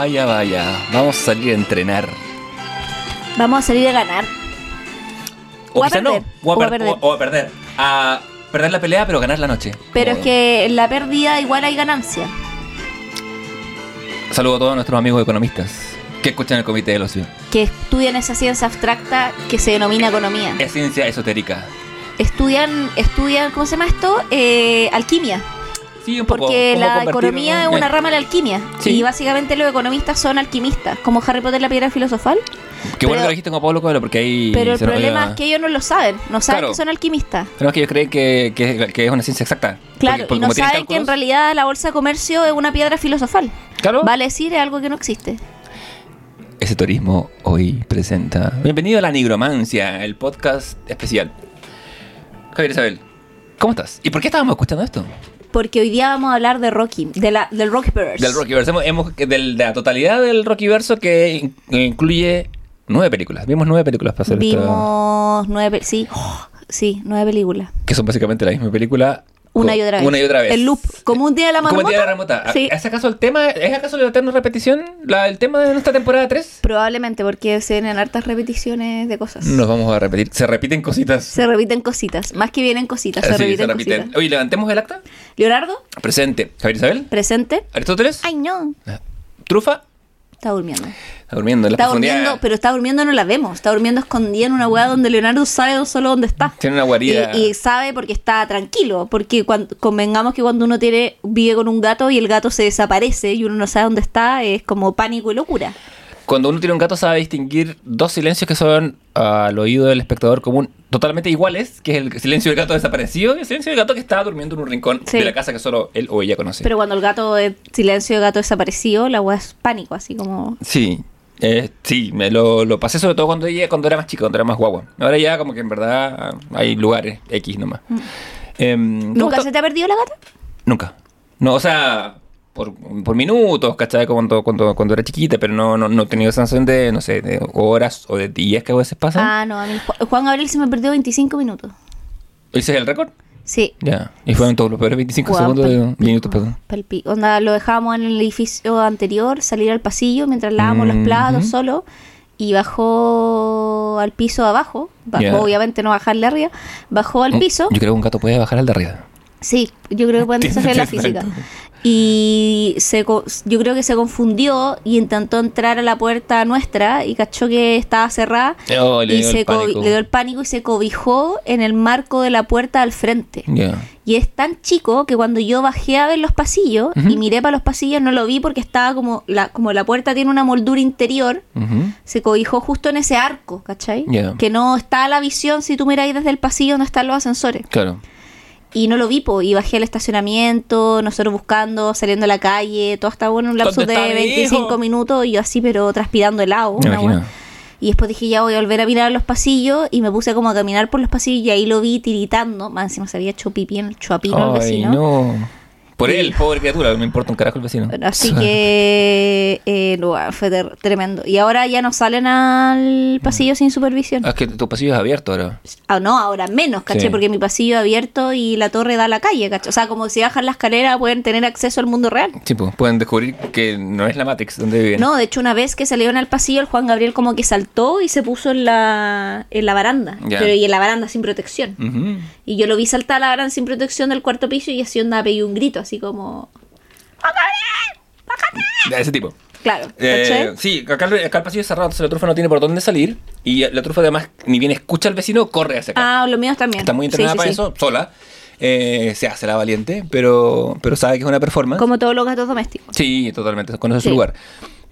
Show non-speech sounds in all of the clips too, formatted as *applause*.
Vaya, vaya. Vamos a salir a entrenar. Vamos a salir a ganar. O, O a quizá no. perder. O a, O a per- perder. o- a perder. A perder la pelea, pero ganar la noche. Pero es que en la pérdida igual hay ganancia. Saludo a todos nuestros amigos economistas que escuchan el Comité del Ocio. Que estudian esa ciencia abstracta que se denomina economía. Es ciencia esotérica. Estudian, estudian, ¿cómo se llama esto? Eh, alquimia. Sí, un poco. Porque la economía es una rama de la alquimia. Sí. Y básicamente los economistas son alquimistas, como Harry Potter la piedra filosofal. Qué bueno pero- que lo dijiste con Pablo Coelho, porque ahí. Pero el problema es que ellos no lo saben. No saben Claro. que son alquimistas. Tenemos que ellos creen que, que, que es una ciencia exacta. Claro, Porque- porque y no saben que en realidad la bolsa de comercio es una piedra filosofal. Claro. Vale decir, es algo que no existe. Ese turismo hoy presenta. Bienvenido a la Nigromancia, el podcast especial. Javier Isabel, ¿cómo estás? ¿Y por qué estábamos escuchando esto? Porque hoy día vamos a hablar de Rocky, de la, del Rockyverse. Del Rockyverse. Hemos, hemos- del- de la totalidad del Rockyverso que in- incluye nueve películas. Vimos nueve películas para hacer esta- Vimos nueve, pe- sí, *gasps* sí, nueve películas. Que son básicamente la misma película. Una y otra vez. Una y otra vez. El loop, como un día de la Como el día de la marmota. Sí. ¿Es acaso el tema? ¿Es acaso la eterna repetición? La, ¿El tema de nuestra temporada 3? Probablemente porque se vienen hartas repeticiones de cosas. Nos vamos a repetir. Se repiten cositas. Se repiten cositas. Más que vienen cositas, se Sí, repiten, se repiten. cositas. Oye, levantemos el acta. Leonardo, Presente. Javier Isabel. presente. Aristóteles. Ay, no. Trufa. Está durmiendo. Está durmiendo en la Está durmiendo, pero está durmiendo no la vemos. Está durmiendo escondida en una hueá donde Leonardo sabe solo dónde está. Tiene una guarida. Y, y sabe porque está tranquilo. Porque cuando, convengamos que cuando uno tiene vive con un gato y el gato se desaparece y uno no sabe dónde está, es como pánico y locura. Cuando uno tiene un gato sabe distinguir dos silencios que son al oído del espectador común totalmente iguales, que es el silencio del gato desaparecido y el silencio del gato que está durmiendo en un rincón Sí. de la casa que solo él o ella conoce. Pero cuando el gato es silencio de gato desaparecido, la hueá es pánico, así como. Sí, eh, sí, me lo, lo pasé sobre todo cuando ella, cuando era más chica, cuando era más guagua. Ahora ya como que en verdad hay lugares X nomás. Em, ¿cómo Mm. ¿Nunca está- se te ha perdido la gata? Nunca. No, o sea, por, por minutos, ¿cachai? Cuando, cuando, cuando era chiquita, pero no, no, no he tenido sensación de, no sé, de horas o de días que a veces pasan. Ah, no, a mí Ju- Juan Gabriel se me perdió 25 minutos. ¿Ese es el récord? Sí. Ya. Y fueron todos los peores 25 Guau, segundos de minutos, perdón. Onda, lo dejábamos en el edificio anterior, salir al pasillo mientras lavábamos los platos Ujú. solo y bajó al piso abajo. Bajó, obviamente no bajarle arriba. Bajó al Mm, piso. Yo creo que un gato puede bajar al de arriba. Sí, yo creo que pueden *laughs* desafiar la física. Y se, yo creo que se confundió y intentó entrar a la puerta nuestra y cachó que estaba cerrada. Oh, le y dio se le dio el pánico y se cobijó en el marco de la puerta al frente. Y es tan chico que cuando yo bajé a ver los pasillos y miré para los pasillos no lo vi porque estaba como la, como la puerta tiene una moldura interior, se cobijó justo en ese arco, ¿cachai? Que no está a la visión si tú miráis desde el pasillo donde están los ascensores. Claro. Y no lo vi, po, y bajé al estacionamiento, nosotros buscando, saliendo a la calle, todo estaba bueno en un lapso ¿Dónde de está mi 25 hijo? minutos y yo así, pero transpirando helado. Me una. Y después dije, ya voy a volver a mirar los pasillos y me puse como a caminar por los pasillos y ahí lo vi tiritando. Más encima se había hecho pipí en el chuapino al Ay, vecino. no. Por Y- él, pobre criatura, no me importa un carajo el vecino. Así que eh, no, fue ter- tremendo. Y ahora ya no salen al pasillo sin supervisión. Ah, es que tu pasillo es abierto ahora. Ah, no, ahora menos, ¿caché? Sí. Porque mi pasillo es abierto y la torre da a la calle, ¿caché? O sea, como si bajan la escalera pueden tener acceso al mundo real. Sí, pues pueden descubrir que no es la Matrix donde viven. No, de hecho, una vez que salieron al pasillo, el Juan Gabriel como que saltó y se puso en la, en la baranda. Ya. Pero y en la baranda sin protección. Y yo lo vi saltar a la baranda sin protección del cuarto piso y así onda pegué un grito, así como. De ese tipo. Claro, Eh, sí, acá, el- acá el pasillo es cerrado, entonces la trufa no tiene por dónde salir. Y la trufa además, ni bien escucha al vecino, corre hacia acá. Ah, los míos también. Está muy entrenada sí, para sí. eso, sola. Eh, se hace la valiente, pero, pero sabe que es una performance. Como todos los gatos domésticos. Sí, totalmente, conoce Sí. su lugar.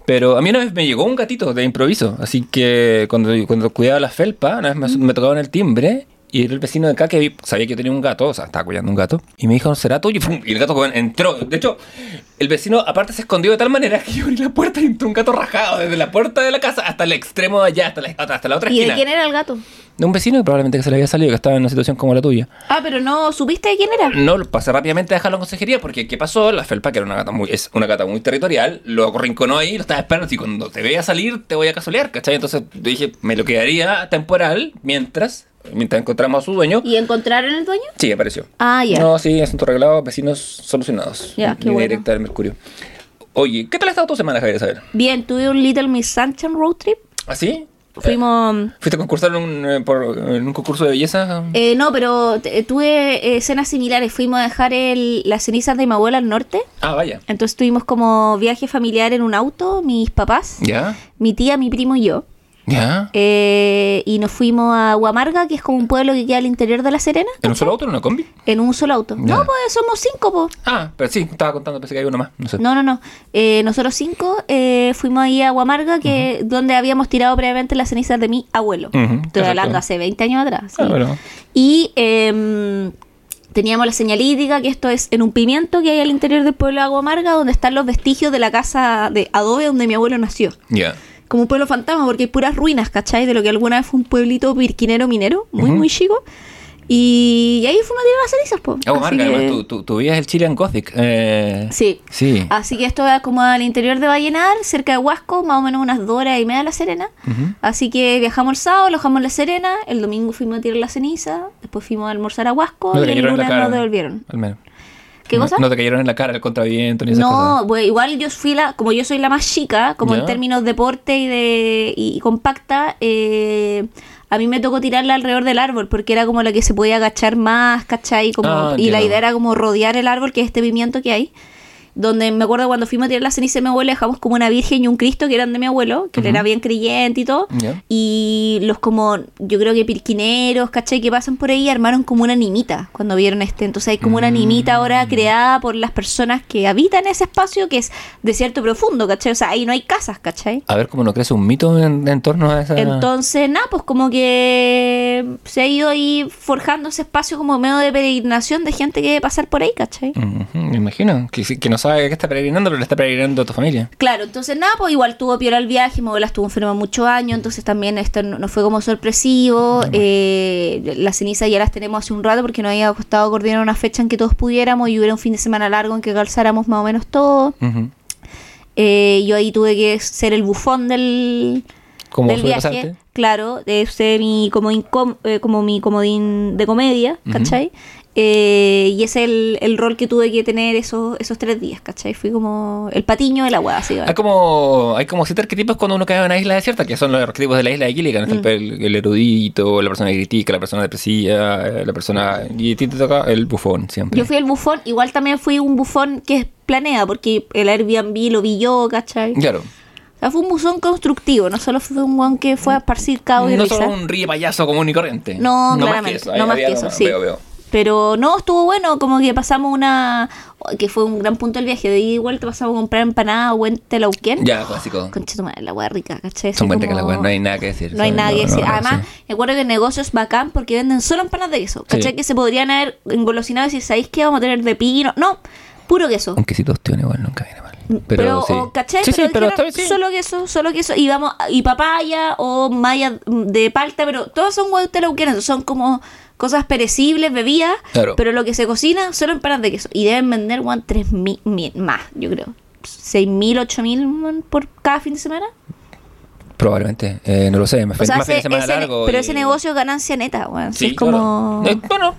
Pero a mí una vez me llegó un gatito de improviso, así que cuando, cuando cuidaba la felpa, una vez me, me tocaban el timbre y era el vecino de acá que sabía que yo tenía un gato, o sea, estaba cuidando un gato, y me dijo, ¿será tuyo? Y, ¡fum! y el gato entró. De hecho, el vecino aparte se escondió de tal manera que yo abrí la puerta y entró un gato rajado desde la puerta de la casa hasta el extremo de allá, hasta la, hasta la otra ¿Y de esquina. quién era el gato? De un vecino que probablemente que se le había salido, que estaba en una situación como la tuya. Ah, pero no supiste de quién era. No, pasé rápidamente a dejarlo en consejería porque ¿qué pasó? La felpa, que era una gata muy, es una gata muy territorial, lo arrinconó ahí, lo estaba esperando y cuando te vea salir te voy a casolear, ¿cachai? Entonces dije, me lo quedaría temporal mientras, mientras encontramos a su dueño. ¿Y encontraron el dueño? Sí, apareció. Ah, ya. No, sí, asunto arreglado, vecinos solucionados. Ya, qué Línea bueno. directa del Mercurio. Oye, ¿qué tal ha estado tu semana, Javier? Isabel? Bien, tuve un Little Miss Sunshine road trip. ¿Así? Fuimos... ¿Fuiste a concursar en un, eh, por- en un concurso de belleza? eh, no, pero t- tuve eh, escenas similares. Fuimos a dejar el, las cenizas de mi abuela al norte. ah, vaya. Entonces tuvimos como viaje familiar en un auto, mis papás, ¿Ya? mi tía, mi primo y yo. ¿Ya? Eh, y nos fuimos a Huamarga, que es como un pueblo que queda al interior de La Serena. ¿En un solo auto o en una combi? En un solo auto. Ya. No, pues somos cinco, pues. Ah, pero sí, estaba contando, pensé que había uno más. No sé. No, no, no. Eh, nosotros cinco eh, fuimos ahí a Huamarga, que donde habíamos tirado previamente las cenizas de mi abuelo. Ujú, Estoy perfecto. hablando hace 20 años atrás. sí. Ah, bueno. Y em, teníamos la señalítica, que esto es en un pimiento que hay al interior del pueblo de Aguamarga, donde están los vestigios de la casa de adobe donde mi abuelo nació. Ya. Como un pueblo fantasma, porque hay puras ruinas, ¿cachai? De lo que alguna vez fue un pueblito pirquinero minero, muy, muy chico. Y, ahí fuimos a tirar las cenizas, po. Así Marga, que- además, tú, tú, tú vivías el Chilean Gothic. Eh, Sí. Sí. Así que esto es como al interior de Vallenar, cerca de Huasco, más o menos unas dos horas y media de La Serena. Así que viajamos el sábado, alojamos en La Serena, el domingo fuimos a tirar la ceniza, después fuimos a almorzar a Huasco No y el lunes nos devolvieron. Al menos. ¿Qué No- cosa? No te cayeron en la cara el contraviento ni esas No, cosas. pues, igual yo fui la, como yo soy la más chica, como en términos deporte y de y, y compacta, eh, a mí me tocó tirarla alrededor del árbol porque era como la que se podía agachar más, ¿cachai? Como, Ah, y la idea era como rodear el árbol, que es este pimiento que hay. Donde me acuerdo cuando fuimos a tirar la ceniza de mi abuela, dejamos como una virgen y un Cristo que eran de mi abuelo, que él era bien creyente y todo. Y los como, yo creo que pirquineros, ¿cachai? Que pasan por ahí armaron como una animita cuando vieron este. Entonces hay como una animita ahora Mm. creada por las personas que habitan ese espacio que es desierto profundo, ¿cachai? O sea, ahí no hay casas, ¿cachai? A ver cómo no crece un mito en, en torno a esa. Entonces, nada, pues como que se ha ido ahí forjando ese espacio como medio de peregrinación de gente que debe pasar por ahí, ¿cachai? Ujú, me imagino. Que, que no sabe que está peregrinando, pero le está peregrinando a tu familia. Claro, entonces nada, pues igual tuvo piola el viaje, mi abuela estuvo enferma muchos años, entonces también esto no, fue como sorpresivo. eh, las cenizas ya las tenemos hace un rato porque nos había costado coordinar una fecha en que todos pudiéramos y hubiera un fin de semana largo en que calzáramos más o menos todo. Eh, yo ahí tuve que ser el bufón del, ¿Cómo del viaje. pasarte? Claro, de ser mi comodín, com- eh, como mi comodín de comedia, ¿cachai? Eh, y ese es el, el rol que tuve que tener esos, esos tres días, ¿cachai? Fui como el patiño de la hueá, así. Hay como, hay como siete arquetipos cuando uno cae en una isla desierta, que son los arquetipos de la isla de Gilligan. Mm. Está el, el erudito, la persona que critica, la persona depresiva, eh, la persona... Y a ti te toca el bufón siempre. Yo fui el bufón, igual también fui un bufón que planea, porque el Airbnb lo vi yo, ¿cachai? Claro. O sea, fue un buzón constructivo, no solo fue un guan que fue a esparcir caos y No solo un ríe payaso común y corriente. No, más claramente, que eso. no más que eso, sí. Veo, veo. Pero no, estuvo bueno, como que pasamos una... que fue un gran punto del viaje, de ida y vuelta pasamos a comprar empanadas o en Telauquén. Ya, clásico. Concha tu madre, la hueá rica, ¿cachai? Son buenas que la weá, no hay nada que decir. No hay nada que decir. Además, acuerdo que el negocio es bacán porque venden solo empanadas de queso. ¿Cachai? Que se podrían haber engolosinado y decir, ¿sabéis qué? Vamos a tener de pino. No, puro queso. Un quesito ostión igual nunca viene mal. Pero, Pero, sí. o, ¿cachai? Sí, sí, pero, bien, solo queso, solo queso. Y vamos, y papaya o malla de palta, pero todos son huevos telauquenos, son como cosas perecibles, bebidas, Claro. pero lo que se cocina solo empanadas de queso. Y deben vender, Juan, tres mil, mil- más, yo creo. Seis mil, ocho mil por cada fin de semana. Probablemente. Eh, no lo sé. O sea, más fin de ese- semana ese- largo. pero y- ese negocio es ganancia neta, weón. Sí, es como... claro. Eh, bueno,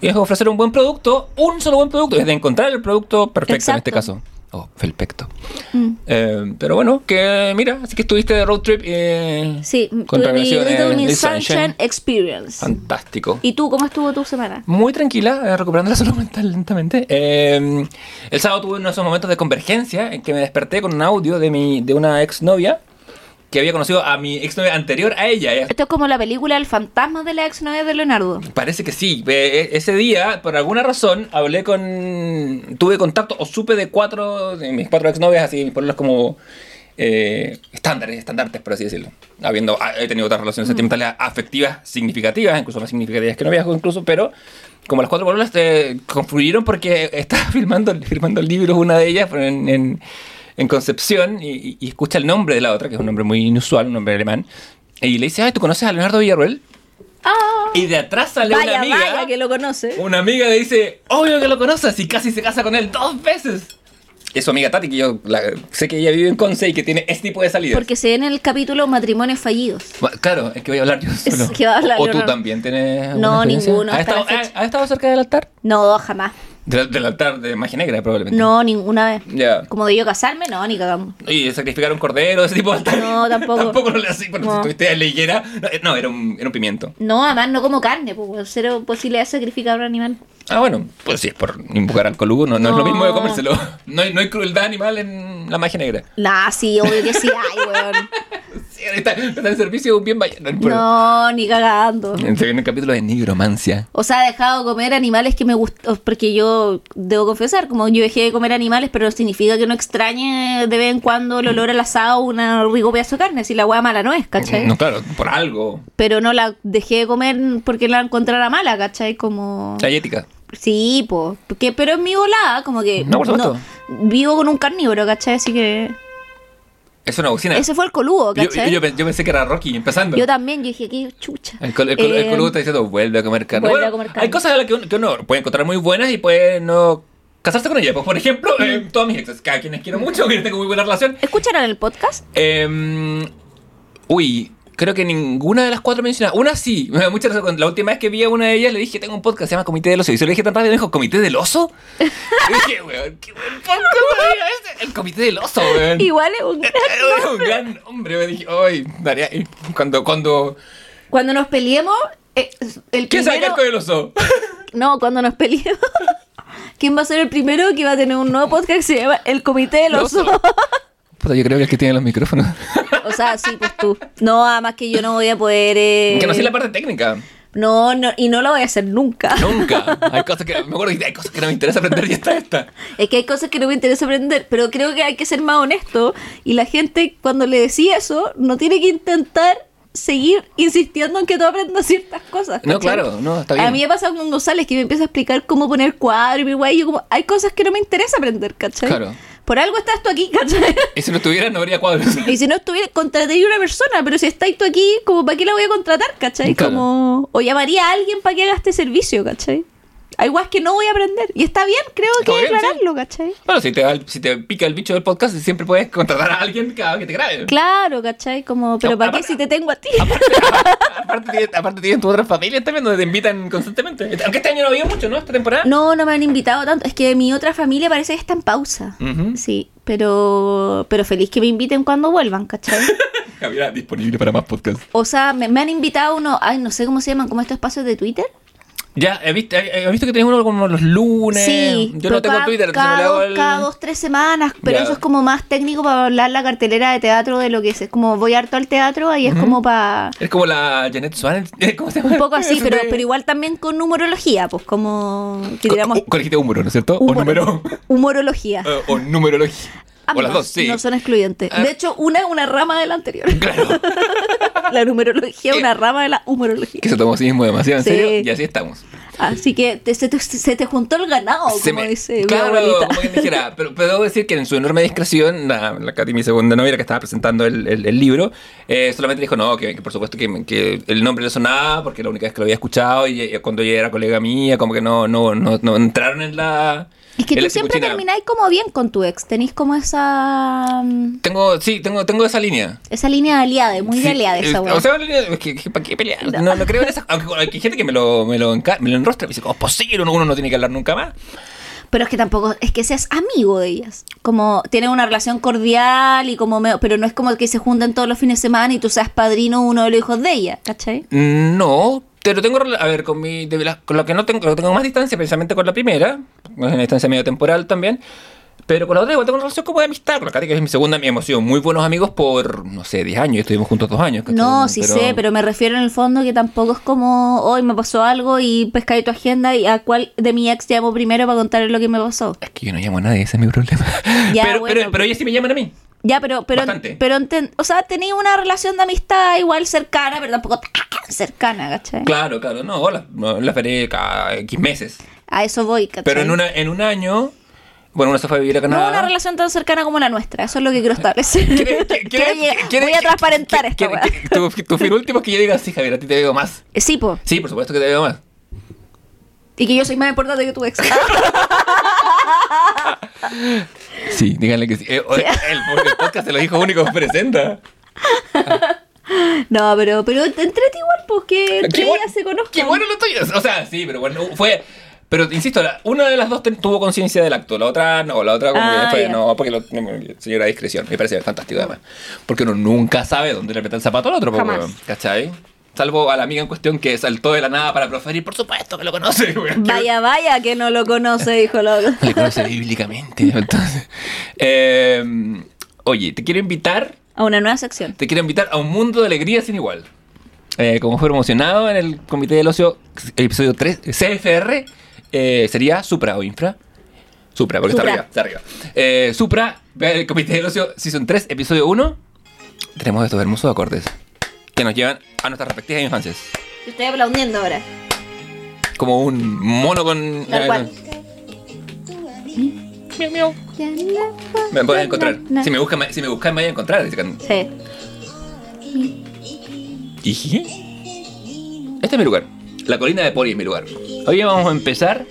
es ofrecer un buen producto, un solo buen producto, es de encontrar el producto perfecto en este caso. Oh, perfecto. Mm. Eh, pero bueno, que mira, así que estuviste de road trip eh, Sí, con tuve mi Little Sunshine Sunshine. Experience. Fantástico. ¿Y tú, cómo estuvo tu semana? Muy tranquila, eh, recuperando la *laughs* salud mental lentamente. Eh, el sábado tuve uno de esos momentos de convergencia en que me desperté con un audio de, mi, de una exnovia que había conocido a mi exnovia anterior a ella. Ella Esto es como la película El fantasma de la exnovia de Leonardo. Parece que sí. Eh, Ese día, por alguna razón, hablé con. Tuve contacto o supe de cuatro. de mis cuatro exnovias, así, por como. eh, estándares, estandartes, por así decirlo. Habiendo, ah, he tenido otras relaciones sentimentales afectivas significativas, incluso más significativas que noviazgo, incluso, pero como las cuatro pololas eh, confluyeron porque estaba *laughs* filmando, filmando el libro una de ellas en, en- en Concepción y, y escucha el nombre de la otra, que es un nombre muy inusual, un nombre alemán, y le dice, ay, ¿tú conoces a Leonardo Villarroel? Ah, Y de atrás sale una vaya, amiga. vaya que lo conoce. Una amiga le dice, obvio que lo conoces y casi se casa con él dos veces. es su amiga Tati, que yo la- sé que ella vive en Conce y que tiene este tipo de salidas. Porque se ve en el capítulo matrimonios fallidos. Bueno, Claro, es que voy a hablar yo solo. que va a hablar o yo, tú no. también tienes. No, ninguno, ¿Has estado, has estado cerca del altar? No, jamás. Del, del altar de magia negra, probablemente. No, ninguna vez. Ya. Como de yo casarme, no, ni cagamos. Y sacrificar un cordero, ese tipo de altar. No, tampoco. *laughs* tampoco lo le así, porque No. si estuviste en leyera. No, eh, no, era un, era un pimiento. No, además no como carne, pues cero posibilidad de sacrificar a un animal. Ah, bueno, pues sí, es por invocar al colugo, no, no, es lo No. mismo de comérselo. *laughs* No hay, no hay crueldad animal en la magia negra. Nah, sí, obvio que sí hay, weón. *laughs* *laughs* Está, está en servicio de un bien ballena. pero- No, ni cagando. Se viene el capítulo de nigromancia. O sea, he dejado de comer animales que me gustan, porque yo debo confesar, como yo dejé de comer animales, pero no significa que no extrañe de vez en cuando el olor al asado, una rico pedazo de carne, si la hueá mala no es, ¿cachai? No, claro, por algo. Pero no la dejé de comer porque la encontrara mala, ¿cachai? Como... Hay ética. Sí, pues, porque, pero en mi volada, como que... No, por supuesto. vivo con un carnívoro, ¿cachai? Así que... Es una bocina. Ese fue el coludo, yo, ¿cachai? yo, yo pensé que era Rocky empezando. Yo también, yo dije, qué chucha. El, col- el, col- el Eh, coludo está diciendo, vuelve a comer carne. vuelve Bueno, a comer carne. Hay cosas a las que uno, que uno puede encontrar muy buenas y puede no casarse con ellas. Pues, por ejemplo, *laughs* eh, todas mis exes, que a quienes quiero mucho, *laughs* que tengo muy buena relación. ¿Escucharon el podcast? Eh, uy, creo que ninguna de las cuatro mencionadas. Una sí, *laughs* me da mucha razón. Cuando La última vez que vi a una de ellas le dije, tengo un podcast, se llama Comité del Oso. Y se lo dije tan rápido, me dijo, ¿Comité del Oso? *laughs* y dije, weón, qué buen podcast. El Comité del Oso, weón. Igual es un... *laughs* Era un gran hombre, me dije, ay, daría. Cuando, cuando. Cuando nos peleemos, eh, el ¿Quién sabe qué primero... arco del oso? No, cuando nos peleemos. ¿Quién va a ser el primero que va a tener un nuevo podcast que se llama El Comité del Oso? Puta, yo creo que el que tiene los micrófonos. o sea, sí, pues tú. No, además que yo no voy a poder... eh, que no sé la parte técnica. No, no, y no lo voy a hacer nunca. Nunca. *laughs* Hay cosas que. Me acuerdo que hay cosas que no me interesa aprender y está esta. Es que hay cosas que no me interesa aprender, pero creo que hay que ser más honesto. Y la gente, cuando le decía eso, no tiene que intentar seguir insistiendo en que tú aprendas ciertas cosas. No, claro, no, está bien. A mí me pasa con González que me empieza a explicar cómo poner cuadro y mi guay. y Yo como, hay cosas que no me interesa aprender, ¿cachai? Claro. Por algo estás tú aquí, *laughs* ¿cachai? Y si no estuviera, no habría cuadros. Y si no estuviera, contrataría una persona, pero si estáis tú aquí, como para qué la voy a contratar, ¿cachai? Claro. Como, o llamaría a alguien para que haga este servicio, ¿cachai? Hay guas que no voy a aprender. Y está bien, creo que bien, declararlo, ¿cachai? Bueno, si te, da el- si te pica el bicho del podcast, siempre puedes contratar a alguien cada vez que te grabe. Claro, ¿cachai? Como, pero No, ¿para qué si te tengo a ti? Aparte, *laughs* aparte, tienes- aparte tienes tu otra familia también donde te invitan constantemente. Aunque este año no ha habido mucho, ¿no? Esta temporada. No, no me han invitado tanto. Es que mi otra familia parece que está en pausa. Sí, pero, pero feliz que me inviten cuando vuelvan, ¿cachai? *laughs* Javiera, disponible para más podcasts. O sea, me, me han invitado uno, ay, no sé cómo se llaman, como estos espacios de Twitter. Ya, he visto, he visto que tienes uno como los lunes. Sí, Yo no tengo cada, Twitter, cada, no dos, el... cada dos, tres semanas, pero Ya. eso es como más técnico para hablar la cartelera de teatro de lo que es. Es como voy harto al teatro, ahí es como para... Es como la Janet Swan, *laughs* ¿cómo se llama? Un poco así, *laughs* pero, pero igual también con numerología, pues como que Co- tiramos o- Corregiste humoro, ¿no es cierto? O humor- número. *laughs* humorología. eh, o numerología. O las dos, sí. No son excluyentes. Ah. De hecho, una es una rama de la anterior. Claro. *laughs* la numerología es una rama de la humorología. Que se tomó a sí mismo demasiado en Sí. serio. Y así estamos. Así que te- se, te, se te juntó el ganado, Se como me- dice mi claro, abuelita. como quien dijera. *laughs* Pero, pero debo decir que en su enorme discreción, la, la Katy, mi segunda novia, que estaba presentando el, el- el libro, eh, solamente dijo, no, que, que por supuesto que, que el nombre le sonaba, porque la única vez que lo había escuchado, y, y cuando ella era colega mía, como que no, no, no, no entraron en la... Es que tú siempre termináis como bien con tu ex. Tenéis como esa mm, Tengo, sí, tengo, tengo esa línea. esa línea de aliada, muy de Sí, aliada esa weá. O sea, es que, que, ¿para qué pelear? No, no creo en esas. Aunque hay gente que me lo, me lo, enca- me lo enrostra. Me dice, ¿cómo es posible? Uno, uno no tiene que hablar nunca más. Pero es que tampoco, es que seas amigo de ellas. Como tienen una relación cordial y como me- pero no es como que se junten todos los fines de semana y tú seas padrino de uno de los hijos de ella, ¿cachai? No, pero tengo. A ver, con, mi, de la- con lo que no tengo, lo tengo más distancia, precisamente con la primera. Es una distancia medio temporal también. Pero con la otra igual tengo una relación como de amistad. Con la Katy, que es mi segunda, mi emoción. Muy buenos amigos por, no sé, 10 años. Estuvimos juntos dos años. ¿cachai? No, sí sé, pero me refiero en el fondo que tampoco es como hoy me pasó algo y pescáis tu agenda y a cuál de mi ex llamo primero para contarle lo que me pasó. Es que yo no llamo a nadie, ese es mi problema. Ya, *laughs* pero, bueno, pero, pero ellos sí me llaman a mí. Ya, pero, pero, Bastante. pero, enten- o sea, tenía una relación de amistad igual cercana, pero tampoco tan cercana, ¿cachai? Claro, claro. No, no, las veré cada X meses. A eso voy, ¿cachai? Pero en, una, en un año, bueno, una se fue a vivir a Canadá. No una relación tan cercana como la nuestra, eso es lo que quiero establecer. ¿Quiere- *laughs* Quiero quiere- llegar- quiere- voy a transparentar quiere- Tu, tu fin último es que yo diga, sí, Javier, a ti te veo más. Eh, Sí, po. Sí, por supuesto que te veo más. Y que yo soy más importante que tu ex. *laughs* Sí, díganle que sí. Eh, el, el podcast se lo dijo único que presenta. No, pero, pero entrete igual, pues que entre ellas bueno- se conozcan. Qué bueno lo tuyo. O sea, sí, pero bueno, fue. Pero insisto, la- una de las dos tuvo conciencia del acto, la otra no, la otra como Ah, que fue, ya. no, porque lo, señora discreción, me parece fantástico además. Porque uno nunca sabe dónde le mete el zapato al otro, po, Jamás. weón, ¿cachai? Salvo a la amiga en cuestión que saltó de la nada para proferir, por supuesto que lo conoce. *laughs* Vaya, vaya, que no lo conoce, dijo el otro. Le conoce *laughs* bíblicamente. *laughs* Entonces, eh, oye, te quiero invitar A una nueva sección. te quiero invitar a un mundo de alegría sin igual. Eh, como fue promocionado en el Comité del Ocio, episodio 3, CFR, eh, sería Supra o Infra. Supra, porque Supra. está arriba. Está arriba. Eh, Supra, el Comité del Ocio, Season 3, episodio 1. Tenemos estos hermosos acordes que nos llevan a nuestras respectivas infancias. Estoy aplaudiendo ahora. Como un mono con. Tal cual. Miau, miau. Me puedes encontrar. Si me buscan, si me buscan, me voy a encontrar. Sí. ¿Y? Este es mi lugar. La colina de Pori es mi lugar. Hoy vamos a empezar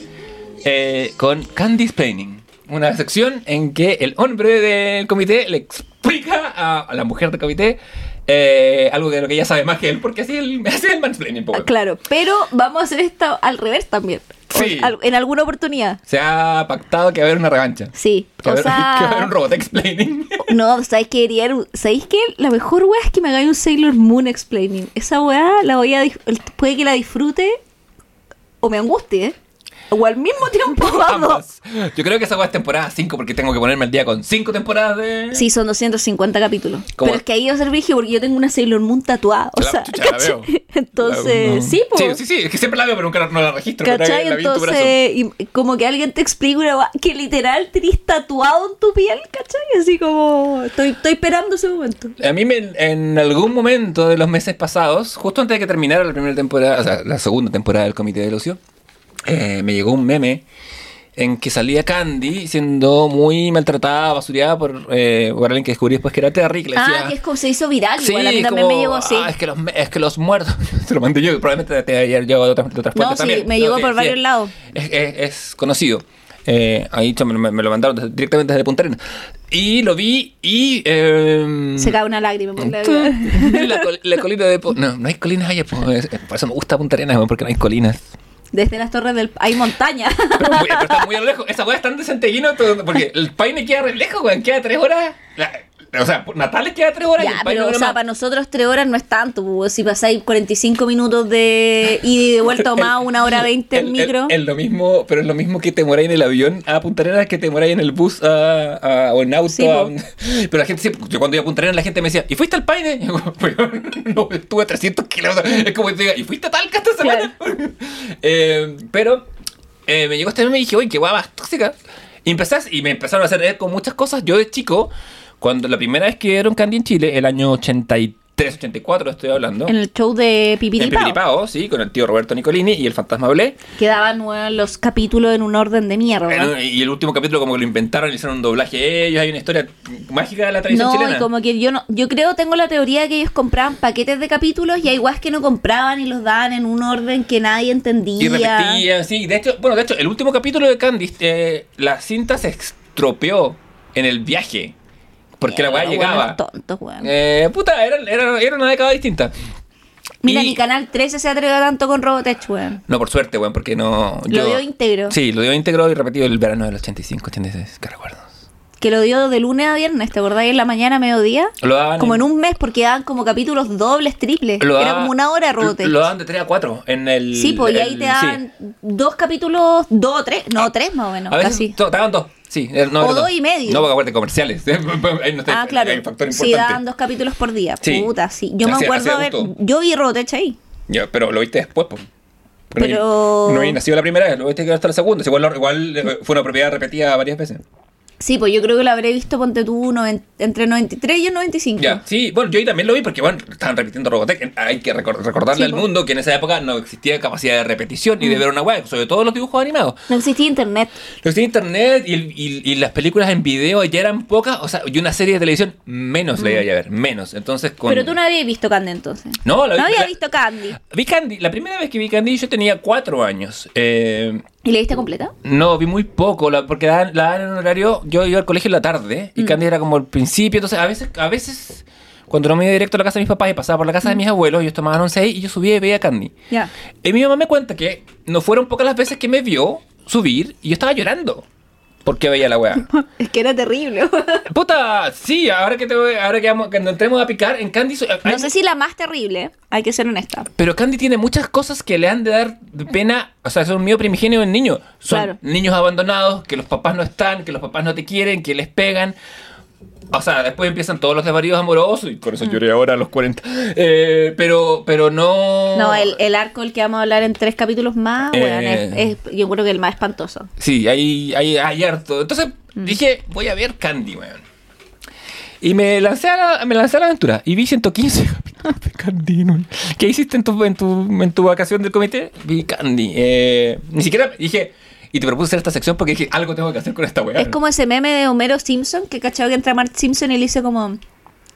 eh, con Candy Planning. Una sección en que el hombre del comité le explica a la mujer del comité eh, algo de lo que ella sabe más que él, porque así el, *laughs* así el mansplaining. po, Ah. Claro, pero vamos a hacer esto al revés también. Sí. en alguna oportunidad. Se ha pactado que va a haber una revancha. Sí. Que va O a haber, *laughs* que va a haber un robot explaining. *laughs* No, ¿sabéis qué quería? ¿Sabéis qué? La mejor weá es que me hagáis un Sailor Moon explaining. Esa weá la voy a. Puede que la disfrute o me angustie, ¿eh? O al mismo tiempo ambos. *laughs* Ambas. Yo creo que esa es temporada 5 porque tengo que ponerme al día con 5 temporadas de. Sí, son 250 capítulos. ¿Cómo? Pero es que ahí va a ser vigio porque yo tengo una Sailor Moon tatuada. O La- sea, chucha, la ¿cachai? veo. *laughs* Entonces, La- sí, pues. Sí, sí, sí, es que siempre la veo, pero nunca no la registro. ¿Cachai? la. Entonces, y como que alguien te explica una que literal tenés tatuado en tu piel, ¿cachai? Así como, estoy, estoy esperando ese momento. A mí me- en algún momento de los meses pasados, justo antes de que terminara la primera temporada, o sea, la segunda temporada del Comité del Ocio, eh, me llegó un meme en que salía Candy siendo muy maltratada, basureada por, eh, por alguien que descubrí después que era Terry, que le decía... Ah, que es como se hizo viral, Sí, igual a mí también me llegó así. "Ah, es, que los, es que los muertos. *laughs* Se lo mandé yo, probablemente te llegado de otras, de otras No, sí, también. me llegó por sí, varios lados. Es, es- es conocido. Eh, ahí me, lo mandaron desde- directamente desde Punta Arenas. Y lo vi y. eh, Se cae una lágrima por la la, la colina de. Po- No, no hay colinas allá. Por eso me gusta Punta Arenas, porque no hay colinas. Desde las torres del... Hay montaña. *laughs* Pero, pero está muy a lo lejos. Esa weá es tan de porque el Paine queda re lejos, weón. Queda tres horas. La- o sea, Natales queda tres horas ya, pero o sea, más. para nosotros tres horas no es tanto. Si pasáis 45 minutos de ida y de vuelta o *laughs* más, una hora 20 en micro. Es lo mismo, pero es lo mismo que te moráis en el avión a Punta Arenas que te moráis en el bus a, a- o en auto. Sí, a- po. *laughs* pero la gente siempre, yo cuando iba a Punta Arenas la gente me decía, ¿y fuiste al Paine? *laughs* Y yo, "Weón, no, estuve a 300 kilómetros. Es como que te diga, ¿y fuiste a Talca esta semana? Eh, pero eh, me llegó este meme y dije, uy, qué guapa tóxica. Y, empezás, y me empezaron a hacer con muchas cosas. Yo de chico, cuando la primera vez que dieron Candy en Chile, el año 83, 84 estoy hablando. En el show de En Pipiripao. Pipiripao, sí, con el tío Roberto Nicolini y el fantasma Blé. Quedaban weón, los capítulos en un orden de mierda. Y el último capítulo como que lo inventaron, le hicieron un doblaje ellos, hay una historia mágica de la tradición No, chilena. y como que yo no, yo creo, tengo la teoría de que ellos compraban paquetes de capítulos y hay guas que no compraban y los daban en un orden que nadie entendía. Y repetían, sí. De hecho, bueno, de hecho, el último capítulo de Candice, eh, la cinta se estropeó en el viaje. Porque la weá llegaba. tontos. Eh, puta, era, era, era una década distinta. Mira, y- ni Canal 13 se atreve tanto con Robotech, weón. No, por suerte, weón, porque no. Lo yo- dio íntegro. Sí, lo dio íntegro y repetido el verano del 85, 86, que recuerdo. Que lo dio de lunes a viernes, ¿te acordáis? En la mañana, a mediodía. Lo daban Como en- un mes, porque daban como capítulos dobles, triples. Lo Era como una hora de Robotech. Lo daban de 3 a 4 en el. Sí, pues y ahí te sí. daban dos capítulos, dos o tres, no, tres más o menos, A veces casi. te daban dos. Sí, eh, no, O dos y medio. No, porque acuérdate, comerciales. *laughs* No está- Ah, claro. Hay un factor Sí, daban dos capítulos por día. Sí. Puta, sí. Yo me acuerdo hacía haber. gusto. Yo vi Robotech ahí. Ya, pero lo viste después, pues. Pero- No había nacido la primera vez, lo viste que hasta la segunda. Igual, igual eh, fue una propiedad repetida varias veces. Sí, pues yo creo que lo habré visto, ponte tú, noven- entre 93 y el 95. Ya, sí, bueno, yo ahí también lo vi porque, bueno, estaban repitiendo Robotech. Hay que recor- recordarle Sí, al mundo que en esa época no existía capacidad de repetición Mm. ni de ver una web, sobre todo los dibujos animados. No existía internet. Que tenía internet y, el- y- y las películas en video ya eran pocas, o sea, y una serie de televisión menos la iba a ver, menos. Entonces, con... Mm. Pero tú no habías visto Candy entonces. No, la No había la- visto Candy. Vi Candy, la primera vez que vi Candy yo tenía cuatro años. Eh, ¿Y la viste completa? No, vi muy poco, la- porque la, la daban en un horario. Yo iba al colegio en la tarde y Mm. Candy era como el principio. Entonces, a veces, a veces, cuando no me iba directo a la casa de mis papás y pasaba por la casa de mis abuelos, ellos tomaban once y yo subía y veía Candy. Ya. Y mi mamá me cuenta que no fueron pocas las veces que me vio subir y yo estaba llorando porque veía la weá. *laughs* Es que era terrible. Puta, sí, ahora que te voy- ahora que vamos, cuando entremos a picar en Candy. hay- No sé si la más terrible, hay que ser honesta. Pero Candy tiene muchas cosas que le han de dar pena. O sea, son miedo primigenio en niños. Son Claro. niños abandonados, que los papás no están, que los papás no te quieren, que les pegan. O sea, después empiezan todos los desvaríos amorosos y por eso lloré ahora a los 40. Eh, pero, pero no. No, el, el arco del que vamos a hablar en tres capítulos más, Eh. weón, es, es- yo creo que el más espantoso. Sí, hay, hay, hay harto. Entonces Mm. dije, voy a ver Candy, weón. Y me lancé, a la, me lancé a la aventura y vi 115 *laughs* capítulos de Candy. ¿Qué hiciste en tu, en, tu, en tu vacación del comité? Vi Candy. Eh, ni siquiera dije, y te propuse hacer esta sección porque dije, algo tengo que hacer con esta weá. Es como ese meme de Homero Simpson, que cachado que entra Mark Simpson y le dice como,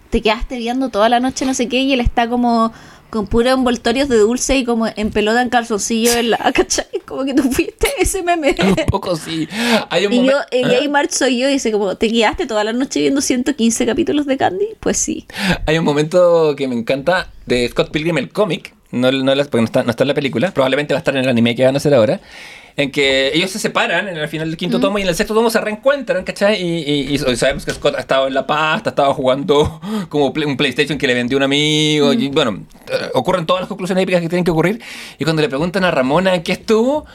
te quedaste viendo toda la noche no sé qué, y él está como con puros envoltorios de dulce y como en pelota en calzoncillo en la, *laughs* ¿cachai? Como que tú fuiste ese meme. *laughs* Un poco sí. Hay un Y, yo, y ahí Mark soy yo y dice como, ¿te quedaste toda la noche viendo 115 capítulos de Candy? Pues sí. Hay un momento que me encanta de Scott Pilgrim, el cómic, no, no, porque no está, no está en la película, probablemente va a estar en el anime que van a hacer ahora, en que ellos se separan en el final del quinto tomo y en el sexto tomo se reencuentran, ¿cachai? Y, y- y sabemos que Scott ha estado en La Pasta, estaba jugando *laughs* como play- un PlayStation que le vendió un amigo, y bueno, eh, ocurren todas las conclusiones épicas que tienen que ocurrir, y cuando le preguntan a Ramona en qué estuvo...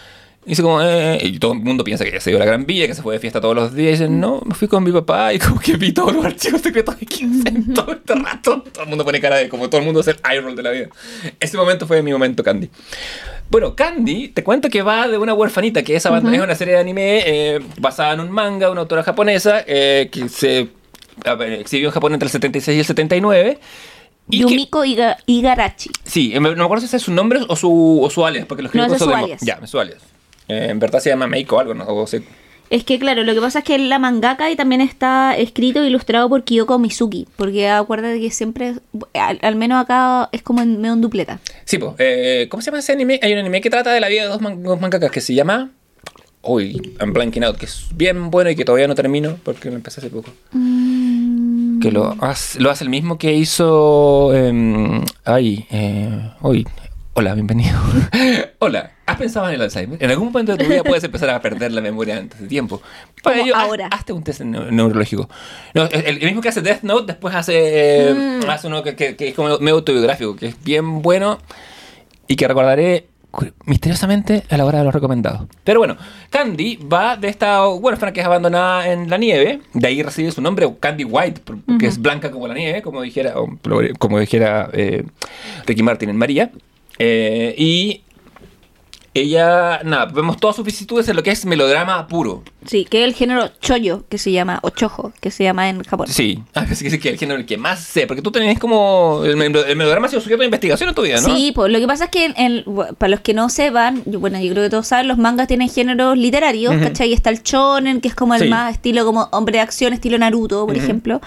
Dice como, eh, y todo el mundo piensa que ella se dio la gran villa, que se fue de fiesta todos los días. Y dicen, no, me fui con mi papá y como que vi todos los archivos secretos de 15 en todo este rato. Todo el mundo pone cara de como todo el mundo hace el eye roll de la vida. Ese momento fue mi momento Candy. Bueno, Candy, te cuento que va de una huerfanita, que es, abandonada, es una serie de anime eh, basada en un manga, una autora japonesa, eh, que se ver, exhibió en Japón entre el 76 y el 79. Y que- Yumiko Iga- Igarashi. Sí, eh, no me acuerdo si ese es su nombre o su, o su alias, porque lo escribió No, con su pseudónimo. alias. Ya, su alias. Eh, en verdad se llama Meiko o algo, ¿no? O se- Es que claro, lo que pasa es que la mangaka y también está escrito e ilustrado por Kyoko Mizuki, porque acuérdate que siempre, al, al menos acá es como en medio en dupleta. Sí, pues, eh, ¿cómo se llama ese anime? Hay un anime que trata de la vida de dos, man- dos mangakas que se llama... Uy, I'm blanking out, que es bien bueno y que todavía no termino porque lo empecé hace poco. Que lo hace, lo hace el mismo que hizo... em, ay, eh, uy, hola, bienvenido. *laughs* hola, ¿has pensado en el Alzheimer? En algún momento de tu vida puedes empezar a perder la memoria antes de tiempo. Para ello, haz- ahora. hazte un test neu- neurológico. No, el, el mismo que hace Death Note, después hace, Mm. hace uno que, que- que es como medio autobiográfico, que es bien bueno y que recordaré misteriosamente a la hora de los recomendados. Pero bueno, Candy va de esta huérfana que es abandonada en la nieve, de ahí recibe su nombre, Candy White, que es blanca como la nieve, como dijera, como dijera eh, Ricky Martin en María. Eh, y ella, nada, vemos todas sus vicisitudes en lo que es melodrama puro. Sí, que es el género choyo, que se llama, o chojo, que se llama en Japón. Sí, *laughs* a veces que es el género el que más sé, porque tú tenés como. El, melo- el melodrama ha sido sujeto de investigación en tu vida, ¿no? Sí, pues lo que pasa es que en- para los que no sepan, yo- bueno, yo creo que todos saben, los mangas tienen géneros literarios, Ujú. ¿cachai? Está el shonen, que es como el Sí. más estilo como hombre de acción, estilo Naruto, por Ujú. ejemplo.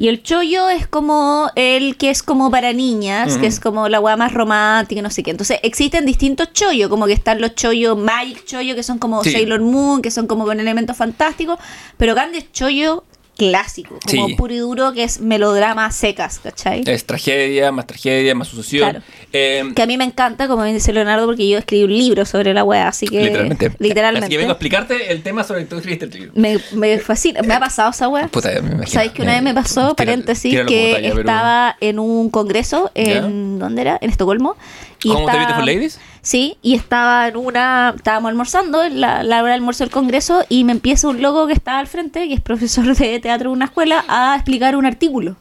Y el chollo es como el que es como para niñas, que es como la weá más romántica, no sé qué. Entonces existen distintos chollos, como que están los chollos Magic Chollo, que son como Sí. Sailor Moon, que son como con elementos fantásticos, pero Candy es chollo clásico, como Sí. puro y duro, que es melodrama secas, ¿cachai? Es tragedia, más tragedia, más sucesión. Claro. Eh, Que a mí me encanta, como dice Leonardo, porque yo escribí un libro sobre la weá, así que. literalmente. *laughs* Literalmente. Así que vengo a explicarte el tema sobre el que tú escribiste el libro. me, me fascina. Me ha pasado esa weá. Puta, me imagino. ¿Sabéis que una vez me pasó, paréntesis, tíralo que pero- estaba en un congreso en. ¿Dónde era? En Estocolmo. Y ¿Cómo te estaba- Beautiful Ladies? Sí, y estaba en una. Estábamos almorzando, en la, la hora de almuerzo del congreso, y me empieza un loco que estaba al frente, que es profesor de teatro de una escuela, a explicar un artículo.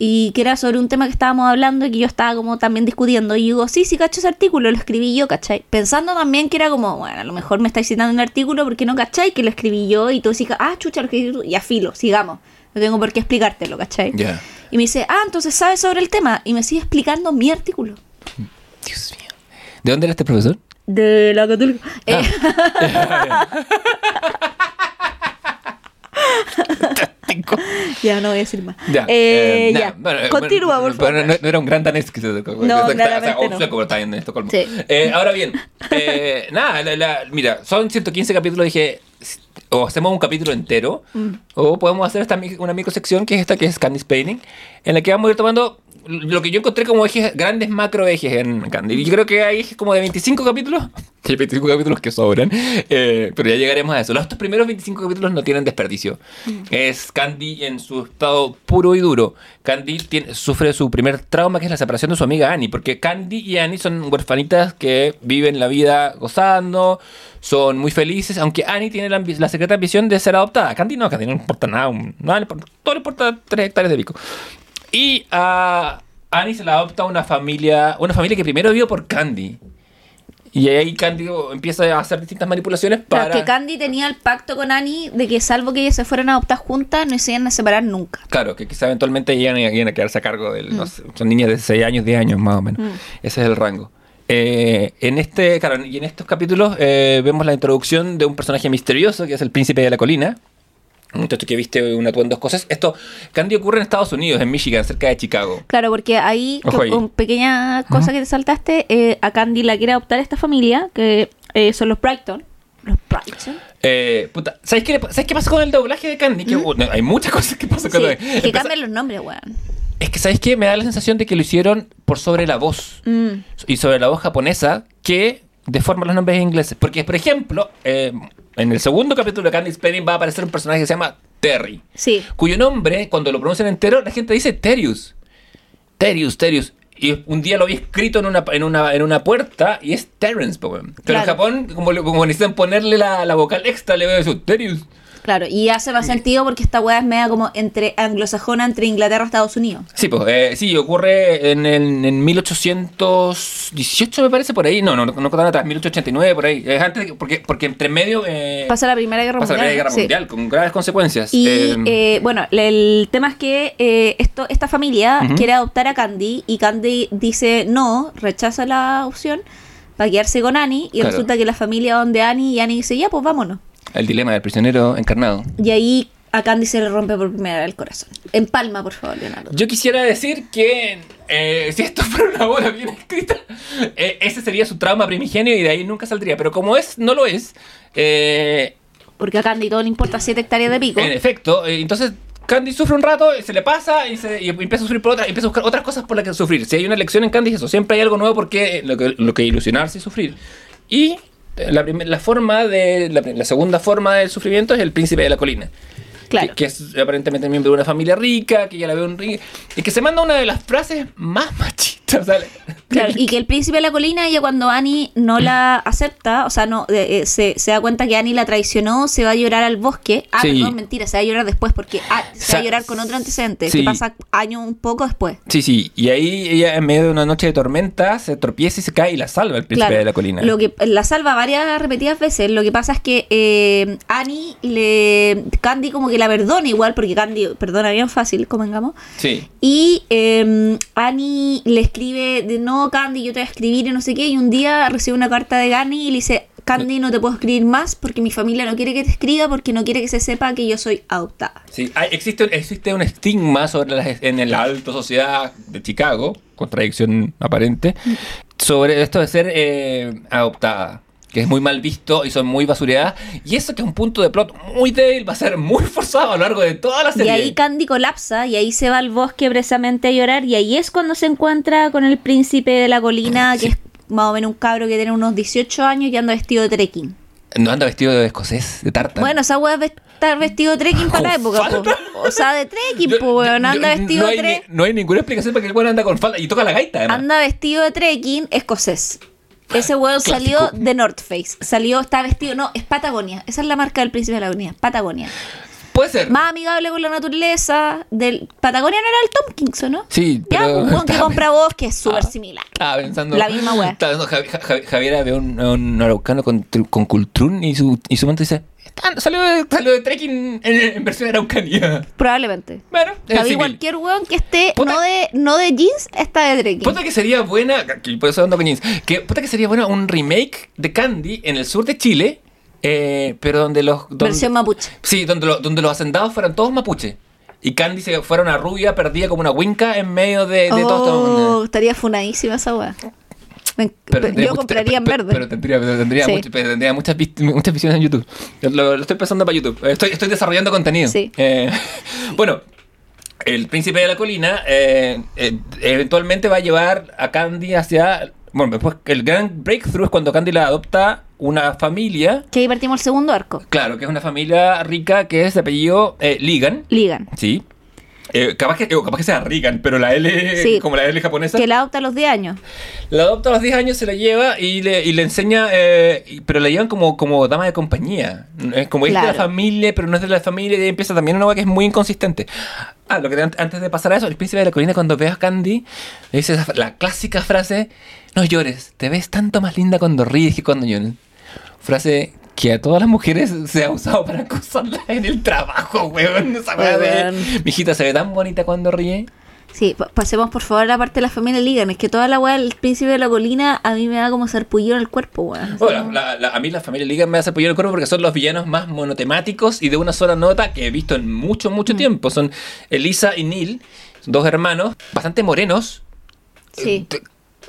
Y que era sobre un tema que estábamos hablando y que yo estaba como también discutiendo. Y digo, sí, sí, cacho ese artículo, lo escribí yo, ¿cachai? Pensando también que era como, bueno, a lo mejor me estáis citando un artículo porque no, ¿cachai? Que lo escribí yo y tú decís, ah, chucha, lo escribí tú. Ya filo, sigamos. No tengo por qué explicártelo, ¿cachai? Ya. Y me dice, ah, entonces sabes sobre el tema. Y me sigue explicando mi artículo. Dios mío. ¿De dónde era este profesor? De la católica. Eh, *laughs* ya no voy a decir más. Ya. Eh, eh, ya. nada, bueno, Continúa, por favor. no, no era un gran danés que se No, o sea, o no. está en Estocolmo. Sí. Eh, ahora bien, *laughs* nada, la- la- mira, son 115 capítulos. Dije, o hacemos un capítulo entero, Mm. o podemos hacer esta, una microsección que es esta, que es Candy's Painting, en la que vamos a ir tomando lo que yo encontré como ejes, grandes macro ejes en Candy. Y yo creo que hay ejes como de 25 capítulos. *laughs* Hay 25 capítulos que sobran, eh, pero ya llegaremos a eso. Los estos primeros 25 capítulos no tienen desperdicio. Es Candy en su estado puro y duro. Candy tiene- sufre su primer trauma, que es la separación de su amiga Annie, porque Candy y Annie son huerfanitas que viven la vida gozando, son muy felices, aunque Annie tiene la, secreta ambición de ser adoptada. Candy no, Candy no importa nada, todo le importa 3 hectáreas de pico. Y a Annie se la adopta una familia, una familia que primero vio por Candy. Y ahí Candy empieza a hacer distintas manipulaciones para... Claro, que Candy tenía el pacto con Annie de que salvo que ellas se fueran a adoptar juntas, no se iban a separar nunca. Claro, que quizá eventualmente iban a, quedarse a cargo del... Mm. no sé, son niñas de 6 años, 10 años más o menos. Ese es el rango. Eh, en este, claro, y en estos capítulos eh, vemos la introducción de un personaje misterioso que es el príncipe de la colina. Un muchacho que viste un atuendo escocés. Esto, Candy ocurre en Estados Unidos, en Michigan, cerca de Chicago. Claro, porque ahí, ahí. con pequeña cosa que te saltaste, eh, a Candy la quiere adoptar esta familia, que eh, son los Brighton. Los Brighton. Eh, puta, ¿sabes qué, le ¿sabes qué pasa con el doblaje de Candy? Que, hay muchas *laughs* cosas que pasan con Sí, el- que Empeza- cambian los nombres, weón. Es que, ¿sabes qué? Me da la sensación de que lo hicieron por sobre la voz. Mm. Y sobre la voz japonesa que deforma los nombres ingleses. Porque, por ejemplo, eh, en el segundo capítulo de Candy Spelling va a aparecer un personaje que se llama Terry. Sí. Cuyo nombre, cuando lo pronuncian entero, la gente dice Terius. Terius, Terius. Y un día lo vi escrito en una, en una, en una puerta y es weón. Pero en. Japón, como, como necesitan ponerle la, la vocal extra, le veo a decir Terius. Claro, y hace más sentido porque esta weá es media como entre anglosajona entre Inglaterra y Estados Unidos. Sí, pues, eh, sí, ocurre en, el- en 1818, me parece, por ahí. No, no, no, no tan atrás, 1889, por ahí. Es antes, de que- porque, porque entre medio eh, Pasa la Primera Guerra pasa la Mundial. Primera Guerra sí. Mundial, con graves consecuencias. Y Eh, eh, bueno, el tema es que eh, esto, esta familia quiere adoptar a Candy y Candy dice no, rechaza la opción para quedarse con Annie y Claro. resulta que la familia donde Annie y Annie dice ya pues vámonos. El dilema del prisionero encarnado. Y ahí a Candy se le rompe por primera vez el corazón. En palma, por favor, Leonardo. Yo quisiera decir que eh, si esto *laughs* fuera una obra bien escrita, eh, ese sería su trauma primigenio y de ahí nunca saldría. Pero como es, no lo es. eh, Porque a Candy todo le importa 7 hectáreas de pico. En efecto, eh, entonces Candy sufre un rato, se le pasa y, se, y empieza a sufrir por otra, empieza a buscar otras cosas por las que sufrir. Si hay una lección en Candy es eso, siempre hay algo nuevo porque lo que, lo que ilusionarse y sufrir. Y la, primer- la forma de la, la segunda forma del sufrimiento es el príncipe de la colina. Claro. Que, que es aparentemente miembro de una familia rica, que ya la ve un rico. Y que se manda una de las frases más *laughs* machistas. *laughs* y que el príncipe de la colina, ella cuando Annie no la acepta, o sea, no eh, eh, se, se da cuenta que Annie la traicionó, se va a llorar al bosque. Ah, Sí. perdón, mentira, se va a llorar después porque ah, se va a llorar con otro antecedente Sí. que pasa años un poco después. Sí, sí. Y ahí ella en medio de una noche de tormenta se tropieza y se cae y la salva el príncipe Claro, de la colina. Lo que la salva varias repetidas veces. Lo que pasa es que eh, Annie le Candy como que la perdona igual porque Candy perdona bien fácil, convengamos. Sí. Y eh, Annie le escribe de no, Candy, yo te voy a escribir y no sé qué. Y un día recibe una carta de Annie y le dice, Candy, no te puedo escribir más porque mi familia no quiere que te escriba porque no quiere que se sepa que yo soy adoptada. Sí, hay- existe, existe un estigma sobre las- en la alta sociedad de Chicago, contradicción aparente, sobre esto de ser eh, adoptada, que es muy mal visto y son muy basureadas. Y eso que es un punto de plot muy débil va a ser muy forzado a lo largo de toda la Y serie. ahí Candy colapsa y ahí se va al bosque precisamente a llorar y ahí es cuando se encuentra con el príncipe de la colina, que es más o menos un cabro que tiene unos 18 años y anda vestido de trekking. No anda vestido de escocés, de tarta. Bueno, esa weá es estar vestido de trekking para la *laughs* época, po. O sea, de trekking, Yo- pues, weón. Anda yo- vestido no de hay, tre- ni- no hay ninguna explicación para que el weón anda con falda y toca la gaita, además. Anda vestido de trekking escocés. Ese weón salió de North Face. Salió, está vestido, no, es Patagonia. Esa es la marca del príncipe de la avenida, Patagonia. Puede ser. Más amigable con la naturaleza. Del Patagonia no era el Tom Kingson, ¿no? Sí, Ya, pero- un weón que compra vos que es súper Ah. similar. Estaba pensando. La misma wea. Estaba viendo Javi- Javi- Javiera ve un, un araucano con, con cultrún y su, y su mente dice: "Está- salió, de, salió de trekking en, en versión de araucanía. Probablemente. Bueno, es cualquier weón que esté Puta- no de, no de jeans está de trekking. Puta que sería buena, que por eso ando con jeans, que puta que sería buena un remake de Candy en el sur de Chile, eh, pero donde los... donde- Versión mapuche. Sí, donde, lo- donde los hacendados fueran todos mapuche. Y Candy se fuera una rubia perdida como una winca en medio de, de todo Oh, esto. estaría funadísima esa weá. Me- Pero tendría yo compraría en verde. Pero tendría, pero tendría, Sí. mucho- pero tendría muchas, muchas visiones en YouTube. Lo, lo estoy pensando para YouTube. Estoy, estoy desarrollando contenido. Sí. Eh, *laughs* bueno, el príncipe de la colina eh, eh, eventualmente va a llevar a Candy hacia... Bueno, después el gran breakthrough es cuando Candy la adopta una familia. que ahí partimos el segundo arco. Claro, que es una familia rica que es de apellido eh, Ligan. Ligan. Sí. Eh, capaz, que, eh, capaz que sea Regan, pero la L, Sí. como la L japonesa. Que la adopta a los 10 años. La adopta a los 10 años, se la lleva y le, y le enseña, eh, y- pero la llevan como, como dama de compañía. Es como es de la Claro. familia, pero no es de la familia y ahí empieza también una cosa que es muy inconsistente. Ah, lo que an- antes de pasar a eso, el príncipe de la colina cuando ve a Candy, le dice esa la clásica frase, no llores, te ves tanto más linda cuando ríes que cuando lloras. Frase que a todas las mujeres se ha usado para acosarlas en el trabajo, weón. Esa weá de, mi hijita se ve tan bonita cuando ríe. Sí, pa- pasemos por favor a la parte de la familia Ligan. Es que toda la weá del príncipe de la colina a mí me da como sarpullido en el cuerpo, weón. Bueno, la- la- a mí la familia Liga me hace apoyar el cuerpo porque son los villanos más monotemáticos y de una sola nota que he visto en mucho, mucho tiempo. Son Elisa y Neil, dos hermanos bastante morenos. Sí. Eh,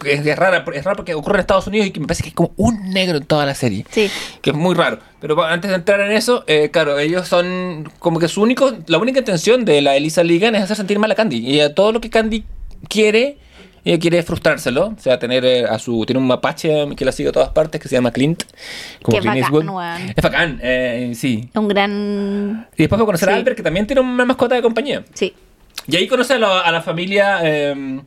Es, es rara, es raro porque ocurre en Estados Unidos y que me parece que es como un negro en toda la serie. Sí. Que es muy raro. Pero antes de entrar en eso, eh, claro, ellos son como que su único, la única intención de la Elisa Ligan es hacer sentir mal a Candy. Y a todo lo que Candy quiere, ella quiere frustrárselo. O sea, tener eh, a su, tiene un mapache que la sigue a todas partes que se llama Clint. Como Qué Clint bacán, Eastwood. Es bacán, eh, sí. Un gran. Y después va a conocer a. Albert, que también tiene una mascota de compañía. Sí. Y ahí conoce a la, a la familia, eh,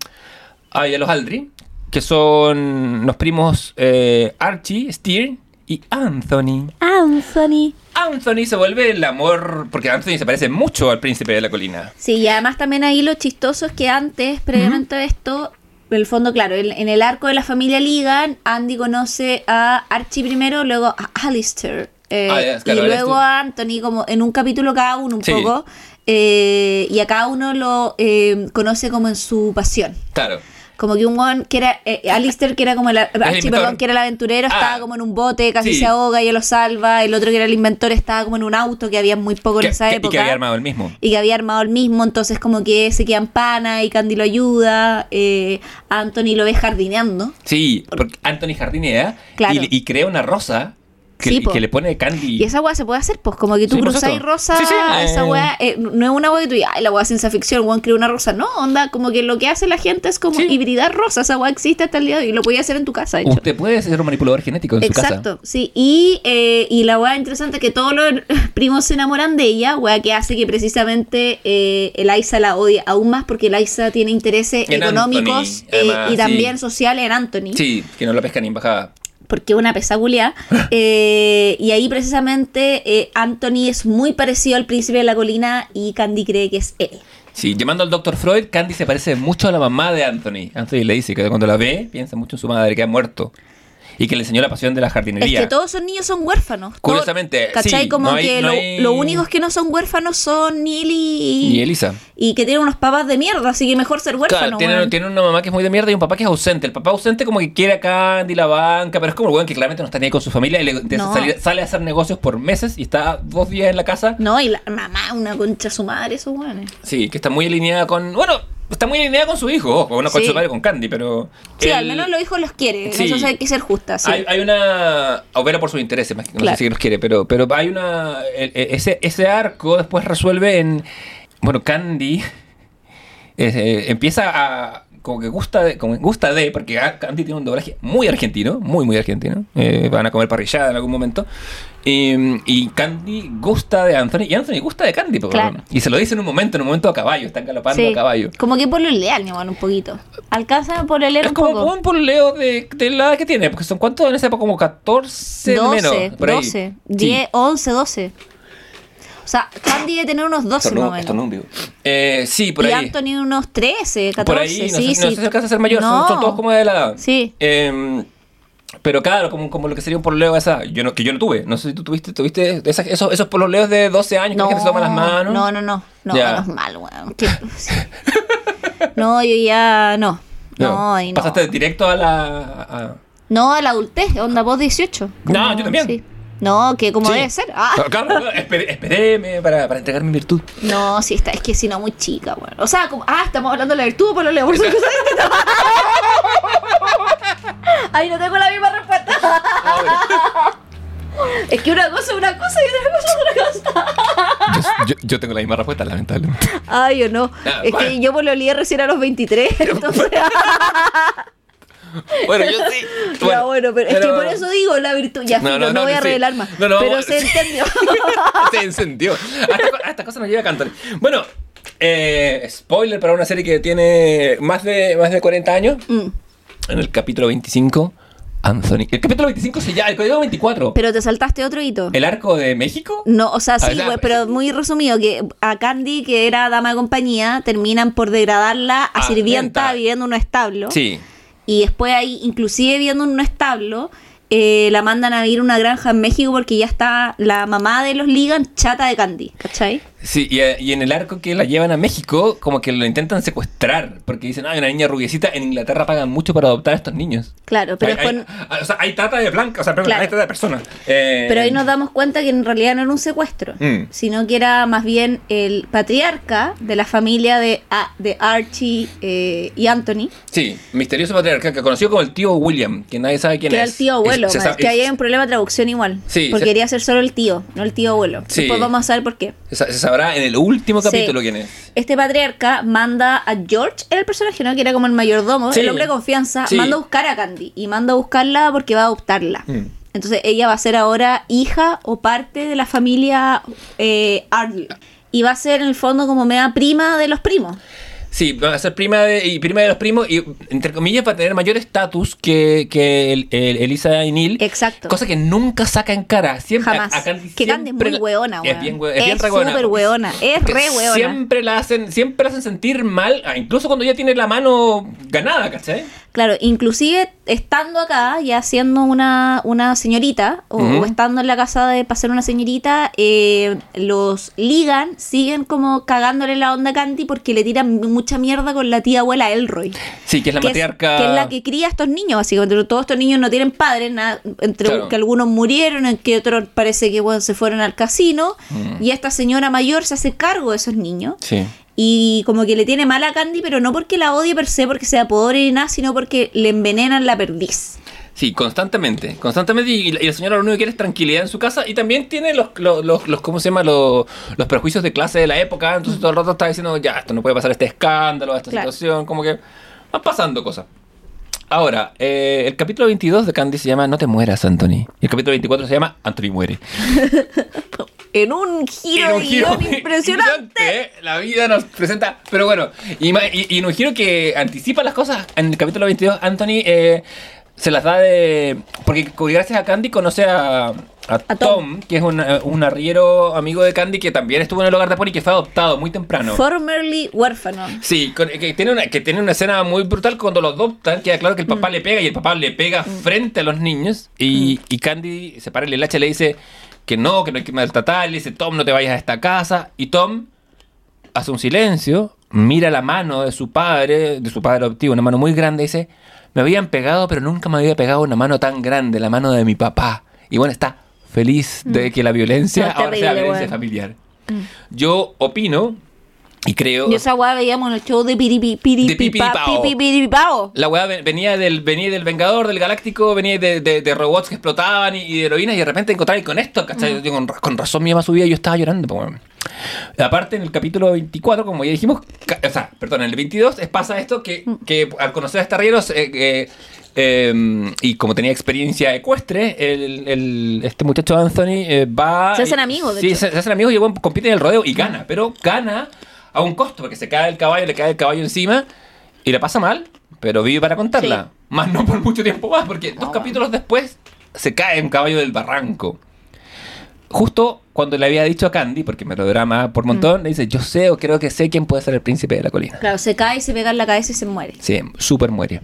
ay, a los Aldri, que son los primos eh, Archie, Steer y Anthony. Anthony. Anthony se vuelve el amor, porque Anthony se parece mucho al príncipe de la colina. Sí, y además también ahí lo chistoso es que antes, previamente a esto, en el fondo, claro, en, en el arco de la familia Ligan, Andy conoce a Archie primero, luego a Alistair. eh, Ah, claro, y luego a Anthony, como en un capítulo cada uno un Sí. poco. eh, y a cada uno lo eh, conoce como en su pasión. Claro. Como que un one que era, eh, Alistair que era como el, Archie, inventor. perdón, que era el aventurero, Ah. estaba como en un bote, casi Sí. se ahoga y él lo salva. El otro que era el inventor estaba como en un auto que había muy poco Que- en esa que- época y que había armado el mismo. y que había armado el mismo, entonces como que se queda en pana y Candy lo ayuda, eh, Anthony lo ve jardineando. Sí, porque Anthony jardinea Claro. y, y crea una rosa que, Sí, po. que le pone candy. Y esa weá se puede hacer, pues como que tú Sí, cruzáis rosa, Sí, esa eh. weá, eh, no es una weá que tú digas, ay, la weá ciencia ficción, el weón creó una rosa, no, onda, como que lo que hace la gente es como hibridar rosa, esa weá existe hasta el día de hoy y lo podía hacer en tu casa, de hecho. Usted puede ser un manipulador genético en su casa. Exacto, sí. Y, eh, y la weá interesante es que todos los *laughs* primos se enamoran de ella, weá que hace que precisamente eh, Eliza la odie aún más porque Eliza tiene intereses En económicos Anthony, además, y también sociales en Anthony. Sí, que no la pesca ni en bajada. Porque es una pesagulia. *laughs* y ahí precisamente eh, Anthony es muy parecido al príncipe de la colina y Candy cree que es él. Sí, llamando al Dr. Freud, Candy se parece mucho a la mamá de Anthony. Anthony le dice que cuando la ve, piensa mucho en su madre que ha muerto. Y que le enseñó la pasión de la Es jardinería. que todos esos niños son huérfanos. Todo- Curiosamente, ¿Cachai? sí, Como no hay- que no lo- hay- los únicos que no son huérfanos son Neil y, Y Elisa. y que tienen unos papás de mierda, así que mejor ser huérfano. Claro, tiene, una mamá que es muy de mierda y un papá que es ausente. El papá ausente como que quiere a Candy, la banca, pero es como el weón que claramente no está ni ahí con su familia y le empieza a No. salir- sale a hacer negocios por meses y está dos días en la casa. No, y la mamá, una concha su madre, esos weones. Sí, que está muy alineada con... Bueno, está muy alineada con su hijo, ojo, no con Sí. su padre, con Candy, pero... Sí, al menos los hijos los quiere. Sí. Eso hay que ser justa, sí. Hay, hay una. Opera por sus intereses, más que no Claro. sé si los quiere, pero, pero hay una. el- ese, ese arco después resuelve en. Bueno, Candy *laughs* eh, empieza a. Como que gusta de, como gusta de, porque a- Candy tiene un doblaje muy argentino, muy, muy argentino. Eh, van a comer parrillada en algún momento. Y, y Candy gusta de Anthony, y Anthony gusta de Candy. Claro. Y se lo dice en un momento, en un momento a caballo, están galopando Sí. a caballo. Como que por lo leal, mi amor, un poquito. Alcanza por leer Es un como poco. un pololeo de, de la edad que tiene, porque son cuántos en esa época, como 14 12, menos. Por ahí. 12, Sí. 10, 11, 12. O sea, Candy debe tener unos 12 más o menos. Eh, sí, por y ahí. Anthony unos 13, 14. por ahí, no, sí, sé, no sí. a ser mayor, son, No. son todos como de la edad. Sí. Eh, pero claro, como, como lo que sería un pololeo esa, yo no, que yo no tuve. No sé si tú tuviste, tuviste esas- esos, esos pololeos de 12 años que la gente se toma las manos. No, no, no. No, Ya. menos mal, weón. *laughs* No, yo ya no. No, y no. Pasaste directo a la. a- No, a la adultez, onda vos 18. No, yo también. sí. No, que como Sí. debe ser. Ah. Claro, claro, esperé- esperéme para, para entregar mi virtud. No, sí, está, es que si no, muy chica, weón. O sea, como, ah, estamos hablando de la virtud, por lo leo. Por Ay, no tengo la misma respuesta. Es que una cosa es una cosa y otra cosa es otra cosa. Yo, yo- yo tengo la misma respuesta, lamentablemente. Ay, yo no. Ah, Es bueno. que yo me lo lié recién a los 23. *laughs* Entonces, *laughs* Bueno, yo sí. ya bueno, pero, es que por eso digo la virtud. Ya, No, filo, no, no, no, voy a sí. revelar más. No, no, pero vamos- se entendió. *laughs* se encendió. A esta, co- a esta cosa nos lleva a cantar. Bueno, eh, spoiler para una serie que tiene más de, más de 40 años. Mm. En el capítulo 25, Anthony. El capítulo 25 se llama. El código 24. Pero te saltaste otro hito. ¿El arco de México? No, o sea, sí, pues, pues. pero muy resumido, que a Candy, que era dama de compañía, terminan por degradarla a Ah, sirvienta venta. viviendo en un establo. Sí. Y después ahí, inclusive viviendo en un establo, eh, la mandan a vivir a una granja en México porque ya está la mamá de los Ligan chata de Candy, ¿cachai? Sí, y, eh, y en el arco que la llevan a México, como que lo intentan secuestrar. Porque dicen, hay una niña rubiecita. En Inglaterra pagan mucho para adoptar a estos niños. Claro, pero hay, después... hay- o sea, hay trata de blanca, o sea, perdón, Claro. hay trata de personas. Eh, Pero ahí nos damos cuenta que en realidad no era un secuestro, Mm. sino que era más bien el patriarca de la familia de, a- de Archie eh, y Anthony, Sí, misterioso patriarca, que conocido como el tío William, que nadie sabe quién que es. era el tío abuelo, Se que ahí hay un problema de traducción igual, Sí, porque se- quería ser solo el tío, no el tío abuelo. Sí. Después vamos a saber por qué. se, se sabrá en el último capítulo quién es. Este patriarca manda a George, era el personaje, ¿no? Que era como el mayordomo, el hombre de confianza, manda a buscar a Candy y manda a buscarla porque va a adoptarla. Mm. Entonces ella va a ser ahora hija o parte de la familia eh, Ardley. Y va a ser en el fondo como media prima de los primos. Sí, va a ser prima de, y prima de los primos y, entre comillas, para tener mayor estatus que, que el- el- Elisa y Neil. Exacto. Cosa que nunca saca en cara. Siempre, Jamás. a- a que Candy es muy hueona, Es bien, hue- es bien Es re hueona. súper hueona. Es re hueona. Siempre la hacen, siempre la hacen sentir mal, ah, incluso cuando ya tiene la mano ganada, ¿cachai? Claro, inclusive estando acá, ya siendo una, una señorita, o, estando en la casa de pasar una señorita, eh, los ligan, siguen como cagándole la onda a Candy porque le tiran mucha mierda con la tía abuela Elroy. Sí, que es la que, matriarca. que es la que cría a estos niños, básicamente. Todos estos niños no tienen padres, nada, entre Claro. que algunos murieron, en que otros parece que bueno, se fueron al casino, y esta señora mayor se hace cargo de esos niños. Sí. Y como que le tiene mal a Candy, pero no porque la odie per se, porque sea pobre ni nada, sino porque le envenenan la perdiz. Sí, constantemente, constantemente y, y la señora lo único que quiere es tranquilidad en su casa y también tiene los, los, los, los- ¿cómo se llama? Los, los prejuicios de clase de la época, entonces todo el rato está diciendo, ya, esto no puede pasar este escándalo, esta Claro. situación, como que van pasando cosas. Ahora, eh, el capítulo 22 de Candy se llama No te mueras, Anthony. Y el capítulo 24 se llama Anthony muere. *laughs* En un giro *laughs* En un giro impresionante. ¿eh? La vida nos presenta. Pero bueno, y, y- y en un giro que anticipa las cosas. En el capítulo 22, Anthony eh, se las da de. Porque gracias a Candy conoce a, a A Tom, Tom. que es un, un arriero amigo de Candy que también estuvo en el hogar de Pony que fue adoptado muy temprano. Formerly huérfano. Sí, que tiene, una, que tiene una escena muy brutal cuando lo adoptan. Queda claro que el papá Mm. le pega y el papá le pega frente a los niños. Y, y Candy se para el hilacha y le dice que no, que no hay que maltratar. Le dice, Tom, no te vayas a esta casa. Y Tom hace un silencio, mira la mano de su padre, de su padre adoptivo, una mano muy grande, y dice, me habían pegado, pero nunca me había pegado una mano tan grande, la mano de mi papá. Y bueno, está feliz de que la violencia No, ahora sea violencia familiar. Yo opino y creo... Y esa weá veíamos en el show de Piripi, Piripi, Piripipao. La weá ve- venía del, venía del Vengador, del Galáctico, venía de, de- de robots que explotaban y, y de heroínas y de repente encontré con esto, ¿cachai? Yo, con, ra- con razón mi mamá subía y yo estaba llorando. Aparte, en el capítulo 24, como ya dijimos, o sea, perdón, en el 22 es, pasa esto que, que al conocer a arriero eh, eh, eh, y como tenía experiencia ecuestre, el, el- este muchacho Anthony eh, va... Se hacen amigos, de Sí, hecho. se, se hacen amigos y bueno, compite en el rodeo y gana, pero gana a un costo, porque se cae el caballo, le cae el caballo encima y le pasa mal, pero vive para contarla. Más no por mucho tiempo más, porque dos capítulos después se cae un caballo del barranco. Justo cuando le había dicho a Candy, porque me lo drama por montón, le dice, yo sé o creo que sé quién puede ser el príncipe de la colina. Claro, se cae y se pega en la cabeza y se muere. Sí, súper muere.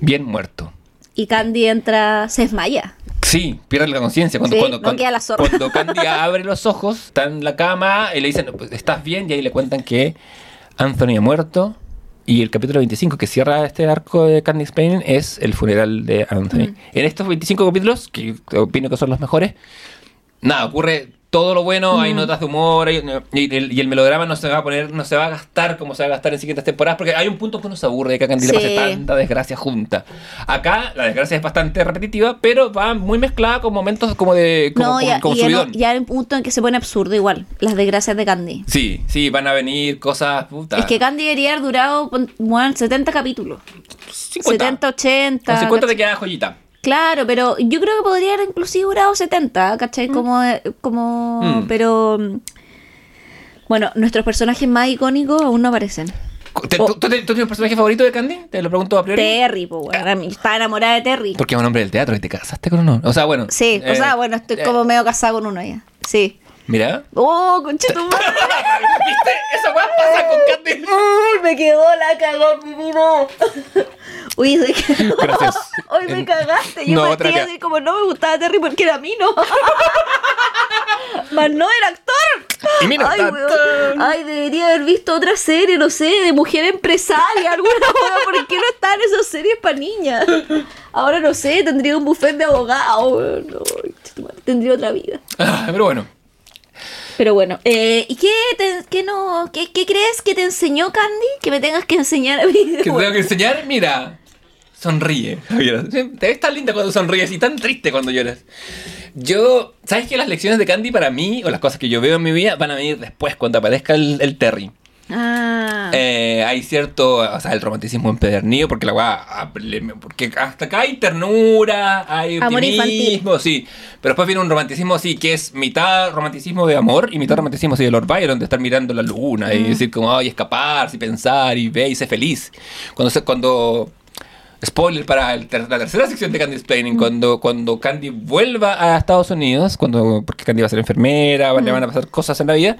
Bien muerto. Y Candy entra, se desmaya. Sí, pierde la conciencia. Cuando, Sí, cuando, no cuando- la cuando Candy *laughs* abre los ojos, está en la cama y le dicen, "Pues, ¿estás bien? Y ahí le cuentan que Anthony ha muerto. Y el capítulo 25 que cierra este arco de Candy Explaining es el funeral de Anthony. Mm. En estos 25 capítulos, que opino que son los mejores, nada, ocurre todo lo bueno, hay Mm. notas de humor, hay- y, el, y el melodrama no se va a poner, no se va a gastar como se va a gastar en siguientes temporadas, porque hay un punto que uno se aburre de que a Candy le pase tanta desgracia junta. Acá la desgracia es bastante repetitiva, pero va muy mezclada con momentos como de como, no, ya, como ya, no- ya hay un punto en que se pone absurdo igual, las desgracias de Candy. Sí, sí, van a venir cosas. Es que Candy debería haber durado bueno, 70 capítulos. 50. 70, 80. Con 50 te queda joyita. Claro, pero yo creo que podría haber inclusive durado 70, ¿cachai? Como, eh, como, Mm. pero... mm, Bueno, nuestros personajes más icónicos aún no aparecen. ¿Te- Oh. ¿Tú, tienes un personaje favorito de Candy? Te lo pregunto a priori. Terry, pues, bueno, estaba enamorada de Terry. Porque es un hombre del teatro y te casaste con uno. O sea, bueno. Sí, o eh, sea, bueno, estoy eh, como medio casada con uno ya. Sí. Mira. Oh, conchetumadre. *laughs* ¿Viste? Esa weá pasa con Candy. Uy, me quedó la cagó mi vida. *laughs* Uy, quedó. Gracias. Hoy me En- cagaste. Yo No, que- así como no me gustaba Terry porque era mí, no. Más no era actor. Y mira, Ay, weón. debería haber visto otra serie, no sé, de mujer empresaria, *laughs* alguna cosa. ¿Por qué no están esas series para niñas? Ahora no sé, tendría un buffet de abogados. weón. No, tendría otra vida. Ah, pero bueno. Pero bueno, eh, ¿y qué, te- qué no, qué, qué crees que te enseñó Candy que me tengas que enseñar a mí? ¿Qué te *laughs* tengo que enseñar? Mira. Sonríe, Javier. *laughs* Te ves tan linda cuando sonríes y tan triste cuando lloras. Yo, ¿sabes que las lecciones de Candy para mí, o las cosas que yo veo en mi vida, van a venir después, cuando aparezca el, el Terry? Ah, Eh, hay cierto, o sea, el romanticismo empedernido, porque la weá, porque hasta acá hay ternura, hay optimismo, sí. Pero después viene un romanticismo así, que es mitad romanticismo de amor y mitad romanticismo así de Lord Byron, de estar mirando la luna y decir como, ay, escaparse y pensar y ve y ser feliz. Cuando se, cuando Spoiler para el ter- la tercera sección de Candy Explaining, cuando, cuando Candy vuelva a Estados Unidos, cuando porque Candy va a ser enfermera, le van a pasar cosas en la vida,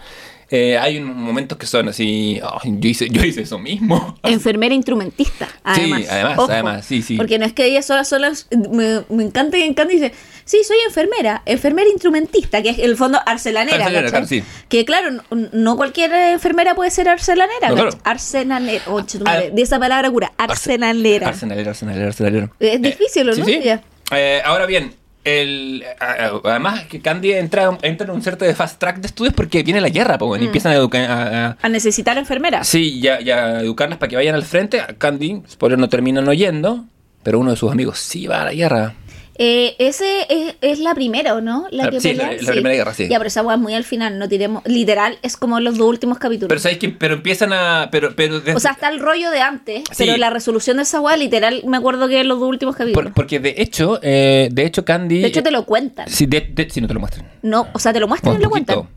eh, hay unos momentos que son así, "Ay, yo, hice, yo hice eso mismo. *laughs* enfermera instrumentista, además. además, Ojo. además, sí, sí. Porque no es que ella sola, sola, me, me encanta que en Candy dice, sí, soy enfermera, enfermera instrumentista, que es el fondo arcelanera. Arcelanera, claro, sí. Que claro, no, no cualquier enfermera puede ser arcelanera. No, claro. Arsenalera, oh, chetumare, Ar- de esa palabra cura, arsenalera. Arsenalero, arsenalero, arsenalero. Es difícil, ¿o Sí, no? sí. Ya. Eh, ahora bien, el, a- a- además que Candy entra, entra en un cierto de fast track de estudios porque viene la guerra, pues, y empiezan a educar... a- a- A necesitar enfermeras. Sí, ya, ya educarlas para que vayan al frente. A Candy, spoiler, no terminan oyendo, pero uno de sus amigos sí va a la guerra. Eh, ese es, es la primera, ¿o no? La Ah, que sí, pelea. la- la primera guerra, sí. Ya, pero esa hueá es muy al final, no tiremos. Literal, es como los dos últimos capítulos. Pero sabéis que pero empiezan a pero pero o sea, está el rollo de antes, Sí. pero la resolución de esa hueá, literal, me acuerdo que en los dos últimos capítulos. por- porque de hecho, eh, de hecho Candy de hecho, te lo cuentan. sí, de, de- sí, no te lo muestran. No, o sea, te lo muestran y lo cuentan.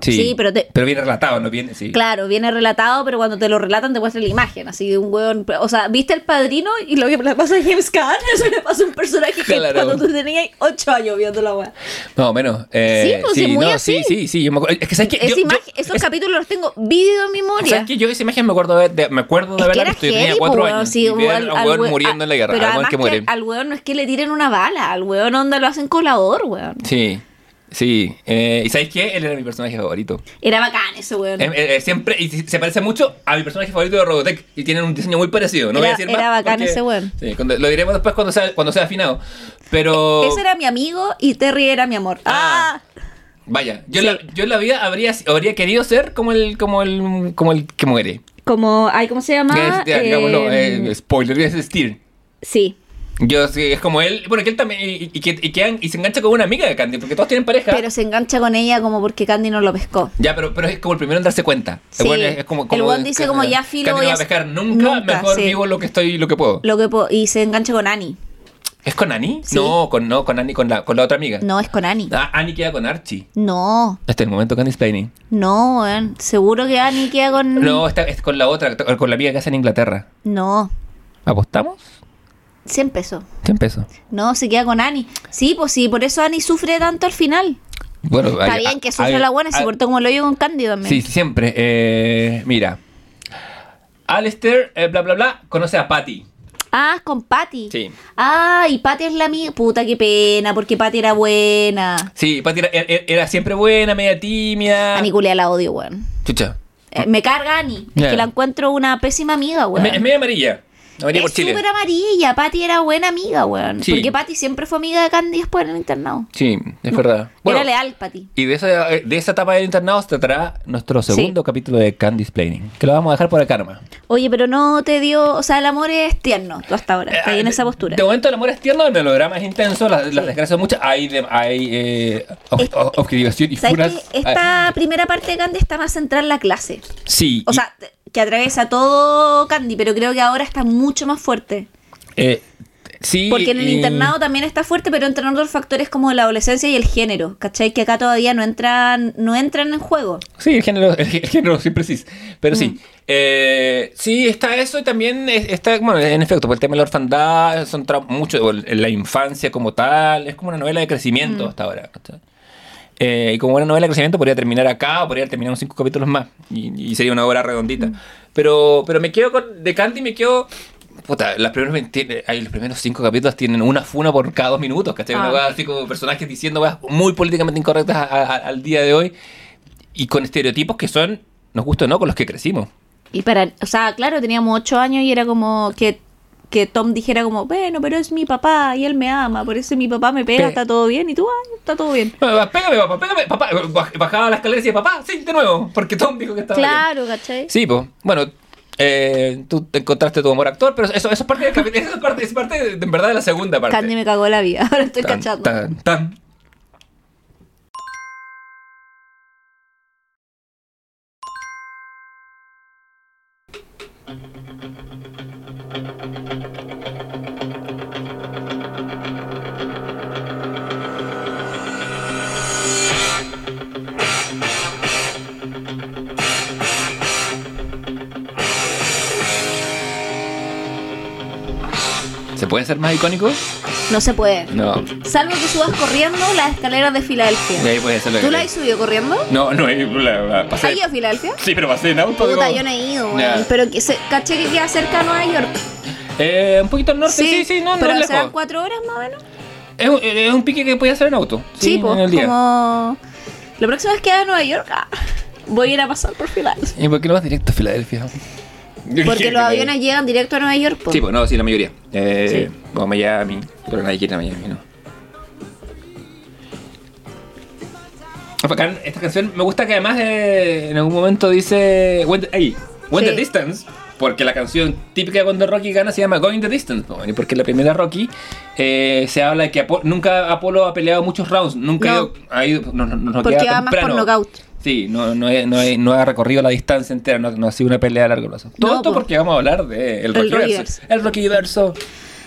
Sí, Sí, pero te- pero viene relatado, no viene, sí. Claro, viene relatado, pero cuando te lo relatan te muestran la imagen, así de un hueón. O sea, ¿viste el padrino? Y lo que le pasa a James Caan, *laughs* eso le pasa a un personaje que Claro. cuando tú tenías 8 años viendo la weá. No, menos. Eh, Sí, pues, sí, muy no, así. sí, sí, sí. Yo me acuerdo- es que sabes que yo- yo- esos es- capítulos los tengo vívido en memoria. ¿Sabes que yo esa imagen me acuerdo de, de- me acuerdo de que verla yo tenía heavy, cuatro po, weón, años sí, y ver al- al weón we- muriendo a- en la guerra, Pero al que que muere. al weón no es que le tiren una bala, al weón onda lo hacen colador, weón. Sí, sí. Eh, ¿Y sabes qué? Él era mi personaje favorito. Era bacán ese weón. Eh, eh, siempre, y se parece mucho a mi personaje favorito de Robotech. Y tienen un diseño muy parecido. No voy a Era- decir era más. bacán porque- ese weón. Sí, cuando- lo diremos después cuando sea, cuando sea afinado. Pero. Ese era mi amigo y Terry era mi amor. Ah. Ah, Vaya, yo, Sí. la, yo en la vida habría, habría querido ser como el, como el, como el que muere. como, ay, ¿cómo se llama? Que es, ya, digámoslo, Eh, spoiler, es Steer. sí. Yo sí, es como él, bueno, que él también, y, y que, y, quedan- y se engancha con una amiga de Candy, porque todos tienen pareja. Pero se engancha con ella como porque Candy no lo pescó. ya, pero, pero es como el primero en darse cuenta. Sí. El es, es como, como El weón dice como, ya, filo, Candy voy no va a pescar nunca, nunca, mejor sí. vivo lo que estoy, lo que puedo. Lo que po- y se engancha con Annie. ¿Es con Annie? Sí. No, con, no, con Annie, con la, con la otra amiga. No, es con Annie. Ah, Annie queda con Archie. No, Este es el momento Candy explaining. no, weón. Seguro que Annie queda con. No, esta es con la otra, con la amiga que hace en Inglaterra. No, ¿Apostamos? 100 pesos. 100 pesos. No, se queda con Annie. Sí, pues sí, por eso Annie sufre tanto al final. Bueno, Está hay- bien que sufre hay- la buena, se portó como lo yo con Candy también. Sí, siempre. Eh, mira. Alistair, eh, bla, bla, bla, conoce a Patty. Ah, es con Patty. Sí. Ah, y Patty es la amiga. Puta, qué pena, porque Patty era buena. Sí, Patty era, era- era siempre buena, media tímida. Annie Culea la odio, weón. Chucha. Eh, me carga Annie. Es que la encuentro una pésima amiga, weón. es media amarilla. Amarilla por es Chile. súper amarilla. Patty era buena amiga, weón. Sí. Porque Patty siempre fue amiga de Candy después en el internado. Sí, es verdad. Bueno, era leal, Patty. y de esa, de esa etapa del internado se tratará nuestro segundo capítulo de Candy's Planning, que lo vamos a dejar por acá nomás. Oye, pero no te dio. O sea, el amor es tierno, tú hasta ahora. Está ahí en Eh, esa postura. De momento el amor es tierno, el melodrama es intenso, las, las desgracias son muchas, hay, de- hay eh, ob- Es- ob- objetivación y ¿Sabes furas. que Esta primera parte de Candy está más centrada en la clase. Sí. O y- sea, que atraviesa todo Candy, pero creo que ahora está mucho más fuerte. eh, sí. Porque en el y- internado también está fuerte, pero entran otros factores como la adolescencia y el género, ¿cachai? Que acá todavía no entran, no entran en juego. Sí, el género, el, el género siempre sí. Pero Mm. sí. Eh, sí, está eso y también es- está, bueno, en efecto, por el tema de la orfandad, son mucho, la infancia como tal, es como una novela de crecimiento Mm. hasta ahora. ¿cachai? Eh, y como una novela de crecimiento podría terminar acá o podría terminar en cinco capítulos más y, y sería una obra redondita. Mm. Pero, pero me quedo con, de Candy me quedo... Puta, las primeros, 20 ay, los primeros cinco capítulos tienen una funa por cada dos minutos, ¿cachai? Una Ah. weá así como personajes diciendo weas muy políticamente incorrectas a- a- al día de hoy y con estereotipos que son, nos gusta o no, con los que crecimos. Y para, o sea, claro, teníamos ocho años y era como que, que Tom dijera como, bueno, pero es mi papá y él me ama, por eso mi papá me pega, Pe- está todo bien, y tú, ah, está todo bien. Ah, Pégame, papá, pégame, papá. Baj- Bajaba la escalera y decía, papá, sí, de nuevo, porque Tom dijo que estaba bien. Claro, ¿cachai? Sí, pues, bueno, eh, tú te encontraste tu amor actor, pero eso, eso es parte, del capi- *laughs* eso es parte, es parte de, de- en verdad de la segunda parte. Candy me cagó la vida, *laughs* ahora estoy Tan, cachando. tan, tan. ¿Se puede ser más icónico? No se puede. No. Salvo que subas corriendo las escaleras de Filadelfia. De ahí puede ser lo que ¿Tú la has subido corriendo? No, no, eh, la, la- pasé. ¿Has ido a Filadelfia? Sí, pero pasé en auto. Puta, digo. yo no he ido. Ya. Pero que se, caché que queda cerca a Nueva York. Eh, un poquito al norte, sí, sí, no, no pero es serán lejos. cuatro horas más o menos. Es, un- es un pique que puede hacer en auto. Sí, Sí, pues, en el día. como... La próxima vez que a Nueva York, ah, voy a ir a pasar por Filadelfia. ¿Y por qué no vas directo a Filadelfia? Porque los aviones llegan directo a Nueva York, po. Sí, pues no, sí, la mayoría. Eh, Sí. O a Miami, pero nadie quiere Miami, ¿no? Ah, Esta canción me gusta que además eh, en algún momento dice When the, ey, When the Sí. Distance, porque la canción típica cuando Rocky gana se llama Going the Distance, ¿no? y porque la primera Rocky eh, se habla de que Apo- nunca Apolo ha peleado muchos rounds, nunca No. ha ido- ha ido, no, no, no Porque va más por temprano. Sí, no, no, he- no, he- no ha recorrido la distancia entera, no, no ha sido una pelea a largo plazo. Todo esto po. porque vamos a hablar de el El Rocky Rocky verso. El Rocky verso.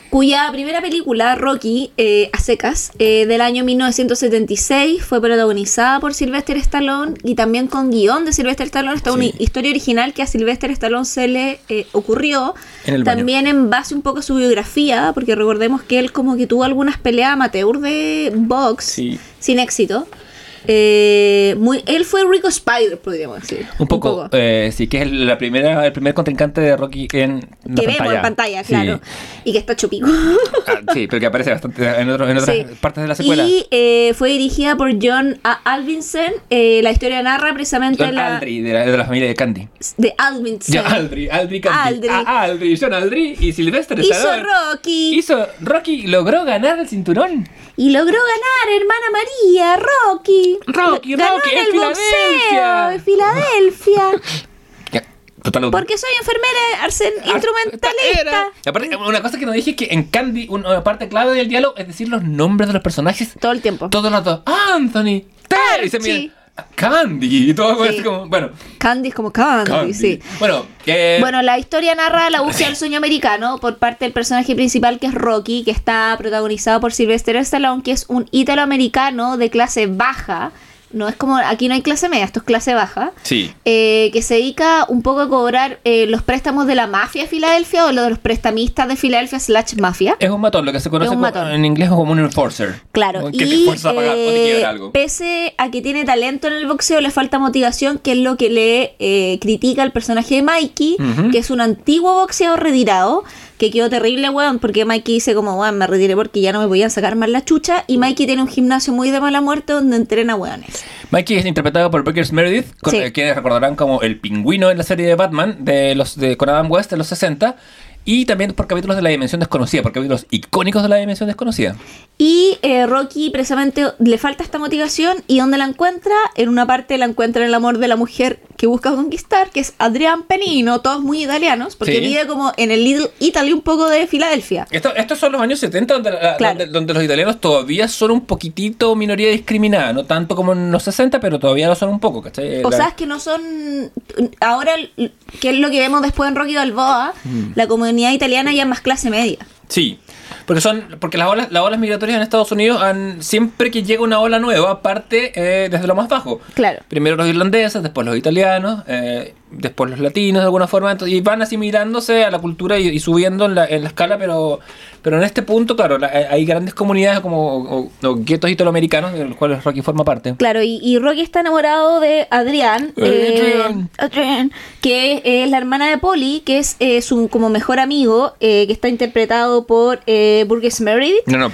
Cuya primera película, Rocky, eh, a secas, eh, del año 1976, fue protagonizada por Sylvester Stallone y también con guion de Sylvester Stallone. Está una historia original que a Sylvester Stallone se le eh, ocurrió. En el baño. también en base un poco a su biografía, porque recordemos que él como que tuvo algunas peleas amateur de box Sí. sin éxito. Eh, muy, él fue Rico Spider, podríamos decir. Un poco, eh, sí, que es el- la primera, el primer contrincante de Rocky en la que vemos en pantalla, Sí. claro. Y que está chupico. Ah, sí, pero que aparece bastante en, otro- en otras Sí. partes de la secuela. Y eh, fue dirigida por John A. Alvinson. La historia narra precisamente John la, Aldry, de la, de la familia de Candy. de Alvinson. John Aldry, Aldry Candy. Aldry. Ah, Aldry, John Aldry y Sylvester Hizo Stallone. Rocky Hizo Rocky logró ganar el cinturón. y logró ganar, hermana María, Rocky. Rocky, Ganó Rocky, en en el boxeo de Filadelfia. *laughs* Total, Porque soy enfermera, arsen, instrumentalista. Era. Aparte, una cosa que no dije es que en Candy, una parte clave del diálogo es decir los nombres de los personajes Todo el tiempo. todo el rato. Anthony, Terry, Candy y todo Sí. así como, bueno, Candy es como Candy, Candy. sí. Bueno, eh, Bueno, la historia narra la búsqueda del sueño americano por parte del personaje principal que es Rocky, que está protagonizado por Sylvester Stallone, que es un ítalo-americano de clase baja. No es como, aquí no hay clase media, esto es clase baja. sí. eh, que se dedica un poco a cobrar eh, los préstamos de la mafia de Filadelfia o lo de los prestamistas de Filadelfia slash mafia. Es un matón, lo que se conoce como- en inglés como un enforcer. Claro, que te y a pagar o te eh, algo. pese a que tiene talento en el boxeo, le falta motivación, que es lo que le eh, critica el personaje de Mikey, que es un antiguo boxeador retirado, que quedó terrible, weón, porque Mikey dice como, weón, me retiré porque ya no me podían sacar más la chucha, y Mikey tiene un gimnasio muy de mala muerte donde entrena weones. Mikey es interpretado por Burgess Meredith, con, Sí. eh, quienes recordarán como el pingüino en la serie de Batman de los de con Adam West de los 60. Y también por capítulos de la Dimensión Desconocida, por capítulos icónicos de la Dimensión Desconocida. Y eh, Rocky precisamente le falta esta motivación y ¿dónde la encuentra? En una parte la encuentra en el amor de la mujer que busca conquistar, que es Adrián Penino, todos muy italianos, porque Sí. vive como en el Little Italy un poco de Filadelfia. Esto- estos son los años 70 donde, la- Claro. donde, donde los italianos todavía son un poquitito minoría discriminada, no tanto como en los 60, pero todavía lo son un poco, ¿cachai? O La- sea, es que no son. Ahora, que es lo que vemos después en Rocky Balboa, Mm. la comunidad italiana ya es más clase media. Sí, porque son porque las olas, las olas migratorias en Estados Unidos han siempre que llega una ola nueva parte eh, desde lo más bajo. Claro. Primero los irlandeses, después los italianos, eh, después los latinos de alguna forma, entonces, y van asimilándose a la cultura y, y subiendo en la, en la escala, pero pero en este punto, claro, la- eh, hay grandes comunidades como guetos italoamericanos, de los cuales Rocky forma parte. Claro, y, y Rocky está enamorado de Adrián, eh, Adrián. Adrián, que es la hermana de Polly, que es eh, su como mejor amigo, eh, que está interpretado por eh, Burgess Meredith. No, no,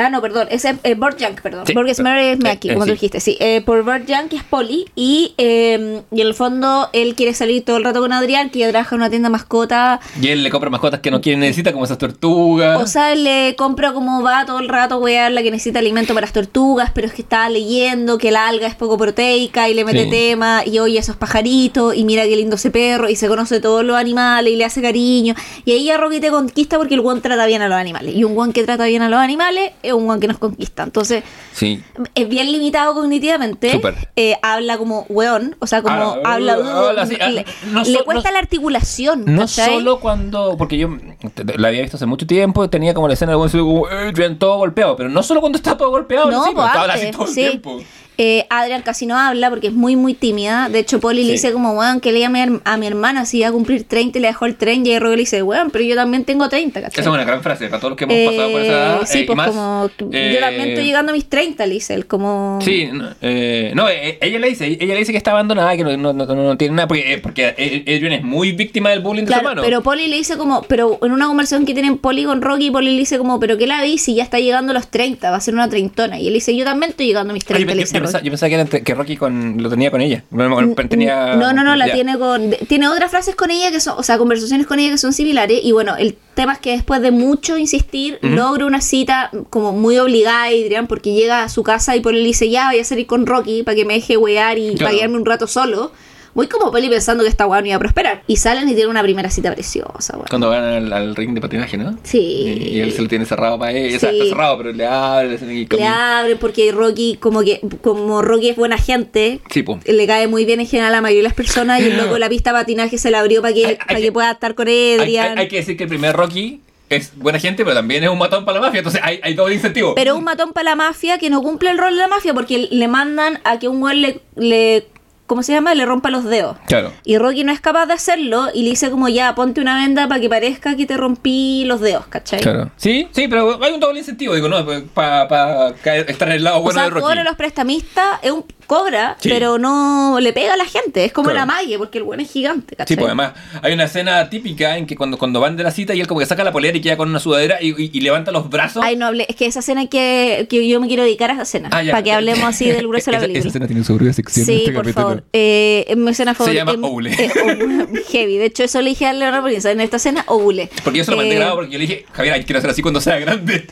Ah, no, perdón, es eh, Burt Young, perdón. Sí, eh, Meredith es eh, Mackie, eh, como tú sí. dijiste, sí. Eh, por que es Polly, y, eh, y en el fondo él quiere salir todo el rato con Adrián, que ella trabaja en una tienda mascota y él le compra mascotas que no quiere necesita, como esas tortugas. O sea, le compra como va todo el rato, wear la que necesita alimento para las tortugas, pero es que está leyendo que la alga es poco proteica y le mete Sí. tema, y oye esos pajaritos, y mira qué lindo ese perro, y se conoce todos los animales y le hace cariño. Y ahí ya Rocky te conquista porque el one trata bien a los animales. Y un one que trata bien a los animales es un one que nos conquista. Entonces, sí. es bien limitado cognitivamente. Eh, habla como weón, o sea, como Habla- habla. ah, le, no le so- cuesta no- la articulación. No ¿cachai? solo cuando. Porque yo te- te- la había visto hace mucho tiempo, tenía como la escena de algún como Adrian todo golpeado, pero no solo cuando está todo golpeado, No, sí, pues estaba antes, así todo el tiempo. Eh, Adrián casi no habla porque es muy, muy tímida. De hecho, Polly le dice como, weón, que le llame a mi- hermana si va a cumplir 30 y le dejó el tren. Y ahí Roger le dice, weón, pero yo también tengo 30, ¿cachai? Esa es una gran frase para todos los que hemos pasado por esa edad. Eh, sí, eh, pues más, como, eh, yo también estoy llegando a mis 30, le dice él, como... Sí, no, eh, no, eh, ella le dice, ella le dice que está abandonada, que no, no, no, no tiene nada, porque, eh, porque Adrian es muy víctima del bullying de su hermano. pero Polly le dice como, pero en una conversación que tienen Polly con Rocky, Polly le dice como, pero ¿qué la vi si ya está llegando a los 30? Va a ser una treintona. Y él dice, yo también estoy llegando a mis Oye, 30, yo, le yo pensaba, Rocky. yo pensaba que, era entre- que Rocky con, lo tenía con ella. No, no, tenía, No, no, no, la ya. tiene con. Tiene otras frases con ella que son, o sea, conversaciones con ella que son similares. Y bueno, el tema es que después de mucho insistir, Ujú. logra una cita como muy obligada, Adrián, porque llega a su casa y por él dice, ya voy a salir con Rocky para que me deje wear y Claro. para quedarme un rato solo. Muy como Peli pensando que esta weá no iba a prosperar. Y salen y tienen una primera cita preciosa, weón. Cuando van al, al ring de patinaje, ¿no? Sí. Y, y él se lo tiene cerrado para ella. O sea, está cerrado, pero le abre. y Le abre porque Rocky, como que, como Rocky es buena gente, Sí, le cae muy bien en general a la mayoría de las personas y el loco la pista de patinaje se la abrió para que, Hay- para que, que- pueda estar con Adrian. hay- hay que decir que el primer Rocky es buena gente, pero también es un matón para la mafia. Entonces hay, hay doble incentivo. Pero un matón para la mafia que no cumple el rol de la mafia porque le mandan a que un güey le, le ¿cómo se llama? Le rompa los dedos. Claro. Y Rocky no es capaz de hacerlo y le dice como ya, ponte una venda para que parezca que te rompí los dedos, ¿cachai? Claro. Sí, sí, pero hay un doble incentivo, digo, ¿no? Para estar en el lado O bueno sea, de Rocky. a los prestamistas, es un cobra, Sí. pero no le pega a la gente. Es como Claro. la mague, porque el buen es gigante, Sí, ¿cachai? pues además hay una escena típica en que cuando, cuando van de la cita y él como que saca la polera y queda con una sudadera y, y- y levanta los brazos. Ay, no hable. Es que esa escena que, que yo me quiero dedicar a esa escena. Ah. Para que hablemos así del grueso de la Esa- película. Esa escena tiene su propia sección Sí, este por capítulo. favor. Eh, es mi escena favorita. llama em, Oule. eh, Oule. heavy. De hecho, eso le dije a Leonardo porque en esta escena, Oule. Porque yo se lo mandé Eh, grabado porque yo le dije, Javier, quiero hacer así cuando sea grande.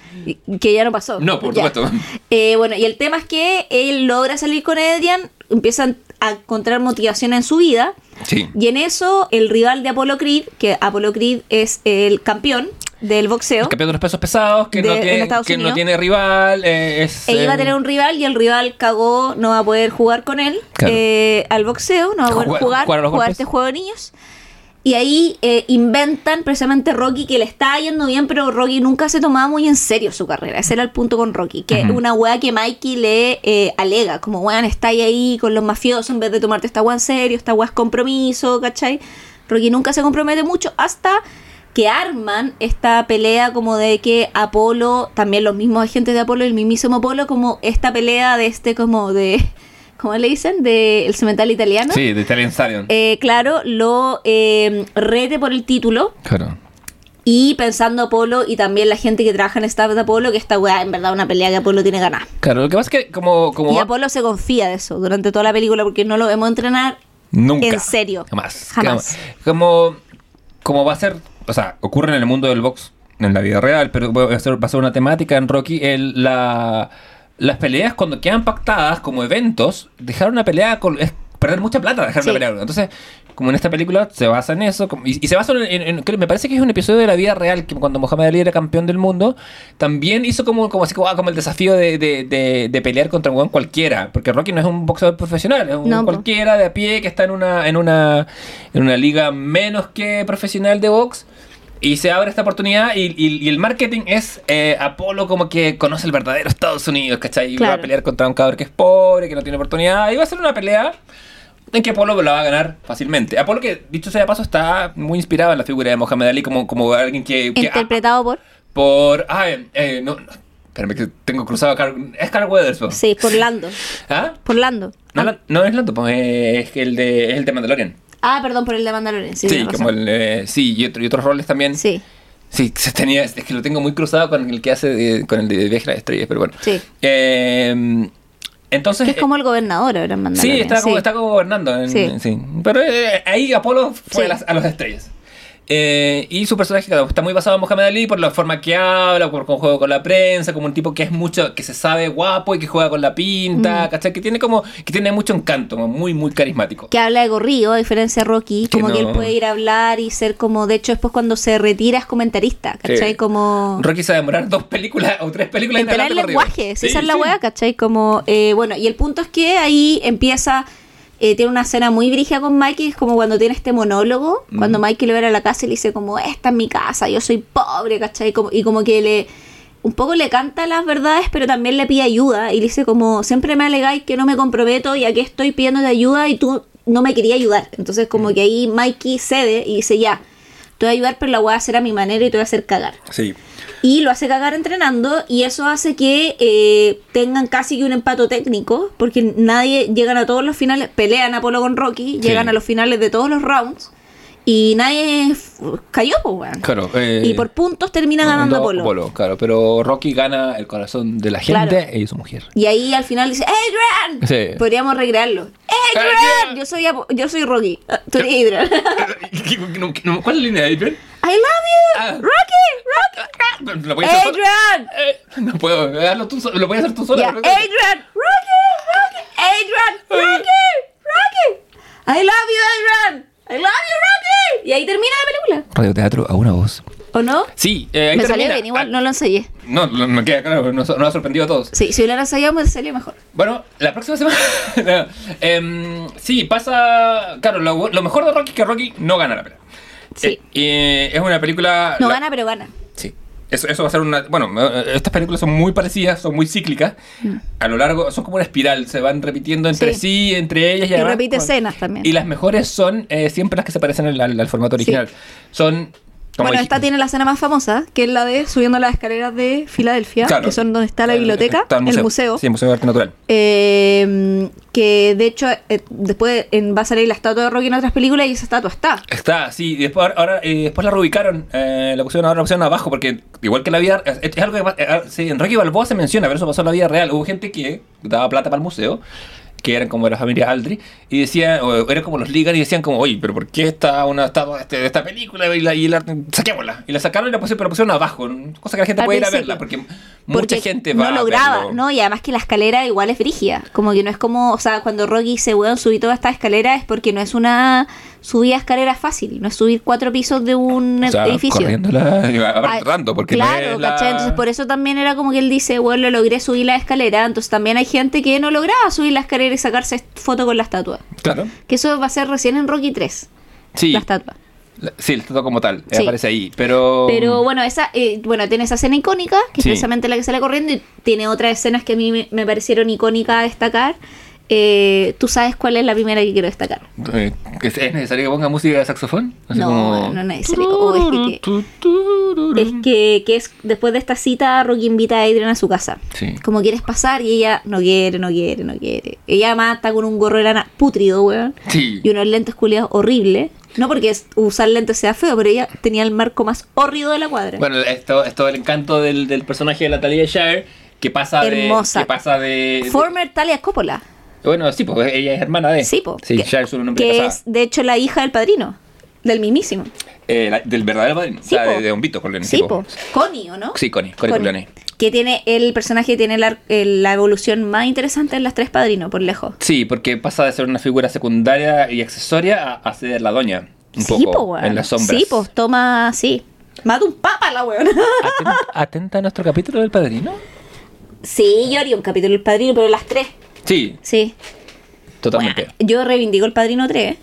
Que ya no pasó. No, por supuesto. Eh, bueno, y el tema es que él logra salir con Adrian, empiezan a encontrar motivación en su vida. Sí. Y en eso, el rival de Apollo Creed, que Apollo Creed es el campeón del boxeo. El campeón de los pesos pesados, que, De- no, en tiene, que no tiene rival. eh, es, Él iba a eh, tener un rival y el rival cagó, no va a poder jugar con él Claro. eh, al boxeo, no va a poder Jugar- jugar, jugar este juego de niños. Y ahí eh, inventan precisamente Rocky que le está yendo bien, pero Rocky nunca se tomaba muy en serio su carrera. Ese era el punto con Rocky, que es Ujú. una weá que Mikey le eh, alega, como weón, está ahí con los mafiosos en vez de tomarte esta weá en serio, esta weá es compromiso, ¿cachai? Rocky nunca se compromete mucho hasta que arman esta pelea como de que Apolo, también los mismos agentes de Apolo, el mismísimo Apolo, como esta pelea de este como de, ¿cómo le dicen? De el cemental italiano. Sí, de Italian Stadium. Eh, claro, lo eh, rete por el título claro. y pensando Apolo y también la gente que trabaja en staff de Apolo que esta weá en verdad una pelea que Apolo tiene ganas. Claro, lo que pasa es que como... como Y va- Apolo se confía de eso durante toda la película porque no lo vemos entrenar Nunca. en serio. Jamás. Jamás. Como, como va a ser o sea, ocurren en el mundo del box en la vida real, pero va a ser, va a ser una temática en Rocky. El, la, las peleas cuando quedan pactadas como eventos, dejar una pelea con, es perder mucha plata dejar Sí. una pelea. Entonces, como en esta película se basa en eso, como- y, y se basa en, en- me parece que es un episodio de la vida real, que cuando Muhammad Ali era campeón del mundo, también hizo como, como así como, ah, como el desafío de, de- de- de pelear contra un cualquiera, porque Rocky no es un boxeador profesional, es un No, cualquiera de a pie que está en una, en una, en una liga menos que profesional de box. Y se abre esta oportunidad y, y- y el marketing es eh, Apolo como que conoce el verdadero Estados Unidos, ¿cachai? Y va a Claro. pelear contra un cabrón que es pobre, que no tiene oportunidad. Y va a ser una pelea en que Apolo la va a ganar fácilmente. Apolo que, dicho sea de paso, está muy inspirado en la figura de Mohamed Ali como, como alguien que... que- Interpretado por. por... Ah, eh, eh, no, no, espérame que tengo cruzado a Carl... Es Carl Weathers. Sí, por Lando. ¿Ah? Por Lando. No, Ah, no es Lando, pues es el de, es el de Mandalorian. Ah, perdón, por el de Mandalorian. Sí, como el... eh, sí, y, otro- y otros roles también. Sí, Sí, se tenía, es que lo tengo muy cruzado con el que hace de- con el de Viaje a las Estrellas, pero bueno. sí. Eh, entonces. Que es como el gobernador ahora en eh, Mandalorian. sí, está como, está como gobernando. en- Sí. sí. Pero eh, ahí Apolo fue a, las, a las estrellas. Eh, y su personaje está muy basado en Mohamed Ali por la forma que habla, por cómo juega con la prensa, como un tipo que es mucho, que se sabe guapo y que juega con la pinta, Mm. ¿cachai? Que tiene como, que tiene mucho encanto, muy, muy carismático. Que habla de gorrillo, a diferencia de Rocky. Que Como que él puede ir a hablar y ser como. De hecho, después cuando se retira es comentarista, ¿cachai? Sí. Como. Rocky se va a demorar dos películas o tres películas en corrido. lenguaje, si Sí, esa es la sí. weá, ¿cachai? Como, eh, bueno, y el punto es que ahí empieza, eh, tiene una escena muy brígida con Mikey, es como cuando tiene este monólogo, Mm. cuando Mikey le va a la casa y le dice como, esta es mi casa, yo soy pobre, ¿cachai? Como, y como que le, un poco le canta las verdades, pero también le pide ayuda, y le dice como, siempre me alegáis que no me comprometo y aquí estoy pidiéndote ayuda y tú no me querías ayudar. Entonces Mm. como que ahí Mikey cede y dice, ya, te voy a ayudar, pero la voy a hacer a mi manera y te voy a hacer cagar Sí. y lo hace cagar entrenando y eso hace que eh, tengan casi que un empato técnico porque nadie llegan a todos los finales pelean Apolo con Rocky llegan a los finales de todos los rounds y nadie cayó pues weón. Claro. eh, y por puntos termina ganando Ganando Apolo claro, pero Rocky gana el corazón de la gente Claro. y su mujer. y ahí al final dice Adrian Sí. podríamos recrearlo Adrian Adrian. yo soy yo soy Rocky Ah, tú eres Adrian *laughs* ¿Cuál es la línea de Adrian? I love you Ah. Rocky Rocky ¿Lo puedes hacer sola? Adrian Eh, no puedo, hazlo tú, lo puedes hacer tú sola. Yeah, Adrian, Rocky, Rocky, Adrian, Rocky, Rocky. I love you, Adrian. I love you, Rocky. Y ahí termina la película. Radioteatro a una voz. ¿O no? Sí, eh, ahí me termina. salió bien, igual Ah, no lo ensayé. No, no, me queda claro, nos, nos ha sorprendido a todos. Sí, si hubiera ensayado me salió mejor. Bueno, la próxima semana. *laughs* no, em, sí, pasa. Claro, lo, lo mejor de Rocky es que Rocky no gana la pelea. Sí. Eh, y es una película. No la- gana, pero gana. Eso, eso va a ser una. Bueno, eh, estas películas son muy parecidas, son muy cíclicas. A lo largo, son como una espiral, se van repitiendo entre Mm. Sí. sí, entre ellas y, Y además, repite escenas también. Y las mejores son eh, siempre las que se parecen al, al- al formato original. Son. Como Bueno, esta tiene la escena más famosa, que es la de subiendo las escaleras de Filadelfia, Claro. que son donde está la El- biblioteca, está el museo. Sí, el Museo de Arte Natural. Eh, que de hecho eh, después en- va a salir la estatua de Rocky en otras películas y esa estatua está. Está, sí, y después, ahora, eh, después la reubicaron, eh, la pusieron ahora la pusieron abajo, porque igual que la vida, es, es algo que eh, sí, en Rocky Balboa se menciona, pero eso pasó en la vida real. Hubo gente que daba plata para el museo, que eran como de la familia Aldri, y decían, o eran como los ligas y decían como, oye, pero ¿por qué está una estatua de, este- esta película? Y la, y la- saquémosla. Y la sacaron y la pusieron, pero la pusieron abajo, cosa que la gente Al puede ir a verla, porque, Porque mucha gente va no a lograba, verlo. ¿no? Y además que la escalera igual es frigia. Como que no es como, o sea, cuando Rocky dice, weón, subí toda esta escalera es porque no es una subida de escalera fácil, no es subir cuatro pisos de un O sea, edificio. Ay, tanto, porque claro, la- ¿cachai? Entonces por eso también era como que él dice, bueno, lo logré subir la escalera, entonces también hay gente que no lograba subir la escalera y sacarse foto con la estatua. Claro. Que eso va a ser recién en Rocky 3, Sí. la estatua. La- Sí, el estatua como tal, eh, Sí. aparece ahí, pero... Pero bueno, esa, eh, bueno, tiene esa escena icónica, que Sí. es precisamente la que sale corriendo, y tiene otras escenas que a mí me, me parecieron icónicas a destacar. Eh, ¿Tú sabes cuál es la primera que quiero destacar? Eh, ¿Es es necesario que ponga música de saxofón? Así No, como- no es necesario. Oh, es que- Es que, que es después de esta cita, Rocky invita a Adrian a su casa. Sí. Como quieres pasar y ella no quiere, no quiere, no quiere. Ella además está con un gorro de lana putrido, weón. Sí. Y unos lentes culiados horribles. No porque usar lentes sea feo, pero ella tenía el marco más horrido de la cuadra. Bueno, esto es todo el encanto del, del personaje de Natalia Shire, que pasa Hermosa. de... Que pasa de- Former Talia Coppola. Bueno, sí, pues ella es hermana de... Sí, po. Sí, que, Shire es un nombre que casada. es de hecho la hija del padrino, del mismísimo. Eh, la- del verdadero padrino. Sí, o sea, de, de Don Vito Corleone. Sí, po. Connie, ¿o no? Sí, Connie, Connie Corleone. Que tiene, el personaje tiene la, evolución más interesante en las tres padrinos, por lejos. Sí, porque pasa de ser una figura secundaria y accesoria a, a ser la doña. Un sí, poco po, weón. en las sombras. Sí, pues toma, sí. Mata un papa la weona. Atenta, atenta a nuestro capítulo del padrino. sí, yo haría un capítulo del padrino, pero las tres. Sí, Sí. totalmente. Bueno, yo reivindico el padrino 3,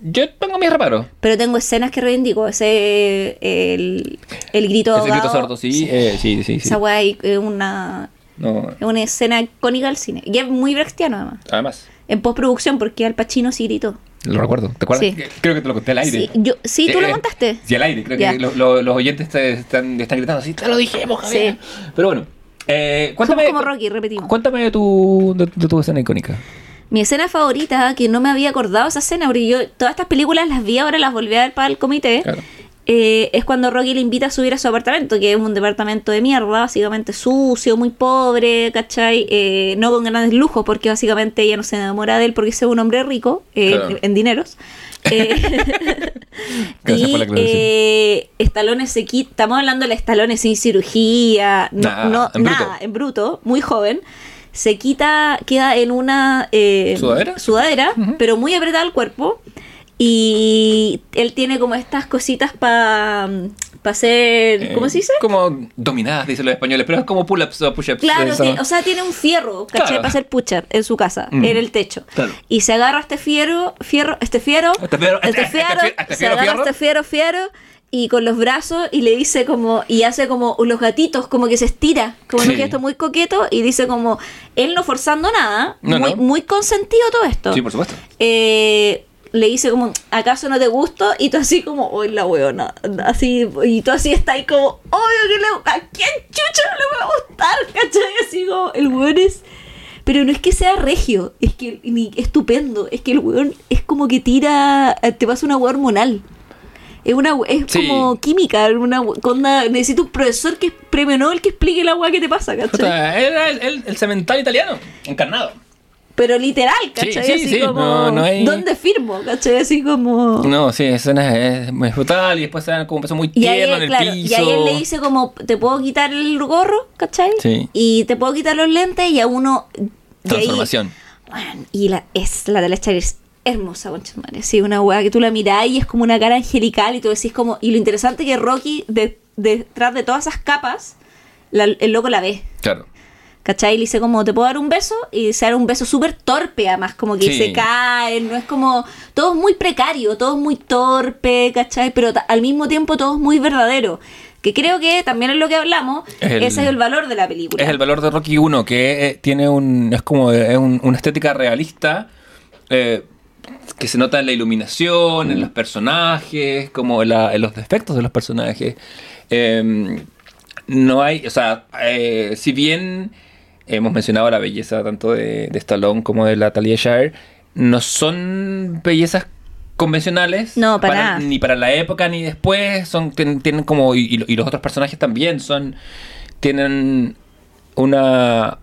Yo tengo mis reparos. pero tengo escenas que reivindico. Ese, el, el grito Ese grito sordo, sí, eh, sí, sí, sí. Esa weá es una, No, es una escena icónica del cine. Y es muy brechtiano, además. además, En postproducción, porque Al Pacino sí gritó. lo recuerdo. ¿Te acuerdas? Sí. Creo que te lo conté al aire. Sí, yo, sí tú Eh, lo eh, contaste. Sí, al aire. Creo que lo- lo- los oyentes te están, están gritando así. Te lo dijimos, Javier. Sí. Pero bueno, eh, Somos cuéntame, como Rocky, repetimos. cuéntame de tu, de, de tu escena icónica. Mi escena favorita, que no me había acordado esa escena, porque yo todas estas películas las vi ahora, las volví a ver para el comité, Claro. eh, es cuando Rocky le invita a subir a su apartamento, que es un departamento de mierda, básicamente sucio, muy pobre, ¿cachai? Eh, no con grandes lujos, porque básicamente ella no se enamora de él porque es un hombre rico, eh, Claro. en, en dineros. Eh, *laughs* Gracias y por *laughs* la aclaración. eh, Estalones se quita, estamos hablando de Estalones sin cirugía, no, Nah, no- en bruto. nada, en bruto, muy joven. Se quita, queda en una eh, ¿Sudadera? sudadera, pero muy apretada al cuerpo. Y él tiene como estas cositas para hacer. ¿Cómo Eh, se dice? Como dominadas, dicen los españoles, pero es como pull-ups o push-ups. Claro, o sea, tiene un fierro, ¿cachai? Claro. Para hacer push-up en su casa, Mm. en el techo. Claro. Y se agarra este fierro, fierro, este fierro, Este fierro, este fierro, este- este se fierro, agarra fierro. este fierro, fierro, y con los brazos, y le dice como, y hace como los gatitos, como que se estira, como un gesto muy coqueto, y dice como, él no forzando nada, No, muy, no. muy consentido todo esto. Sí, por supuesto. eh, le dice como, ¿acaso no te gusto? Y tú así como, hoy la weona, así, y tú así estás ahí como, obvio que le, ¿a quién chucha no le va a gustar? *laughs* ¿Cachai? Así como, el weón es, pero no es que sea regio, es que, ni estupendo, es que el weón es como que tira, te pasa una weá hormonal. Es una es Sí. como química, una onda, necesito un profesor que es premio Nobel que explique la weá que te pasa, ¿cachai? Era el, el, el cemental italiano, encarnado. Pero literal, ¿cachai? sí, así sí, como, no- no hay- ¿dónde firmo? ¿cachai? Así como... No, sí, escena es muy brutal y después se dan como un beso muy Y tierno él, en el claro, piso. y ahí él le dice como, te puedo quitar el gorro, ¿cachai? Sí. Y te puedo quitar los lentes y a uno... y ahí- Transformación. Bueno, y la, es la de la Charlie es hermosa, madre. Sí, una weá que tú la mirás y es como una cara angelical y tú decís como... Y lo interesante que Rocky, de- detrás de todas esas capas, la- el loco la ve. Claro. ¿Cachai? Y le dice como, ¿te puedo dar un beso? Y se da un beso súper torpe, además, como que Sí. se cae, no es como... Todo es muy precario, todo es muy torpe, ¿cachai? Pero al mismo tiempo todo es muy verdadero. Que creo que también es lo que hablamos, Es el- ese es el valor de la película. Es el valor de Rocky 1, que eh, tiene un. Es como es un- una estética realista. eh, que se nota en la iluminación, en los personajes, como en, la- en los defectos de los personajes. Eh, no hay. O sea, eh, si bien hemos mencionado la belleza tanto de, de Stallone como de la Talia Shire, no son bellezas convencionales No, para ni para la época ni después son ten- tienen como y- y los otros personajes también son tienen una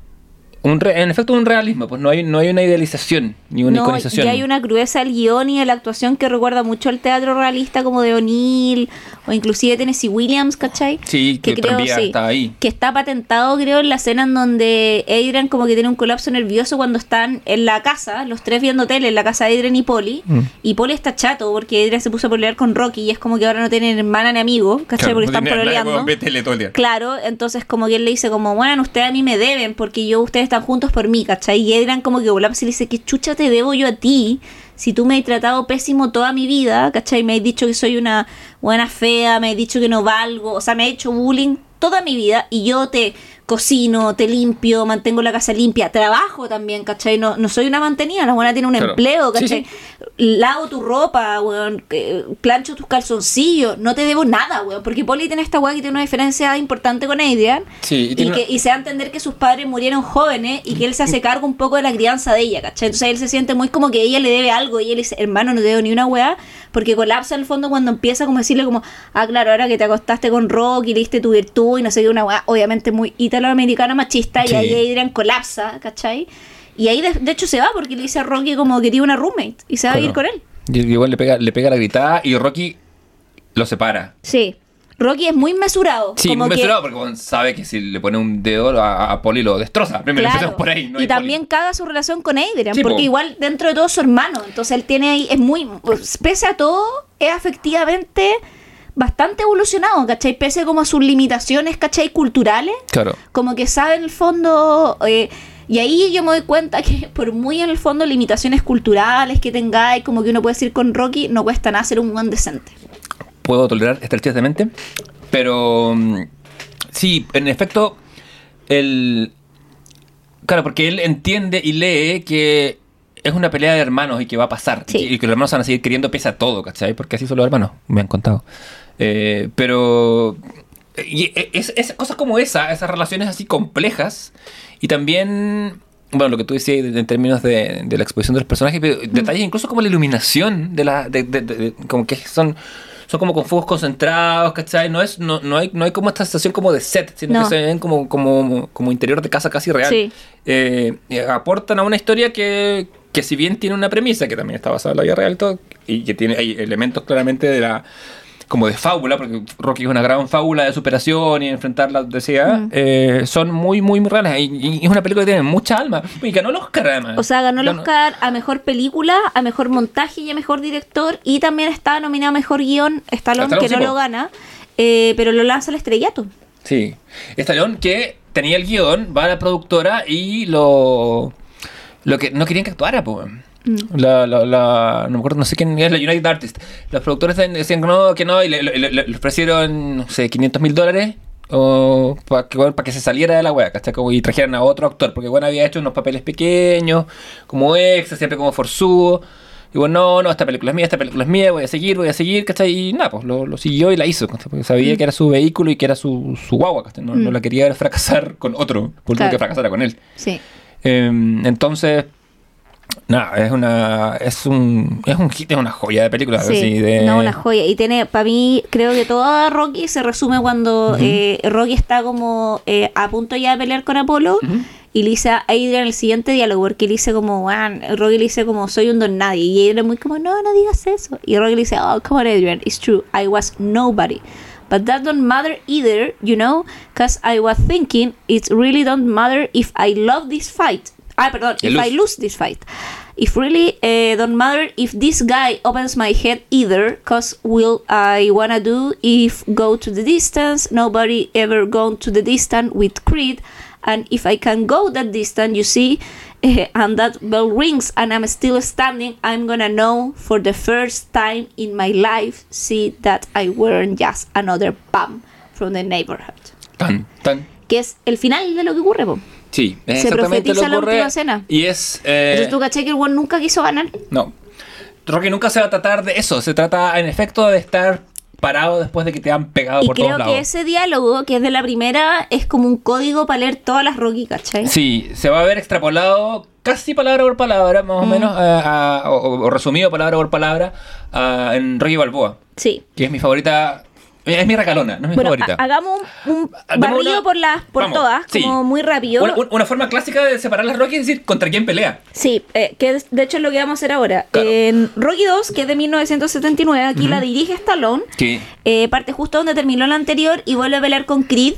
un re- en efecto un realismo pues no hay no hay una idealización ni una No, iconización y hay una crudeza al guion y a la actuación que recuerda mucho al teatro realista como de O'Neill o inclusive Tennessee Williams, ¿cachai? Sí, que tranvía está ahí. Que está patentado, creo, en la escena en donde Adrian como que tiene un colapso nervioso cuando están en la casa, los tres viendo tele en la casa de Adrian y Polly. Mm. Y Polly está chato porque Adrian se puso a pelear con Rocky y es como que ahora no tienen hermana ni amigo, ¿cachai? porque están peleando. Claro, entonces como que él le dice como, bueno, ustedes a mí me deben porque yo, ustedes están juntos por mí, ¿cachai? Y Adrian como que colapsa y le dice, ¿qué chucha te debo yo a ti? Si tú me has tratado pésimo toda mi vida, ¿cachai? Me has dicho que soy una buena fea, me has dicho que no valgo, o sea, me has hecho bullying toda mi vida y yo te cocino, te limpio, mantengo la casa limpia, trabajo también, ¿cachai? No, no soy una mantenida, la buena tiene un Claro. empleo, ¿cachai? sí. Lavo tu ropa, weón, plancho tus calzoncillos, no te debo nada, weón, porque Polly tiene esta weá que tiene una diferencia importante con Adrian. Sí, y que, y se da a entender que sus padres murieron jóvenes y que él se hace cargo un poco de la crianza de ella, ¿cachai? Entonces él se siente muy como que ella le debe algo y él dice, hermano, no te debo ni una weá, porque colapsa en el fondo cuando empieza como a decirle como, ah, claro, ahora que te acostaste con Rock y le diste tu virtud y no sé qué, una weá, obviamente muy italoamericana machista, Sí. y ahí Adrian colapsa, ¿cachai? Y ahí de, de hecho se va porque le dice a Rocky como que tiene una roommate y se va a ir con él. Y igual le pega le pega la gritada y Rocky lo separa. Sí. Rocky es muy mesurado. Sí, como muy que- mesurado porque sabe que si le pone un dedo a, a Poli lo destroza. Primero Claro. empezamos por ahí. No y también Poli. caga su relación con Adrian, Sí, porque po. igual dentro de todo es su hermano. Entonces él tiene ahí, es muy, pese a todo, es afectivamente bastante evolucionado, ¿cachai? Pese como a sus limitaciones, ¿cachai? Culturales, Claro. como que sabe en el fondo... eh, y ahí yo me doy cuenta que *laughs* por muy en el fondo limitaciones culturales que tengáis, como que uno puede decir con Rocky, no cuesta nada ser un buen decente. Puedo tolerar estrechamente. Pero mm, sí, en efecto, el. Claro, porque él entiende y lee que es una pelea de hermanos y que va a pasar. Sí. Y que los hermanos van a seguir queriendo pese a todo, ¿cachai? Porque así son los hermanos, me han contado. Eh, pero. Y es, es cosas como esa, esas relaciones así complejas. Y también. Bueno, lo que tú decías en términos de, de la exposición de los personajes, pero detalles incluso como la iluminación de la. de- de- como que son. Son como con fuegos concentrados, ¿cachai? No, es, no, no, hay, no hay como esta sensación como de set, sino No. que se ven como, como, como interior de casa casi real. Sí. Eh, eh, aportan a una historia que, que si bien tiene una premisa, que también está basada en la vida real todo, y que tiene hay elementos claramente de la como de fábula, porque Rocky es una gran fábula de superación y enfrentar la adversidad, Mm. eh, son muy, muy, muy reales. Y, y es una película que tiene mucha alma. Y ganó el Oscar además. O sea, ganó el Ganó- Oscar a mejor película, a mejor montaje y a mejor director. Y también está nominado a mejor guion Stallone, Stallone, que sí, no po. lo gana, eh, pero lo lanza al estrellato. Sí. Stallone que tenía el guion, va a la productora y lo. Lo que no querían que actuara, pues. La, la, la- no me acuerdo, no sé quién es la United Artists. Los productores decían que no, que no, y le, le- ofrecieron, no sé, 500 mil dólares para que, se saliera de la wea, ¿cachai? Como, y trajeran a otro actor, porque bueno, había hecho unos papeles pequeños, como extra, siempre como forzudo. Y bueno, no, no, esta película es mía, esta película es mía, voy a seguir, voy a seguir, ¿cachai? Y nada, pues lo, lo siguió y la hizo, ¿cachai? Porque sabía que era su vehículo y que era su, su guagua, ¿cachai? No, no la quería fracasar con otro, por Claro. que fracasara con él. Sí. Eh, entonces, nada, es una es un es un hit, es una joya de película. Sí, así de, no, una joya. Y tiene, para mí, creo que todo Rocky se resume cuando eh, Rocky está como eh, a punto ya de pelear con Apolo. Y le dice a Adrian el siguiente diálogo, porque le dice como, Rocky le dice como, soy un don nadie. Y Adrian muy como, no, no digas eso. Y Rocky le dice, oh, come on Adrian, it's true, I was nobody. But that don't matter either, you know, because I was thinking it really don't matter if I love this fight. Ah, perdón, if lose. I lose this fight. If really uh, don't matter if this guy opens my head either, cause will I wanna do if go to the distance? Nobody ever gone to the distance with Creed, and if I can go that distance, you see, eh, and that bell rings and I'm still standing, I'm gonna know for the first time in my life, see that I weren't just another bum from the neighborhood. Tan, tan. Que es el final de lo que ocurre, po. Sí, es Se exactamente profetiza lo la que ocurre. última escena. Y es. eh, Entonces tú caché que el weón nunca quiso ganar. no. Rocky nunca se va a tratar de eso. Se trata, en efecto, de estar parado después de que te han pegado Y por creo todos que lados. ese diálogo, que es de la primera, es como un código para leer todas las Rocky, ¿cachai? Sí, se va a ver extrapolado casi palabra por palabra, más Mm. o menos, a- a- o, o resumido palabra por palabra, a- en Rocky Balboa, Sí. que es mi favorita. Es mi recalona, no es mi Bueno, favorita. ha- hagamos un, un una- por las por Vamos, todas, sí. como muy rápido. Una, una- forma clásica de separar las Rocky es decir contra quién pelea. Sí, eh, que de hecho es lo que vamos a hacer ahora. Claro. En Rocky 2, que es de 1979, aquí la dirige Stallone. Sí. Eh, parte justo donde terminó la anterior y vuelve a pelear con Creed.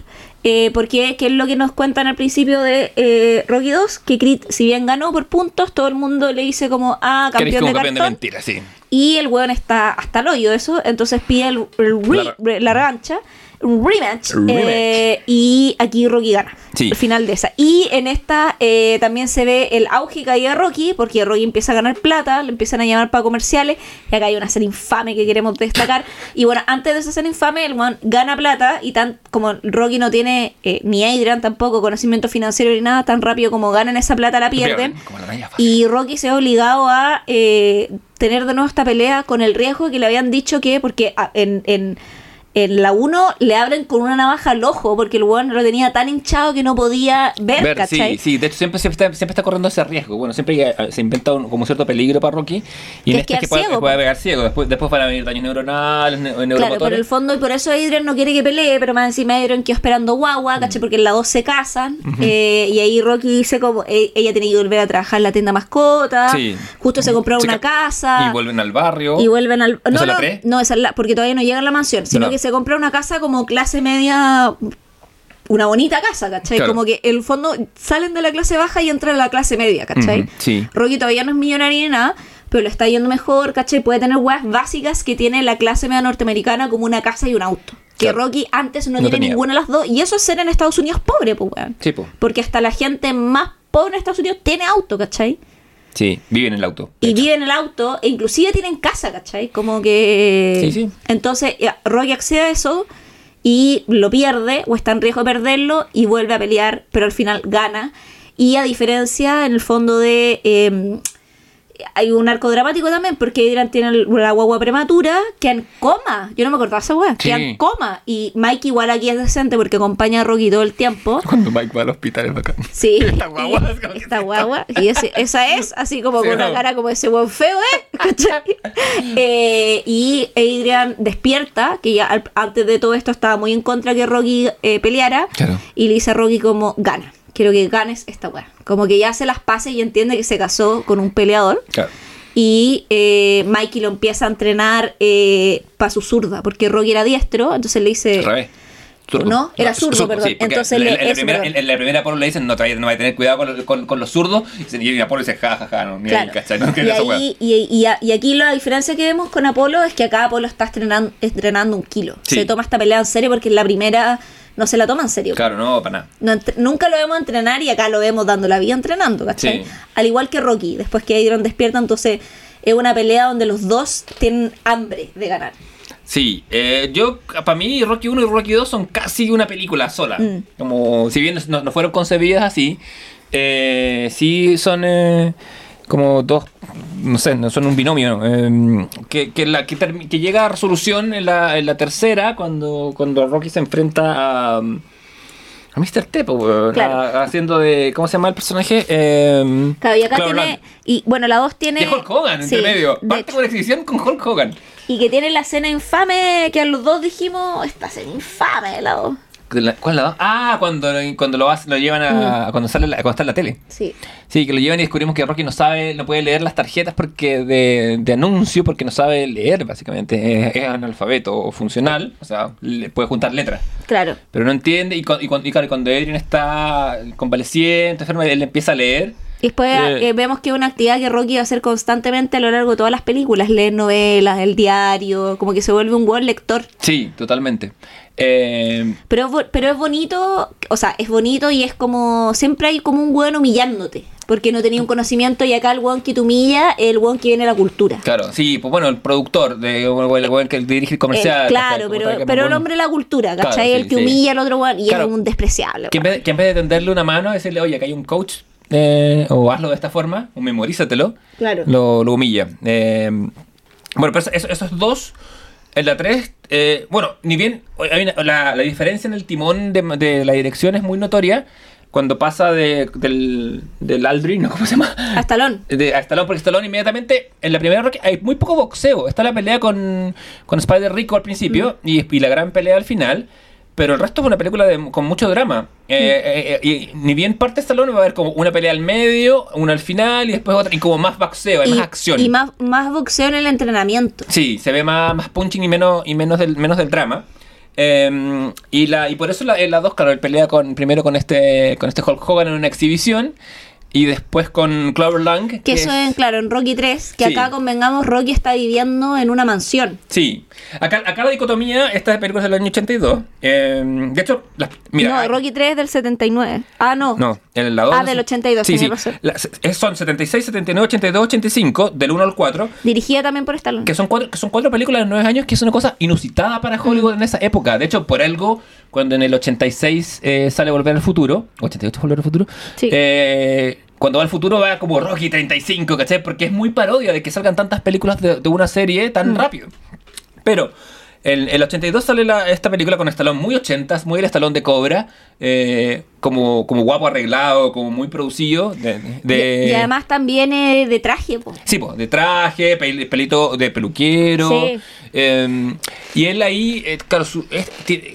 Eh, porque que es lo que nos cuentan al principio de eh, Rocky 2, que Creed, si bien ganó por puntos, todo el mundo le dice como, ah, campeón como de cartón. mentiras, sí. Y el weón está hasta el hoyo de eso, entonces pide el, el re- La- re- la revancha, un rematch, eh, y aquí Rocky gana. Sí. El final de esa. Y en esta eh, también se ve el auge y caída de Rocky, porque Rocky empieza a ganar plata, le empiezan a llamar para comerciales, y acá hay una escena infame que queremos destacar. Y bueno, antes de esa escena infame, el weón gana plata, y tan como Rocky no tiene, eh, ni Adrian tampoco, conocimiento financiero ni nada, tan rápido como ganan esa plata la pierden. La. Y Rocky se ha obligado a eh, tener de nuevo esta pelea con el riesgo que le habían dicho que, porque ah, en, en, en la 1 le abren con una navaja al ojo porque el weón lo tenía tan hinchado que no podía ver, Ver, ¿cachai? sí, sí, de hecho siempre, siempre, está, siempre está corriendo ese riesgo. Bueno, siempre eh, se inventa un, como cierto peligro para Rocky. Y en es este es que puede, ciego, puede po. pegar ciego. Después, después van a venir daños neuronales, ne- Claro, neuromotores. pero el fondo, y por eso Adrian no quiere que pelee, pero más encima Adrian quedó esperando guagua. ¿cachai? Porque en la 2 se casan, eh, y ahí Rocky dice como, eh, ella tiene que volver a trabajar en la tienda mascota, Sí. justo se compró una casa, Y vuelven al barrio. y vuelven al... ¿Esa No, no, no, esa es la, porque todavía no llega a la mansión, sino No. que se compra una casa como clase media... Una bonita casa, ¿cachai? Claro. Como que el fondo salen de la clase baja y entran a la clase media, ¿cachai? Sí. Rocky todavía no es millonario ni nada, pero le está yendo mejor, ¿cachai? Puede tener weas básicas que tiene la clase media norteamericana como una casa y un auto. Que Claro. Rocky antes no, No tiene tenía. ninguna de las dos. Y eso es ser en Estados Unidos pobre, pues, weón. Sí, po. Porque hasta la gente más pobre en Estados Unidos tiene auto, ¿cachai? Sí, vive en el auto. Y hecho. vive en el auto, e inclusive tienen casa, ¿cachai? Como que... Sí, sí. Entonces, ya, Rocky accede a eso y lo pierde, o está en riesgo de perderlo, y vuelve a pelear, pero al final gana. Y a diferencia, en el fondo de... eh, hay un arco dramático también, porque Adrian tiene la guagua prematura, que en coma. Yo no me acordaba esa weá, Sí. que en coma. Y Mike igual aquí es decente porque acompaña a Rocky todo el tiempo. Cuando Mike va al hospital es bacán. Sí. *laughs* Esta guagua y- es como esta guagua. Y ese- esa es así como Sí, con una cara como ese buen feo, ¿eh? *laughs* Eh, y Adrian despierta, que ya al- antes de todo esto estaba muy en contra que Rocky eh, peleara. Claro. Y le dice a Rocky como, gana. Quiero que ganes esta weá. Como que ya se las pases y entiende que se casó con un peleador. Claro. Y eh, Mikey lo empieza a entrenar para su zurda, porque Rocky era diestro, entonces le dice... Revés. No, era zurdo, perdón. Entonces en, le- en la primera, en, en la primera Apolo le dicen no, te- no va a tener cuidado con, con, con los zurdos. Y Apolo dice ja, ja, ja, no, ni ahí, Claro. ¿cachai? No, y, ahí- y, y- aquí la diferencia que vemos con Apolo es que acá Apolo está estrenando, entrenando un kilo. Sí. Se toma esta pelea en serio porque en la primera no se la toma en serio. Claro, no, para nada. No nunca lo vemos entrenar y acá lo vemos dando la vida entrenando, ¿cachai? Sí. Al igual que Rocky, después que Adrian despierta, entonces es una pelea donde los dos tienen hambre de ganar. Sí, eh, yo, para mí, Rocky 1 y Rocky 2 son casi una película sola. Mm. Como, si bien no, no fueron concebidas así, eh, sí son eh, como dos, no sé, no son un binomio. eh, que, que, la, que, que llega a resolución en la, en la tercera, cuando, cuando Rocky se enfrenta a. A Mr. T, po, weón, Claro. a- haciendo de. ¿Cómo se llama el personaje? Eh, Claro, y acá tiene. Land. Y bueno, la 2 tiene. De Hulk Hogan, Sí, entre medio. Parte exhibición con Hulk Hogan. Y que tiene la escena infame que a los dos dijimos: Esta escena infame, la 2. ¿Cuál la? Ah, cuando, cuando lo, lo llevan a. Cuando, sale la- cuando está en la tele. Sí. Sí, que lo llevan y descubrimos que Rocky no sabe, no puede leer las tarjetas porque de, de anuncio porque no sabe leer, básicamente. Es, es analfabeto funcional, o sea, le puede juntar letras. Claro. Pero no entiende y, y, y claro, cuando Adrian está convaleciente, enfermo, él empieza a leer. Y después Eh. eh, vemos que es una actividad que Rocky va a hacer constantemente a lo largo de todas las películas, leer novelas, el diario, como que se vuelve un buen lector. Sí, totalmente. Eh, Pero, pero es bonito, o sea, es bonito y es como, siempre hay como un weón humillándote, porque no tenía un conocimiento y acá el weón que te humilla es el weón que viene de la cultura. claro, sí, pues bueno, el productor, de, el, el que dirige el comercial. Eh, claro, pero, pero el hombre de la cultura, Claro, ¿cachai? sí, el que sí. humilla al otro weón y Claro. es un despreciable. Que en, weón. vez, que en vez de tenderle una mano, decirle, oye, que hay un coach, eh, o hazlo de esta forma, o memorízatelo, Claro. lo, lo humilla. Eh, bueno, pero eso- esos dos, en la 3, bueno, ni bien, la, la diferencia en el timón de, de la dirección es muy notoria cuando pasa de, del, del Aldrin, ¿no? ¿cómo se llama? A Stallone. De, a Stallone, porque Stallone inmediatamente, en la primera Rocky, hay muy poco boxeo. Está la pelea con, con Spider Rico al principio y, y la gran pelea al final. Pero el resto es una película de- con mucho drama. Eh, eh, eh, y ni bien parte Stallone va a haber como una pelea al medio, una al final y después otra. Y como más boxeo, hay y, más acción. y más, más boxeo en el entrenamiento. Sí, se ve más, más punching y menos, y menos, del, menos del drama. Eh, y, la, y por eso la, en la 2, claro, él pelea con, primero con este, con este Hulk Hogan en una exhibición y después con Clover Lang. Que eso es- es, claro, en Rocky 3, que Sí. acá convengamos, Rocky está viviendo en una mansión. Sí, acá, acá la dicotomía, esta película es del año 82. eh, de hecho, las- mira. no, Rocky 3 del 79. Ah, no. No, en la 2. Ah, del 82, Sí, sí. La- son 76, 79, 82, 85, del 1 al 4. Dirigida también por Stallone. Que son cuatro, que son cuatro películas de nueve años, que es una cosa inusitada para Hollywood Mm. en esa época. De hecho, por algo, cuando en el 86 eh, sale Volver al Futuro, 88 Volver al Futuro, Sí. eh, cuando va al futuro va como Rocky 35, ¿cachai? Porque es muy parodia de que salgan tantas películas de, de una serie tan Mm. rápido. Pero En el 82 sale la- esta película con Stallone muy 80s, muy el Stallone de Cobra, eh, como, como guapo arreglado, como muy producido. De, de- Y, y además también eh, de traje, po. Sí, pues, de traje, pel- pelito de peluquero. Sí. eh, y él ahí, eh, claro, su- es-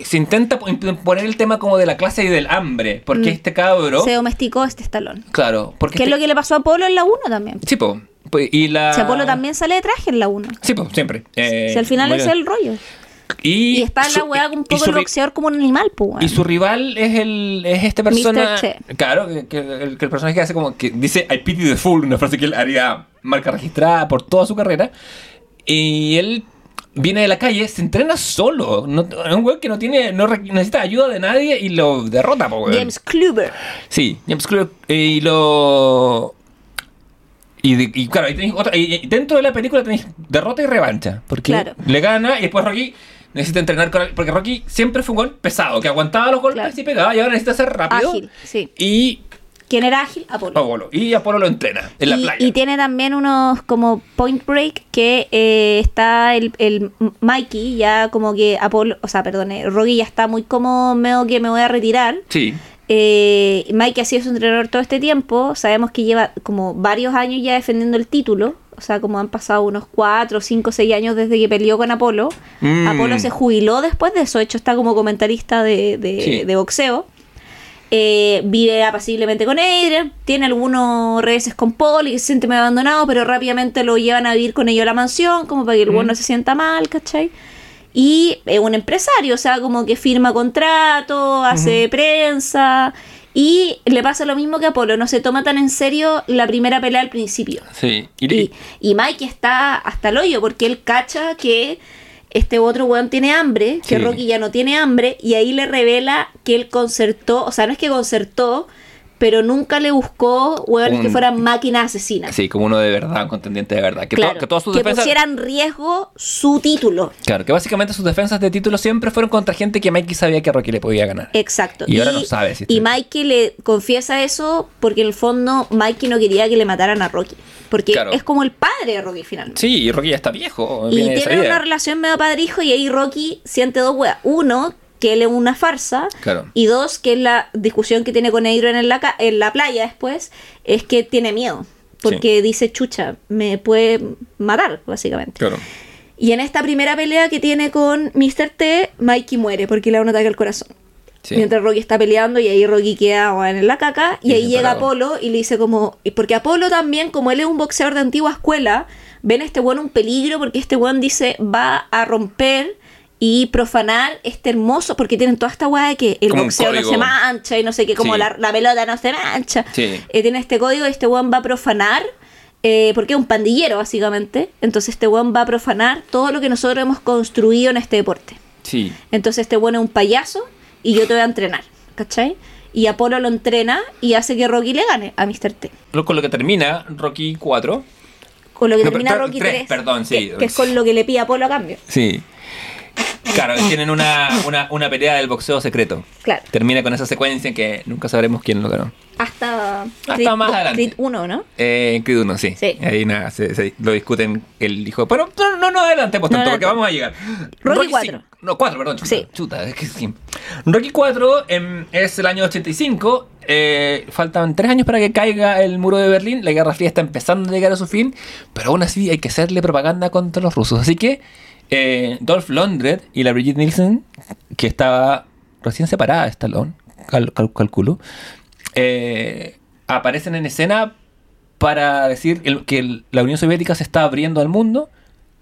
se intenta po- poner el tema como de la clase y del hambre. Porque Mm. este cabro. Se domesticó este estalón. Claro, porque. Que es este- lo que le pasó a Apolo en la 1 también. Sí, pues. y la. Si Apolo también sale de traje en la 1. Sí, pues, siempre. Eh, si al final es el rollo. Y, Y está en la su- weá un poco su el boxeador como un animal, pues. Y su rival es el es esta persona. Claro, que, que el, que el personaje hace como que dice I pity the fool, una frase que él haría marca registrada por toda su carrera. Y él viene de la calle, se entrena solo. No, es un weón que no tiene, no necesita ayuda de nadie y lo derrota. James Kluber. Sí, James Clerk. Y lo. Y, de- y claro, y tenéis otra- y dentro de la película tenéis derrota y revancha. Porque Claro. le gana y después Rocky necesita entrenar con. Porque Rocky siempre fue un gol pesado, que aguantaba los golpes Claro. y pegaba y ahora necesita ser rápido. Ágil, sí. Y ¿Quién era ágil? Apolo. Apolo. Y Apolo lo entrena en la y, playa. y tiene también unos como point break que eh, está el, el Mikey ya como que Apolo, o sea, perdón, eh, Rocky ya está muy como medio que me voy a retirar. Sí. Eh, Mikey ha sido su entrenador todo este tiempo. Sabemos que lleva como varios años ya defendiendo el título. O sea, como han pasado unos 4, 5, 6 años desde que peleó con Apolo. Mm. Apolo se jubiló después de eso. De hecho, está como comentarista de, de- Sí. de boxeo. Eh, vive apaciblemente con Adrian. Tiene algunos reveses con Paul y se siente medio abandonado, pero rápidamente lo llevan a vivir con ellos a la mansión, como para que el Mm. bueno no se sienta mal, ¿cachai? Y es un empresario, o sea, como que firma contrato, hace prensa. Y le pasa lo mismo que a Apolo, no se toma tan en serio la primera pelea al principio. Sí. Y, Y, y Mike está hasta el hoyo porque él cacha que este otro weón tiene hambre, que Sí. Rocky ya no tiene hambre, y ahí le revela que él concertó, o sea, no es que concertó, pero nunca le buscó weones Un- que fueran máquinas asesinas. sí, como uno de verdad, un contendiente de verdad. Que, to- Claro, que todas sus que defensas. pusiera en riesgo su título. Claro, que básicamente sus defensas de título siempre fueron contra gente que Mikey sabía que Rocky le podía ganar. Exacto. Y ahora no sabe si Y Mikey le confiesa eso porque en el fondo Mikey no quería que le mataran a Rocky. Porque Claro. es como el padre de Rocky finalmente. Sí, y Rocky ya está viejo. Y vida. una relación medio padre-hijo y ahí Rocky siente dos weas. Uno, que él es una farsa. Claro. Y dos, que es la discusión que tiene con Adrian en la, ca- en la playa después, es que tiene miedo. Porque dice, chucha, me puede matar, básicamente. Claro. Y en esta primera pelea que tiene con Mr. T, Mikey muere porque le da un ataque al corazón. Sí. Mientras Rocky está peleando y ahí Rocky queda en la caca y Y ahí llega. Apolo y le dice como... Porque Apolo también, como él es un boxeador de antigua escuela, ven a este weón un peligro porque este weón dice va a romper y profanar este hermoso, porque tienen toda esta weá de que el Como boxeo no se mancha y no sé qué, como Sí. la, la pelota no se mancha. Sí. Eh, tiene este código y este weón va a profanar, eh, porque es un pandillero básicamente, entonces este weón va a profanar todo lo que nosotros hemos construido en este deporte. Sí. Entonces este bueno es un payaso y yo te voy a entrenar, ¿cachai? Y Apolo lo entrena y hace que Rocky le gane a Mr. T. Con lo que termina Rocky 4. Con lo que No, termina Rocky tres, 3. perdón, sí. Que, que es con lo que le pide Apolo a cambio. Sí. Claro, tienen una, una, una pelea del boxeo secreto. Claro. Termina con esa secuencia en que nunca sabremos quién lo ganó. Hasta, Hasta más adelante. Creed 1, ¿no? Eh, en Creed 1, sí. Sí. Ahí nada, se, se- lo discuten el hijo. Pero no, no, no adelantemos No tanto, porque adelante. vamos a llegar. Rocky sí- 4. No, 4, perdón. Chuta, Sí. chuta, es que sí. Rocky 4 em, es el año 85. eh, faltan 3 años para que caiga el muro de Berlín. La Guerra Fría está empezando a llegar a su fin. Pero aún así hay que hacerle propaganda contra los rusos. Así que eh, Dolph Lundgren y la Brigitte Nielsen, que estaba recién separada de Stallone, cal- cal- calculo, eh, aparecen en escena para decir el- que el- la Unión Soviética se está abriendo al mundo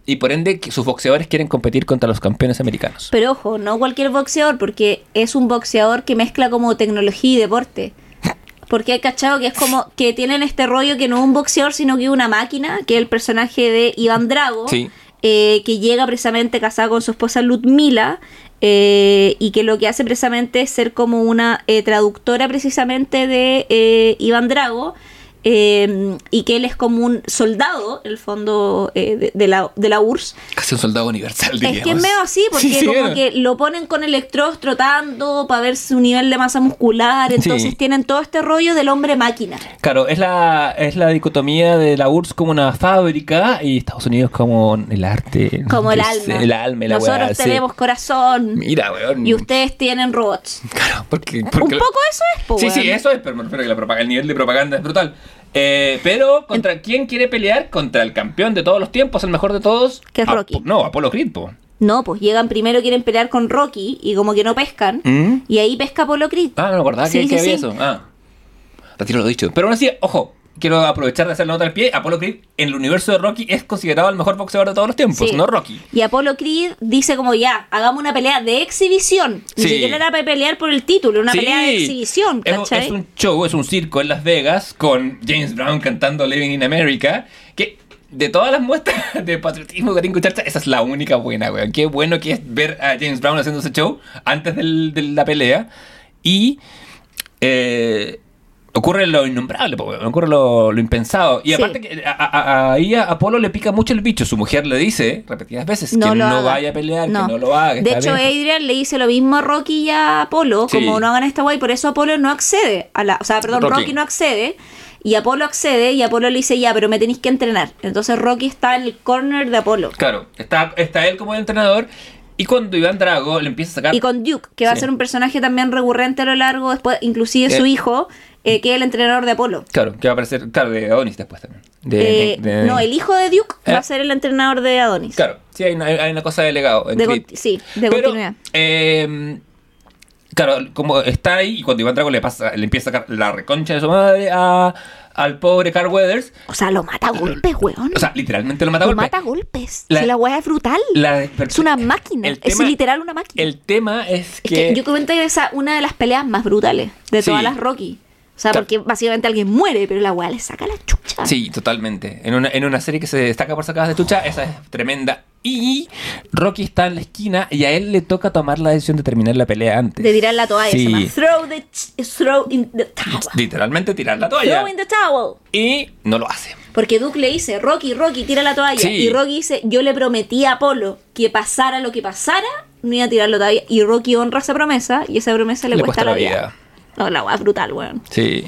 y por ende que sus boxeadores quieren competir contra los campeones americanos. Pero ojo, no cualquier boxeador, porque es un boxeador que mezcla como tecnología y deporte. Porque hay cachado que es como que tienen este rollo que no es un boxeador, sino que es una máquina, que es el personaje de Iván Drago, Sí. Eh, que llega precisamente casado con su esposa Ludmila, eh, y que lo que hace precisamente es ser como una eh, traductora precisamente de Iván Drago, eh, y que él es como un soldado, en el fondo, eh, de, de la, de la URSS. Casi un soldado universal, diríamos. Es que es medio así, porque Sí, como que lo ponen con electrodos trotando para ver su nivel de masa muscular, entonces Sí. tienen todo este rollo del hombre máquina. Claro, es la, es la dicotomía de la URSS como una fábrica y Estados Unidos como el arte. Como el alma. El alma la Nosotros weá, tenemos corazón Mira, weón. y ustedes tienen robots. Claro, porque. Un porque poco eso es, po, Sí, weón. sí, eso es, pero me refiero a que la propaganda, el nivel de propaganda es brutal. Eh, pero, ¿contra quién quiere pelear? Contra el campeón de todos los tiempos, el mejor de todos. Que es Ap- Rocky. No, Apolo Creed, po. No, pues llegan primero, quieren pelear con Rocky y como que no pescan. ¿Mm? Y ahí pesca Apolo Creed. Ah, no me acordaba Sí, que, sí, que había sí. eso. Ah. Retiro lo dicho. Pero aún así, ojo, quiero aprovechar de hacer la nota al pie. Apolo Creed en el universo de Rocky es considerado el mejor boxeador de todos los tiempos, Sí. no Rocky. Y Apolo Creed dice como ya, hagamos una pelea de exhibición. Ni Sí. siquiera era para pelear por el título, una Sí. pelea de exhibición, Es, un- ¿cachai? es un show, es un circo en Las Vegas con James Brown cantando Living in America. Que de todas las muestras *laughs* de patriotismo que tengo charcha, esa es la única buena, weón. Qué bueno que es ver a James Brown haciendo ese show antes del- de la pelea. Y eh, ocurre lo innombrable, ocurre lo, lo impensado. Y Sí. aparte que a- a- a- ahí a Apolo le pica mucho el bicho. Su mujer le dice repetidas veces que lo no haga. vaya a pelear, No. que no lo haga. que De hecho, viejo. Adrian le dice lo mismo a Rocky y a Apolo, Sí. como no hagan esta guay, por eso Apolo no accede a la, o sea, perdón, Rocky. Rocky, no accede y Apolo accede y Apolo le dice ya, pero me tenéis que entrenar. Entonces Rocky está en el corner de Apolo. Claro, está, está él como el entrenador. Y cuando Iván Drago le empieza a sacar. Y con Duke, que va a Sí. ser un personaje también recurrente a lo largo, después, inclusive su Eh. hijo, eh, que es el entrenador de Apolo. Claro, que va a aparecer. Claro, de Adonis después también. De, Eh, de- de- No, el hijo de Duke ¿Eh? va a ser el entrenador de Adonis. Claro, sí, hay una, hay una cosa de legado. sí, de Pero, continuidad. eh, claro, como está ahí y cuando Iván Drago le pasa, le empieza a sacar la reconcha de su madre a, al pobre Carl Weathers. O sea, lo mata a golpes, weón. O sea, literalmente lo mata a lo golpe. mata a golpes. La- Si la weá es brutal. La- es una máquina. es literal una máquina. El tema es Es que. que yo comenté que esa una de las peleas más brutales de Sí. todas las Rocky. O sea, Claro. porque básicamente alguien muere, pero la weá le saca la chucha. Sí, totalmente. En una, en una serie que se destaca por sacadas de chucha, esa es tremenda. Y Rocky está en la esquina y a él le toca tomar la decisión de terminar la pelea antes. De tirar la toalla. Sí. Se throw, the throw in the towel. Literalmente tirar la toalla. Throw in the towel. Y no lo hace. Porque Duke le dice, Rocky, Rocky, tira la toalla. Sí. Y Rocky dice, yo le prometí a Apolo que pasara lo que pasara, no iba a tirar la toalla. Y Rocky honra esa promesa y esa promesa le, cuesta, la vida. No, la weá es brutal, weón. Sí.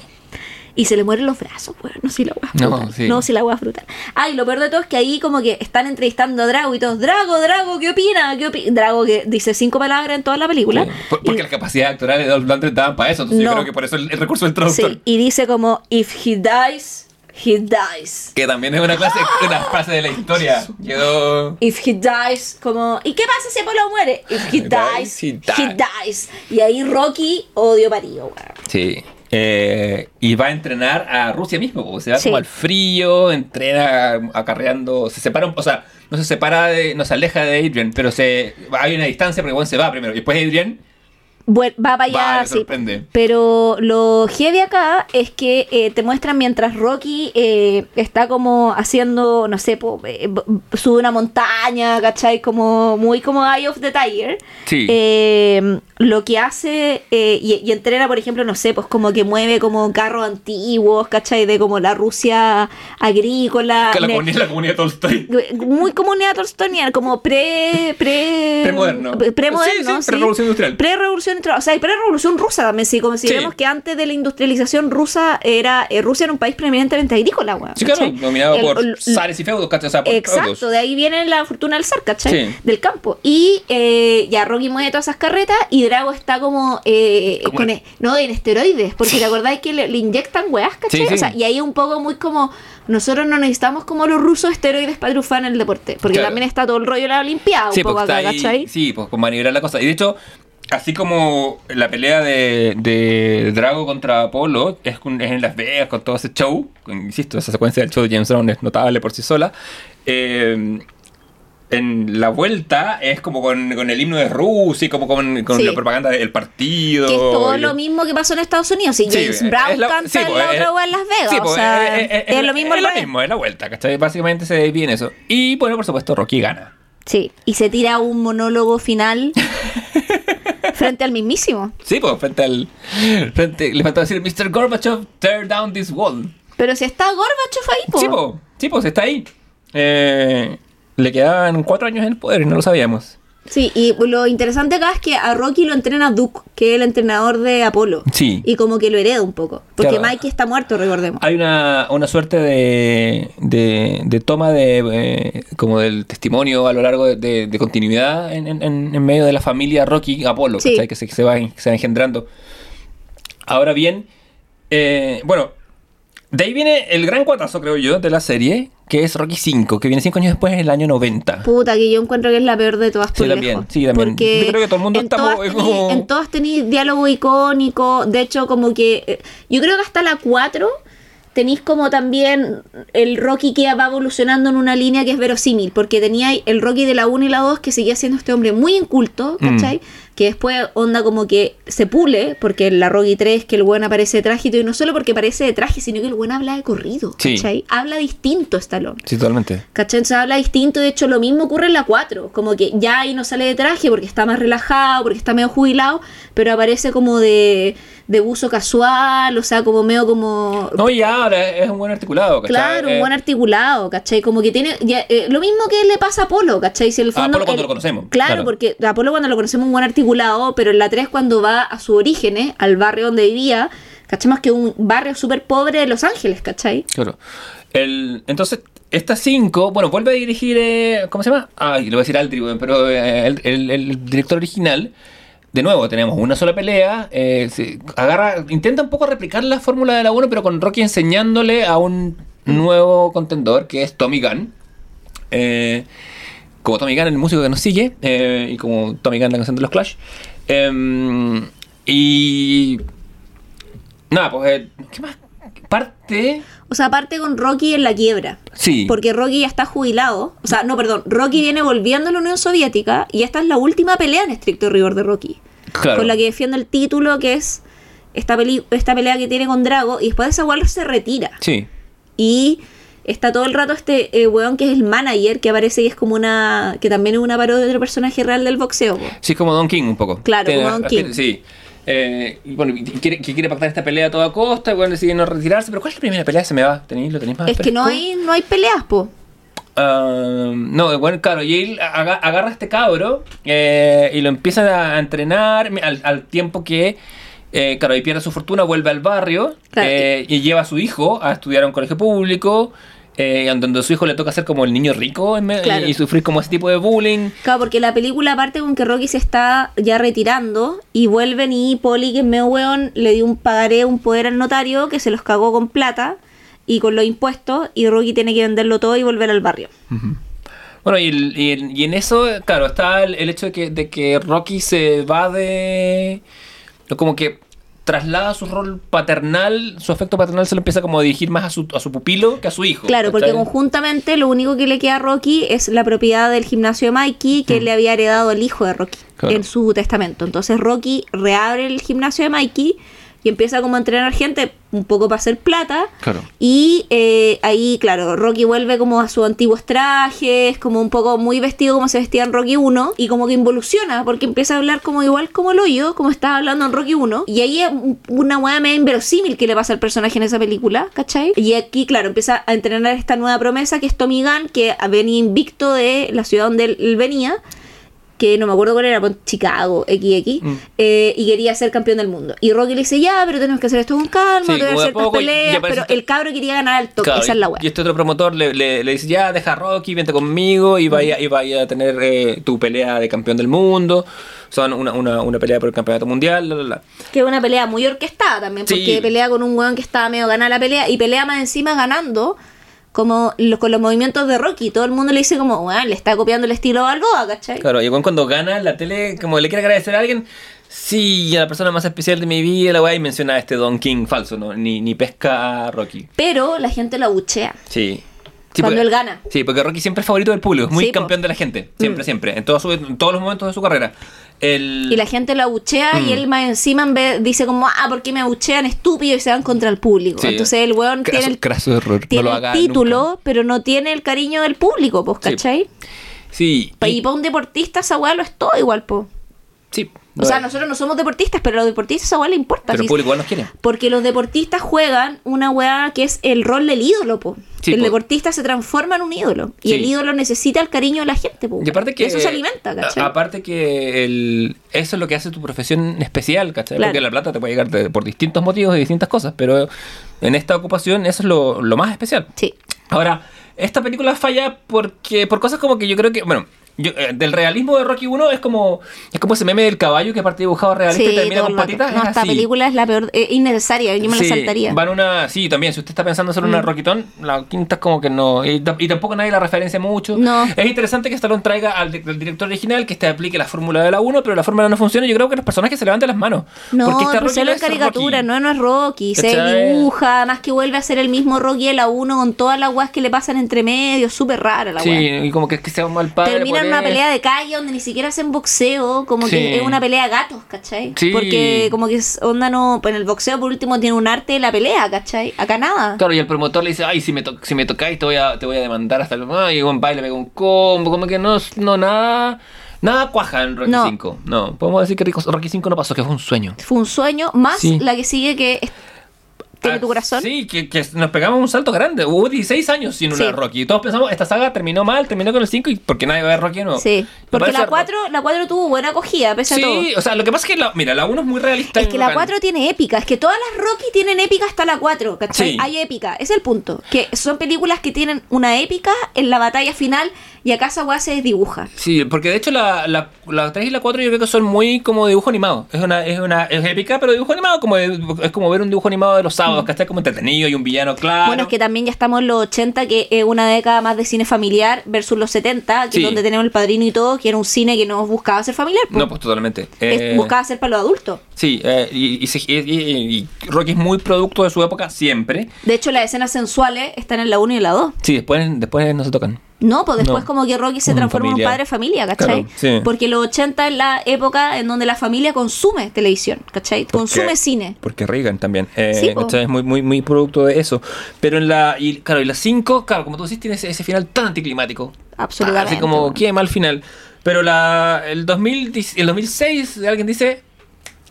Y se le mueren los brazos, weón. No, si la weá es No, brutal. sí. No, si la weá es brutal. Ah, y lo peor de todo es que ahí como que están entrevistando a Drago y todos, Drago, Drago, ¿qué opina? ¿Qué opina? Drago que dice cinco palabras en toda la película. Sí. Por- porque Y- las capacidades actorales de Dolph Lundgren daban para eso. Entonces No. yo creo que por eso el, el recurso del traductor. Sí, y dice como, if he dies, he dies. Que también es una clase, una frase de la historia. Quedó. If he dies, como, ¿y qué pasa si Apolo muere? If he dies, He he dies. Y ahí Rocky odio parido, weón. Sí. Eh, y va a entrenar a Rusia mismo, porque se va Sí. como al frío, entrena acarreando, se separa, un- o sea, no se separa, de, no se aleja de Adrian, pero se hay una distancia porque bueno, se va primero. Y después Adrian Bueno, va para allá, Va, le sí. sorprende. Pero lo heavy acá es que eh, te muestran mientras Rocky eh, está como haciendo, no sé, po, eh, sube una montaña, ¿cachai? Como muy como Eye of the Tiger. Sí. Lo que hace eh, y, y entrena, por ejemplo, no sé, pues como que mueve como carros antiguos, ¿cachai? De como la Rusia agrícola. que la, comunidad, la comunidad Tolstoy. *laughs* muy comunidad tolstoniana, como pre, pre, Premoderno. premoderno, Sí, sí, pre-revolución industrial. Pre-revolución industrial, o sea, y pre-revolución rusa también, sí, si Sí. vemos que antes de la industrialización rusa era eh, Rusia era un país preeminentemente agrícola, weón. Sí, claro, dominado por el- zares y feudos, ¿cachai? O sea, por Exacto, feudos. de ahí viene la fortuna del zar, ¿cachai? Del campo. Y eh, ya Rocky mueve todas esas carretas y Drago está como, eh, con, e- no, en esteroides, porque te acordáis que le, le inyectan weas, ¿cachai? Sí, sí. O sea, y ahí un poco muy como, nosotros no necesitamos como los rusos esteroides para triunfar en el deporte, porque Claro. también está todo el rollo de la Olimpiada, un Sí, poco porque acá, está ahí, ¿cachai? sí, pues como manibrar la cosa. Y de hecho, así como la pelea de, de Drago contra Apolo es, con- es en Las Vegas con todo ese show, con- insisto, esa secuencia del show de James Brown es notable por sí sola. eh, en la vuelta es como con, con el himno de Rusia y como con, con Sí. la propaganda del partido. Que es todo y- lo mismo que pasó en Estados Unidos. Y Sí, James es Brown la- canta sí, en pues, la es- otra en Las Vegas. o pues, sea, es, es- es lo mismo. Es lo mismo, es la vuelta, ¿cachai? Básicamente se viene eso. Y bueno, por supuesto, Rocky gana. Sí, y se tira un monólogo final *laughs* frente al mismísimo. Sí, pues frente al. Frente, le faltaba decir, Mr. Gorbachev, tear down this wall. Pero si está Gorbachev ahí, po. Sí, po, sí, pues está ahí. Eh, le quedaban cuatro años en el poder y no lo sabíamos. Sí, y lo interesante acá es que a Rocky lo entrena Duke, que es el entrenador de Apolo. Sí. Y como que lo hereda un poco. Porque Claro. Mikey está muerto, recordemos. Hay una, una suerte de, de, de toma de eh, como del testimonio a lo largo de, de- de continuidad en, en- medio de la familia Rocky Apolo, Sí. que, se, que se va, se va engendrando. Ahora bien, eh, bueno, de ahí viene el gran cuatazo, creo yo, de la serie, que es Rocky 5, que viene cinco años después, en el año 90. Puta, que yo encuentro que es la peor de todas Sí, también, lejos. sí, también. Porque Yo creo que todo el mundo en estamos todas tení- como- En todas tenéis diálogo icónico. De hecho, como que. eh, Yo creo que hasta la 4 tenéis como también el Rocky que va evolucionando en una línea que es verosímil. Porque tenía el Rocky de la 1 y la 2 que seguía siendo este hombre muy inculto, Mm. Que después onda como que se pule, porque en la Rocky 3 que el buen aparece de traje y no solo porque aparece de traje, sino que el buen habla de corrido, Sí. ¿cachai? Habla distinto Stallone. Sí, totalmente. ¿Cachai? Entonces habla distinto, de hecho lo mismo ocurre en la 4, como que ya ahí no sale de traje porque está más relajado, porque está medio jubilado, pero aparece como de, de buzo casual, o sea, como medio como... No, y ahora es un buen articulado, ¿cachai? Claro, un Eh, buen articulado, ¿cachai? Como que tiene... ya, eh, lo mismo que le pasa a Apolo, ¿cachai? Si el A fondo, Apolo cuando el- lo conocemos, Claro, claro. porque a Apolo cuando lo conocemos un buen articulado, pero en la 3 cuando va a su orígenes, al barrio donde vivía, ¿cachai? Más que un barrio súper pobre de Los Ángeles, ¿cachai? Claro. El, entonces, estas cinco, bueno, vuelve a dirigir, eh, ¿cómo se llama? Ay, le voy a decir Aldri, pero eh, el, el- el director original, de nuevo, tenemos una sola pelea, eh, se agarra, intenta un poco replicar la fórmula de la 1, pero con Rocky enseñándole a un nuevo contendor, que es Tommy Gunn. Eh, como Tommy Gunn, el músico que nos sigue, eh, y como Tommy Gunn, la canción de los Clash. Em, y... Nada, pues, ¿qué más? Parte... O sea, aparte con Rocky en la quiebra. Sí. Porque Rocky ya está jubilado. O sea, no, perdón. Rocky viene volviendo a la Unión Soviética y esta es la última pelea en estricto rigor de Rocky. Claro. Con la que defiende el título, que es esta, peli esta pelea que tiene con Drago. Y después de esa igual se retira. Sí. Y está todo el rato este eh, weón que es el manager, que aparece y es como una. que también es una parodia de otro personaje real del boxeo. po. Sí, como Don King un poco. Claro, como Don King. Sí. Eh, y bueno, y quiere, que quiere pactar esta pelea a toda costa, y bueno, decide no retirarse. Pero ¿cuál es la primera pelea? ¿Se me va? ¿Tenéis, ¿Lo tenéis más Es que no hay, no hay peleas, po. Ah, no, bueno, claro, y él aga- agarra a este cabro eh, y lo empieza a entrenar al, al tiempo que, eh, claro, y pierde su fortuna, vuelve al barrio Claro. eh, y lleva a su hijo a estudiar a un colegio público, eh, donde a su hijo le toca ser como el niño rico Claro. y sufrir como ese tipo de bullying. Claro, porque la película parte con que Rocky se está ya retirando y vuelven y Poli, que es medio weón, le dio un pagaré, un poder al notario que se los cagó con plata y con los impuestos y Rocky tiene que venderlo todo y volver al barrio. Bueno, y, el- y el- y en eso, claro, está el, el hecho de que, de que Rocky se va de... Como que traslada su rol paternal, su afecto paternal se lo empieza como a dirigir más a su, a su pupilo que a su hijo. Claro, porque conjuntamente lo único que le queda a Rocky es la propiedad del gimnasio de Mikey que le había heredado el hijo de Rocky Mm. Claro. en su testamento. Entonces Rocky reabre el gimnasio de Mikey y empieza como a entrenar gente un poco para hacer plata. Claro. Y eh, ahí, claro, Rocky vuelve como a sus antiguos trajes, como un poco muy vestido como se vestía en Rocky 1, y como que involuciona, porque empieza a hablar como igual como lo yo, como estaba hablando en Rocky 1. Y ahí es un- una hueá medio inverosímil que le pasa al personaje en esa película, ¿cachai? Y aquí, claro, empieza a entrenar esta nueva promesa que es Tommy Gunn, que venía invicto de la ciudad donde él venía que no me acuerdo cuál era, Chicago, XX, Mm. eh, y quería ser campeón del mundo. Y Rocky le dice, ya, pero tenemos que hacer esto con calma, Sí, te voy a como de hacer poco, peleas, pero este- el cabro quería ganar al toque, Claro, esa es la weá. Y este otro promotor le, le- le dice, ya, deja a Rocky, vente conmigo y vaya, y vaya a tener eh, tu pelea de campeón del mundo. Sea, una, una, una pelea por el campeonato mundial, la, la, la. Que es una pelea muy orquestada también, Sí. porque pelea con un weón que estaba medio ganada la pelea, y pelea más encima ganando, como lo- con los movimientos de Rocky. Todo el mundo le dice como, weón, le está copiando el estilo Balboa, ¿cachai? Claro, y bueno, cuando gana la tele, como le quiere agradecer a alguien, sí, a la persona más especial de mi vida, la weá, y menciona a este Don King falso, ¿no? Ni, ni pesca a Rocky. Pero la gente lo abuchea. Sí. Sí, Cuando porque- él gana. Sí, porque Rocky siempre es favorito del público, es muy Sí, po. campeón de la gente. Siempre, Mm. siempre. En, todo su- en todos los momentos de su carrera. El... Y la gente lo abuchea y Mm. él más encima en vez, dice como, ah, ¿por qué me abuchean estúpido y se van contra el público? Sí. Entonces el weón Craso- tiene el, craso error. No tiene lo el haga título, nunca. pero no tiene el cariño del público, pues. ¿cachai? Sí. Y para un deportista esa weá lo es todo igual, pues. Sí, O sea, nosotros no somos deportistas, pero a los deportistas esa weá le importa. Pero el público igual nos quiere. Porque los deportistas juegan una weá que es el rol del ídolo, po. Sí, el po. deportista se transforma en un ídolo. Y Sí. el ídolo necesita el cariño de la gente, po. Y aparte que. eso se alimenta, ¿cachai? Aparte que el, eso es lo que hace tu profesión especial, ¿cachai? Claro. Porque la plata te puede llegar de- por distintos motivos y distintas cosas, pero en esta ocupación eso es lo, lo más especial. Sí. Ahora, esta película falla porque por cosas como que yo creo que, bueno, yo, eh, del realismo de Rocky 1 es como es como ese meme del caballo que aparte dibujado realista y termina con patitas. No, es esta así. película es la peor, eh, innecesaria, yo me Sí, la saltaría. Van una, sí, también, si usted está pensando hacer una Mm. Rocketón, la quinta es como que no. Y, tampoco nadie la referencia mucho. No. Es interesante que Stallone traiga al, di- al director original que este aplique la fórmula de la 1, pero la fórmula no funciona. Yo creo que los personajes se levanten las manos. No, porque este pero Rocky se no es caricatura, Rocky. no, no es Rocky, se ¿Cachai? dibuja, además que vuelve a ser el mismo Rocky de la 1 con todas las guas que le pasan entre medio, súper rara la Sí, wea. y como que es que sea un mal padre. Termina en una pelea de calle donde ni siquiera hacen boxeo, como Sí. que es una pelea de gatos, ¿cachai? Sí. Porque como que es onda no, en el boxeo por último tiene un arte de la pelea, ¿cachai? Acá nada. Claro, y el promotor le dice, ay, si me, to- si me tocáis te voy a, te voy a demandar hasta el... Ay, un baile, pega un combo, como que no, no nada... Nada cuaja en Rocky No. 5. No, podemos decir que Rocky 5 no pasó, que fue un sueño. Fue un sueño, más Sí. la que sigue que tiene Ah, tu corazón. Sí, que, que nos pegamos un salto grande. Hubo 16 años sin una Sí. Rocky. Y todos pensamos, esta saga terminó mal, terminó con el 5 y porque nadie va a ver Rocky no. Sí, porque la 4, la 4 tuvo buena acogida, pese a todo. Sí, o sea, lo que pasa es que, la, mira, la 1 es muy realista. Es que la bacán. 4 tiene épica, es que todas las Rocky tienen épica hasta la 4, ¿cachai? Sí. Hay épica, es el punto. Que son películas que tienen una épica en la batalla final y acá esa weá se desdibuja. Sí, porque de hecho la, la, la 3 y la 4 yo creo que son muy como dibujo animado. Es una, es una, es épica, pero dibujo animado, como es como ver un dibujo animado de los sábados, que está como entretenido y un villano claro. Mm. Bueno, es que también ya estamos en los 80, que es una década más de cine familiar, versus los 70, que Sí. es donde tenemos el padrino y todo, que era un cine que no buscaba ser familiar. No, pues totalmente. Eh, buscaba ser para los adultos. Sí, eh, y, y, se- y- y- y Rocky es muy producto de su época siempre. De hecho, las escenas sensuales están en la 1 y en la 2. Sí, después, después no se tocan. No, pues después No. como que Rocky se transforma en un padre de familia, ¿cachai? Claro, sí. Porque los 80 es la época en donde la familia consume televisión, ¿cachai? Consume cine. Porque Reagan también. Eh, Sí. ¿cachai? Es muy, muy, muy producto de eso. Pero en la. Y claro, y la 5, claro, como tú decís, tiene ese, ese final tan anticlimático. Absolutamente, Así como, qué mal final. Pero la, el, 2000, el 2006, alguien dice.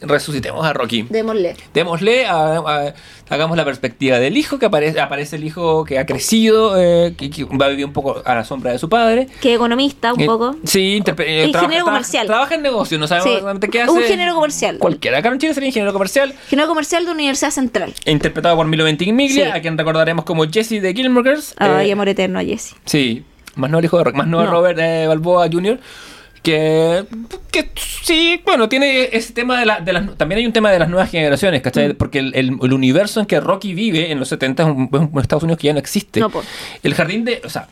Resucitemos a Rocky. Démosle. Démosle, a- a- hagamos la perspectiva del hijo, que aparece, aparece el hijo que ha crecido, eh, que, que va a vivir un poco a la sombra de su padre. Que economista, un Eh, poco. Sí, eh, Ingeniero trabaja, comercial. Trabaja en negocio, no sabemos Sí, exactamente qué hace. un ingeniero comercial. Cualquiera. Acá en Chile sería ingeniero comercial. Ingeniero comercial de Universidad Central. Interpretado por Milo Ventimiglia, Sí. a quien recordaremos como Jesse de Gilmore Girls. Ay, Eh, amor eterno a Jesse. Sí, más no el hijo de Rock, más no, No. Robert eh, Balboa Jr. Que, que sí, bueno, tiene ese tema de, la, de las. También hay un tema de las nuevas generaciones, ¿cachai? Mm. Porque el, el- el universo en que Rocky vive en los 70 es un, un Estados Unidos que ya no existe. No. El jardín de. O sea,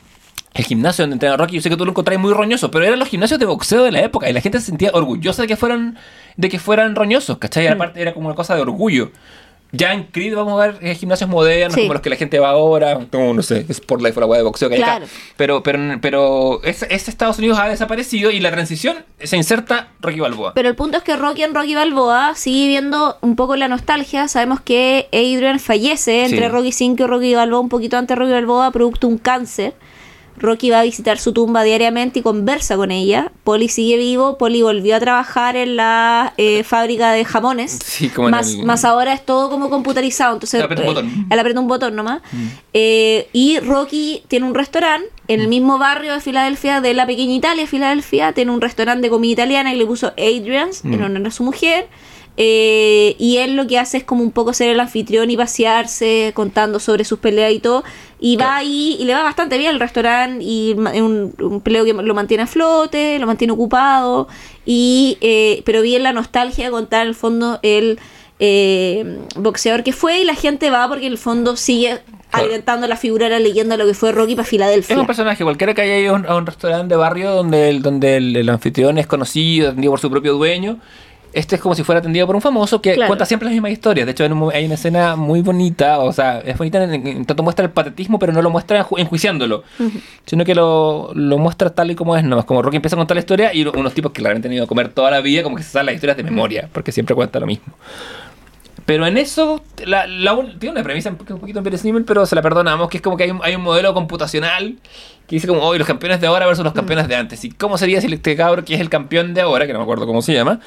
el gimnasio donde entrena Rocky, yo sé que tú lo encontrás muy roñoso, pero eran los gimnasios de boxeo de la época y la gente se sentía orgullosa de que fueran, de que fueran roñosos, ¿cachai? Mm. Aparte era como una cosa de orgullo. Ya en Creed vamos a ver eh, gimnasios modernos, Sí. como los que la gente va ahora, como, no sé, Sportlife o la weá de boxeo que hay Claro. acá. Pero, pero, pero ese, ese Estados Unidos ha desaparecido y la transición se inserta Rocky Balboa. Pero el punto es que Rocky en Rocky Balboa sigue viendo un poco la nostalgia. Sabemos que Adrian fallece entre Sí. Rocky 5 y Rocky Balboa, un poquito antes de Rocky Balboa, producto de un cáncer. Rocky va a visitar su tumba diariamente y conversa con ella. Polly sigue vivo. Polly volvió a trabajar en la eh, fábrica de jamones. *laughs* Sí, como en más, el- más ahora es todo como computarizado. Entonces, Le aprieta un eh, botón. Mm. él aprieta un botón nomás. Eh, y Rocky tiene un restaurante en el Mm. mismo barrio de Filadelfia, de la pequeña Italia, Filadelfia. Tiene un restaurante de comida italiana y le puso Adrian's Mm. en honor a su mujer. Eh, y él lo que hace es como un poco ser el anfitrión y pasearse, contando sobre sus peleas y todo. Y va ahí y le va bastante bien el restaurante y es un, un peleo que lo mantiene a flote, lo mantiene ocupado. Y, eh, pero bien la nostalgia de contar en el fondo el eh, boxeador que fue y la gente va porque en el fondo sigue Claro. alimentando la figura de la leyenda de lo que fue Rocky para Es Filadelfia. un personaje, cualquiera que haya ido a un, a un restaurante de barrio donde el, donde el, el anfitrión es conocido, atendido por su propio dueño. Este es como si fuera atendido por un famoso que Claro. cuenta siempre las mismas historias. De hecho, hay una escena muy bonita, o sea, es bonita en, en tanto muestra el patetismo, pero no lo muestra enju- enjuiciándolo, sino que lo, lo muestra tal y como es, nomás. Como Rocky empieza a contar la historia y unos tipos que claramente han ido a comer toda la vida, como que se saben las historias de memoria, porque siempre cuenta lo mismo. Pero en eso, la, la tiene una premisa un poquito inverosímil, pero se la perdonamos, que es como que hay un, hay un modelo computacional que dice como, hoy los campeones de ahora versus los campeones de antes. ¿Y cómo sería si este cabro, que es el campeón de ahora, que no me acuerdo cómo se llama,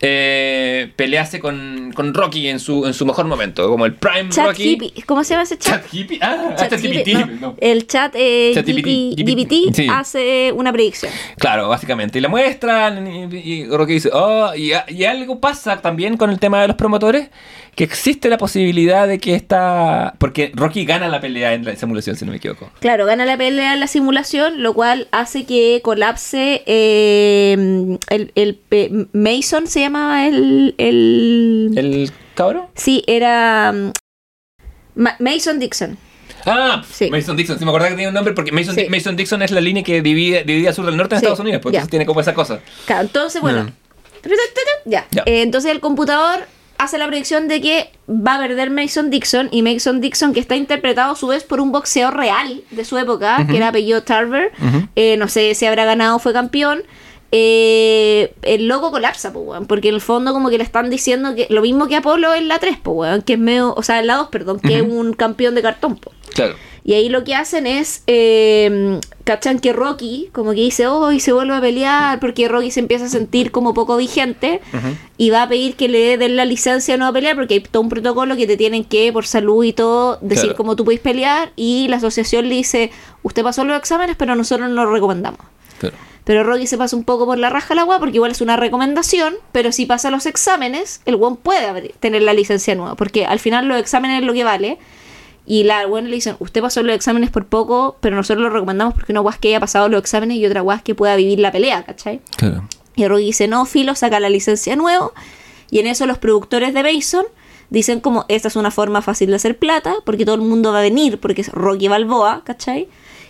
eh, pelease con, con Rocky en su, en su mejor momento? Como el Prime Chat Rocky. hippie. ¿Cómo se llama ese chat? Chat hippie. Ah, Chat hippie, GPT, no. no. El chat, eh, Chat GPT, GPT, sí. hace una predicción. Claro, básicamente. Y la muestran y, y Rocky dice, oh, y, y algo pasa también con el tema de los promotores, que existe la posibilidad de que esta... Porque Rocky gana la pelea en la simulación, si no me equivoco. Claro, gana la pelea en la simulación, lo cual hace que colapse eh, el, el Mason, se llamaba el... el... ¿El cabro? Sí, era mm, Ma- Mason Dixon. Ah, Sí. Mason Dixon, sí me acordaba que tenía un nombre porque Mason, Sí. Mason Dixon es la línea que divide, divide sur del norte en Sí, Estados Unidos, entonces tiene como esa cosa. Claro, entonces, bueno. Mm. Ya. Eh, entonces el computador hace la predicción de que va a perder Mason Dixon y Mason Dixon que está interpretado a su vez por un boxeador real de su época, que era apellido Tarver. Eh, no sé si habrá ganado o fue campeón. Eh, el loco colapsa, pues, weón, porque en el fondo como que le están diciendo que lo mismo que Apolo en la 3, pues, weón, que es medio, o sea, en la 2, perdón, que es un campeón de cartón, pues. Claro. Y ahí lo que hacen es, eh, cachan que Rocky, como que dice, oh, y se vuelve a pelear, porque Rocky se empieza a sentir como poco vigente y va a pedir que le den la licencia no a pelear, porque hay todo un protocolo que te tienen que, por salud y todo, decir Claro. cómo tú puedes pelear. Y la asociación le dice, usted pasó los exámenes, pero nosotros no lo recomendamos. Claro. Pero Rocky se pasa un poco por la raja al agua porque igual es una recomendación, pero si pasa los exámenes, el buen puede abrir- tener la licencia nueva, porque al final los exámenes es lo que vale. Y la buena le dicen, usted pasó los exámenes por poco, pero nosotros lo recomendamos porque una guas que haya pasado los exámenes y otra guas que pueda vivir la pelea, ¿cachai? Claro. Y Rocky dice, no, Filo, saca la licencia nuevo. Y en eso los productores de Mason dicen como, esta es una forma fácil de hacer plata, porque todo el mundo va a venir, porque es Rocky Balboa, ¿cachai?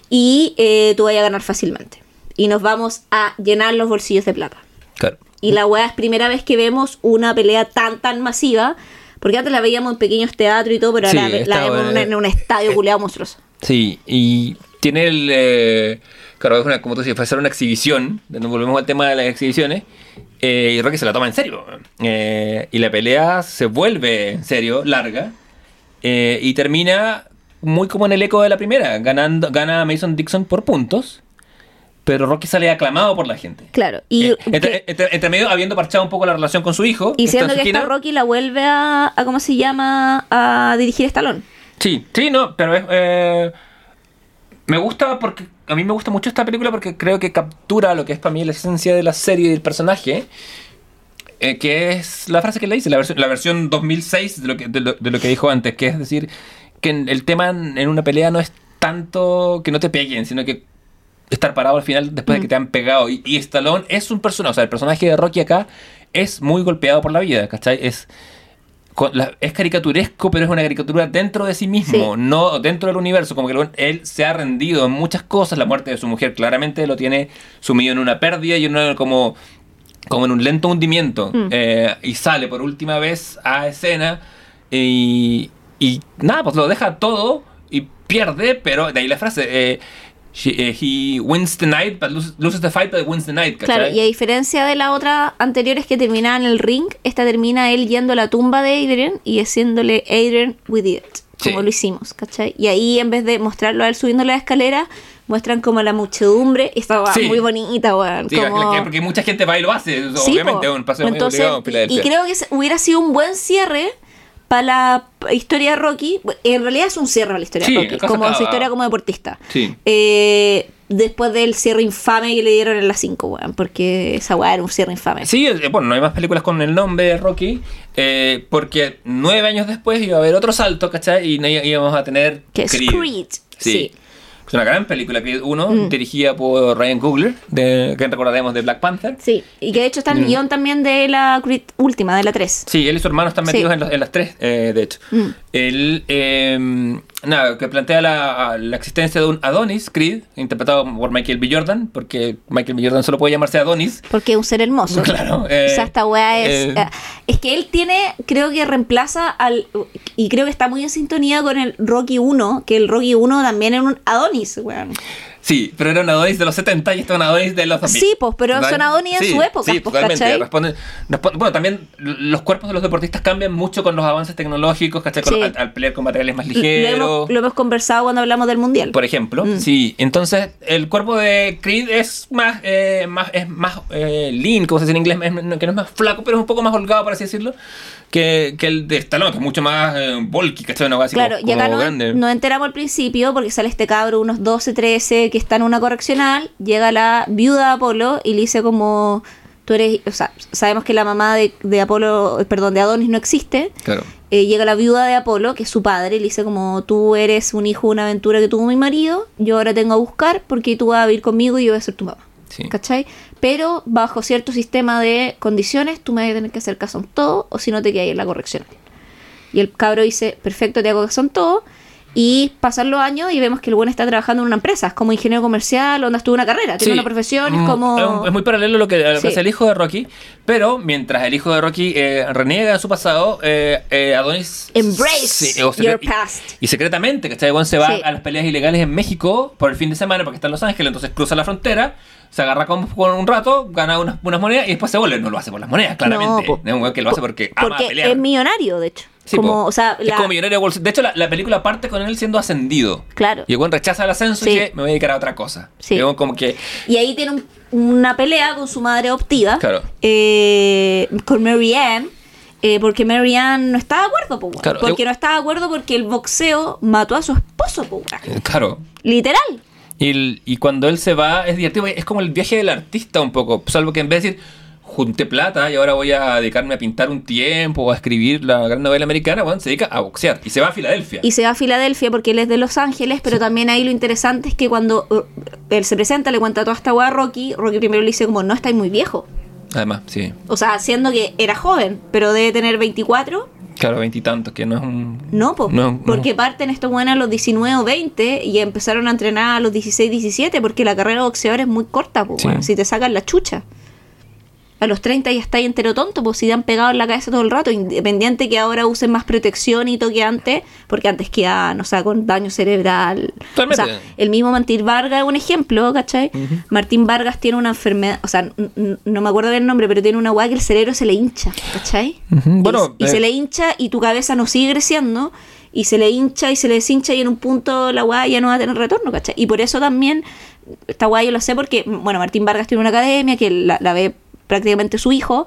Y eh, tú vayas a ganar fácilmente. Y nos vamos a llenar los bolsillos de plata. Claro. Y la weá es primera vez que vemos una pelea tan, tan masiva, porque antes la veíamos en pequeños teatros y todo, pero Sí, ahora la vemos en, un estadio culeado monstruoso. Sí, y tiene el. eh, claro, es una, como tú a hacer una exhibición. Nos volvemos al tema de las exhibiciones. eh, y Rocky se la toma en serio. eh, y la pelea se vuelve en serio, larga. eh, y termina muy como en el eco de la primera. Ganando, gana Mason Dixon por puntos. Pero Rocky sale aclamado por la gente. Claro. Y, Eh, entre, que- entre- entre medio habiendo parchado un poco la relación con su hijo. y siendo que esta. Rocky la vuelve a, a, ¿cómo se llama? A dirigir Stallone. Sí, sí, no, pero es, eh, me gusta porque a mí me gusta mucho esta película porque creo que captura lo que es para mí la esencia de la serie y del personaje, eh, que es la frase que le dice, la versión, la versión 2006 de lo, que, de, lo, de lo que dijo antes, que es decir, que el tema en una pelea no es tanto que no te peguen, sino que estar parado al final después de que te han pegado. Y, y Stallone es un personaje, o sea, el personaje de Rocky acá es muy golpeado por la vida, ¿cachai? Es, con la- es caricaturesco, pero es una caricatura dentro de sí mismo, Sí. no dentro del universo. Como que él se ha rendido en muchas cosas. La muerte de su mujer claramente lo tiene sumido en una pérdida y en una- como, como en un lento hundimiento. Mm. Eh, y sale por última vez a escena y, y nada, pues lo deja todo y pierde, pero de ahí la frase. eh, she- eh, he wins the night, but loses, loses the fight, but wins the night. Claro, ¿cachai? y a diferencia de la otra anteriores que terminaba en el ring, esta termina él yendo a la tumba de Adrian y haciéndole Adrian with it, como Sí. lo hicimos, ¿cachai? Y ahí en vez de mostrarlo a él subiendo la escalera, muestran como la muchedumbre, y estaba Sí. muy bonita, weón. Sí, como... que- porque mucha gente va y lo hace, Sí, obviamente, es un paseo muy obligado y, creo que hubiera sido un buen cierre para la historia de Rocky. En realidad es un cierre para la historia Sí, de Rocky, como su historia como deportista. Sí. Eh, después del cierre infame que le dieron en las 5, weón, porque esa weá era un cierre infame. Sí, eh, bueno, no hay más películas con el nombre de Rocky, eh, porque nueve años después iba a haber otro salto, ¿cachai? Y no íbamos a tener Que es Creed, sí. Mm. Una gran película, Creed 1, dirigida por Ryan Coogler, de, que recordaremos de Black Panther. Sí, y que de hecho está el Mm. guion también de la Creed última, de la 3. Sí, él y su hermano están Sí. metidos en, los- en las tres, eh, de hecho. Mm. Él, eh, nada, que plantea la, la existencia de un Adonis, Creed, interpretado por Michael B. Jordan, porque Michael B. Jordan solo puede llamarse Adonis. Porque es un ser hermoso. *laughs* Claro, eh, o sea, esta weá es. eh, eh, es que él tiene, creo que reemplaza al. Y creo que está muy en sintonía con el Rocky 1, que el Rocky 1 también era un Adonis, weón. Sí, pero era un Adonis de los 70 y este es un Adonis de los 2000. Sí, pues, pero son Adonis en Sí, su época, Sí, pues, responden- bueno, también los cuerpos de los deportistas cambian mucho con los avances tecnológicos, ¿cachai? Con- Sí. al, al pelear con materiales más Lo ligeros. hemos, lo hemos conversado cuando hablamos del mundial. Por ejemplo, Mm. sí. Entonces, el cuerpo de Creed es más, eh, más es más eh, lean, como se dice en inglés, es- que no es más flaco, pero es un poco más holgado, por así decirlo, que, que el de Stallone, que es mucho más eh, bulky, ¿cachai? Cosa así Claro, como, y acá como no, nos enteramos al principio porque sale este cabro, unos 12, 13, que está en una correccional, llega la viuda de Apolo y le dice como, tú eres, o sea, sabemos que la mamá de, de Apolo, perdón, de Adonis no existe, Claro. Eh, llega la viuda de Apolo, que es su padre, y le dice como, tú eres un hijo de una aventura que tuvo mi marido, yo ahora tengo a buscar porque tú vas a vivir conmigo y yo voy a ser tu mamá. Sí. ¿Cachai? Pero bajo cierto sistema de condiciones, tú me vas a tener que hacer caso en todo, o si no te quedas en la corrección. Y el cabro dice, perfecto, te hago caso en todo. Y pasan los años y vemos que el buen está trabajando en una empresa, es como ingeniero comercial, donde estuvo una carrera, tiene Sí. una profesión, es Mm, como... Es, muy paralelo a lo que, a lo que Sí. hace el hijo de Rocky, pero mientras el hijo de Rocky eh, reniega de su pasado, eh, eh, Adonis... Embrace sí, o your y- past. Y, secretamente, ¿cachai? Juan se va a las peleas ilegales en México por el fin de semana porque está en Los Ángeles, entonces cruza la frontera, se agarra con, con un rato, gana unas, unas monedas y después se vuelve. No lo hace por las monedas, claramente. po- es un que lo hace porque ama porque pelear. es millonario, de hecho. Sí, como, po. o sea, es como millonario de. De hecho, la, la película parte con él siendo ascendido. Claro. Y weón rechaza el ascenso y dice, me voy a dedicar a otra cosa. Sí. Y como que... Y ahí tiene un- una pelea con su madre adoptiva. Claro. eh, con Mary Ann. eh, porque Mary Ann no está de acuerdo, po. Claro, Porque yo- no está de acuerdo porque el boxeo mató a su esposo, po, weón. Claro. Literal. Y, el- y cuando él se va, es divertido. Es como el viaje del artista un poco. Salvo que en vez de decir, junté plata y ahora voy a dedicarme a pintar un tiempo o a escribir la gran novela americana, bueno, se dedica a boxear. Y se va a Filadelfia. Y se va a Filadelfia porque él es de Los Ángeles, pero también ahí lo interesante es que cuando uh, él se presenta, le cuenta toda esta weá a Rocky, Rocky primero le dice como, no, estáis muy viejo. Además, sí. O sea, siendo que era joven, pero debe tener 24. Claro, veintitantos, que no es un... No, po, No, no. porque parten estos buenos a los 19 o 20 y empezaron a entrenar a los 16, 17, porque la carrera de boxeador es muy corta, po, Sí. si te sacan la chucha. A los 30 ya estáis entero tonto, pues si te han pegado en la cabeza todo el rato, independiente que ahora usen más protección y todo que antes, porque antes quedaban, o sea, con daño cerebral. Totalmente. O sea, el mismo Martín Vargas es un ejemplo, ¿cachai? Martín Vargas tiene una enfermedad, o sea, no me acuerdo bien el nombre, pero tiene una weá que el cerebro se le hincha, ¿cachai? Y- bueno, y, eh, se le hincha y tu cabeza no sigue creciendo y se le hincha y se le deshincha y en un punto la weá ya no va a tener retorno, ¿cachai? Y por eso también, esta weá yo lo sé porque, bueno, Martín Vargas tiene una academia que la, la ve prácticamente su hijo,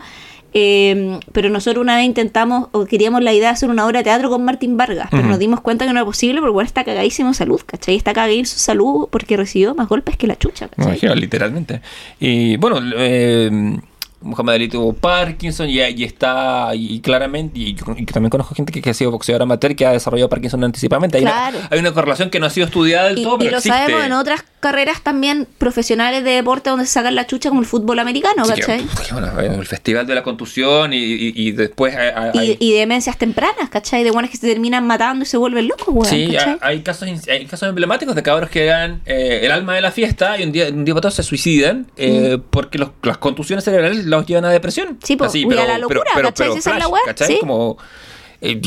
eh, pero nosotros una vez intentamos o queríamos la idea de hacer una obra de teatro con Martín Vargas, pero nos dimos cuenta que no era posible porque bueno, está cagadísimo en salud, ¿cachai? Está cagadísimo en su salud porque recibió más golpes que la chucha, ¿cachai? imagino, literalmente. Y bueno, eh, Muhammad Ali tuvo Parkinson y, y está, y claramente, y, yo- y también conozco gente que, que ha sido boxeador amateur que ha desarrollado Parkinson anticipadamente. Hay, Claro. una, hay una correlación que no ha sido estudiada del Y, todo, y pero lo existe. sabemos en otras carreras también profesionales de deporte donde se sacan la chucha como el fútbol americano, Así que, ¿cachai? puf, que bueno, el festival de la contusión y, y- y después hay, Y, y demencias tempranas, ¿cachai? De buenas que se terminan matando y se vuelven locos, weón. sí, ¿cachai? hay, hay casos hay casos emblemáticos de cabros que eran eh, el alma de la fiesta y un día, un día para todos se suicidan eh, porque los- las contusiones cerebrales los llevan a depresión. Mm. Sí, po, y a la locura, ¿cachai? Si esa es la weá, ¿cachai? sí. Como, eh,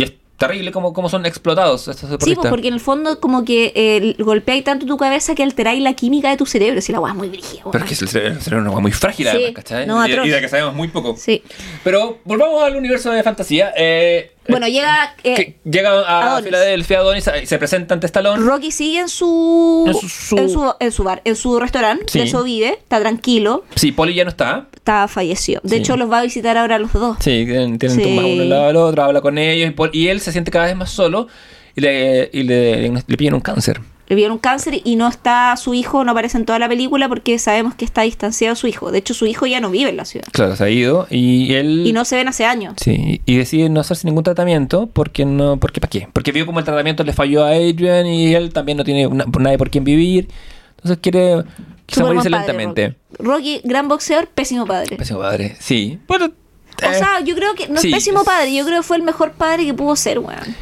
terrible como, como son explotados estos Sí, deportistas. pues porque en el fondo como que eh, golpeáis tanto tu cabeza que alteráis la química de tu cerebro. Si la weá es muy brígida, Pero es que el cerebro, el cerebro es una hueá muy frágil, Sí, además, ¿cachai? no, y, y de que sabemos muy poco. Sí. Pero volvamos al universo de fantasía. eh, Bueno, llega... eh, llega a Adonis. Filadelfia Adonis y se presenta ante Stallone. Rocky sigue en su, En su- su- en su en su bar, en su restaurante, Sí. de eso vive, está tranquilo, Sí, Poli ya no está. está fallecido. De Sí. hecho, los va a visitar ahora los dos. Sí, tienen, tienen Sí. tumbados uno al lado del otro, habla con ellos y, Paul- y él se siente cada vez más solo y le, y le, le piden un cáncer. Le vieron cáncer y no está su hijo, no aparece en toda la película porque sabemos que está distanciado su hijo. De hecho, su hijo ya no vive en la ciudad. Claro, se ha ido y él... Y no se ven hace años. Sí, y decide no hacerse ningún tratamiento porque no, porque ¿para qué? Porque vio como el tratamiento le falló a Adrian y él también no tiene una- nadie por quien vivir. Entonces quiere quizá morirse padre, lentamente. Rocky. Rocky, gran boxeador, pésimo padre. Pésimo padre, sí. Bueno, O eh, sea, yo creo que no sí. es pésimo padre, yo creo que fue el mejor padre que pudo ser, weón.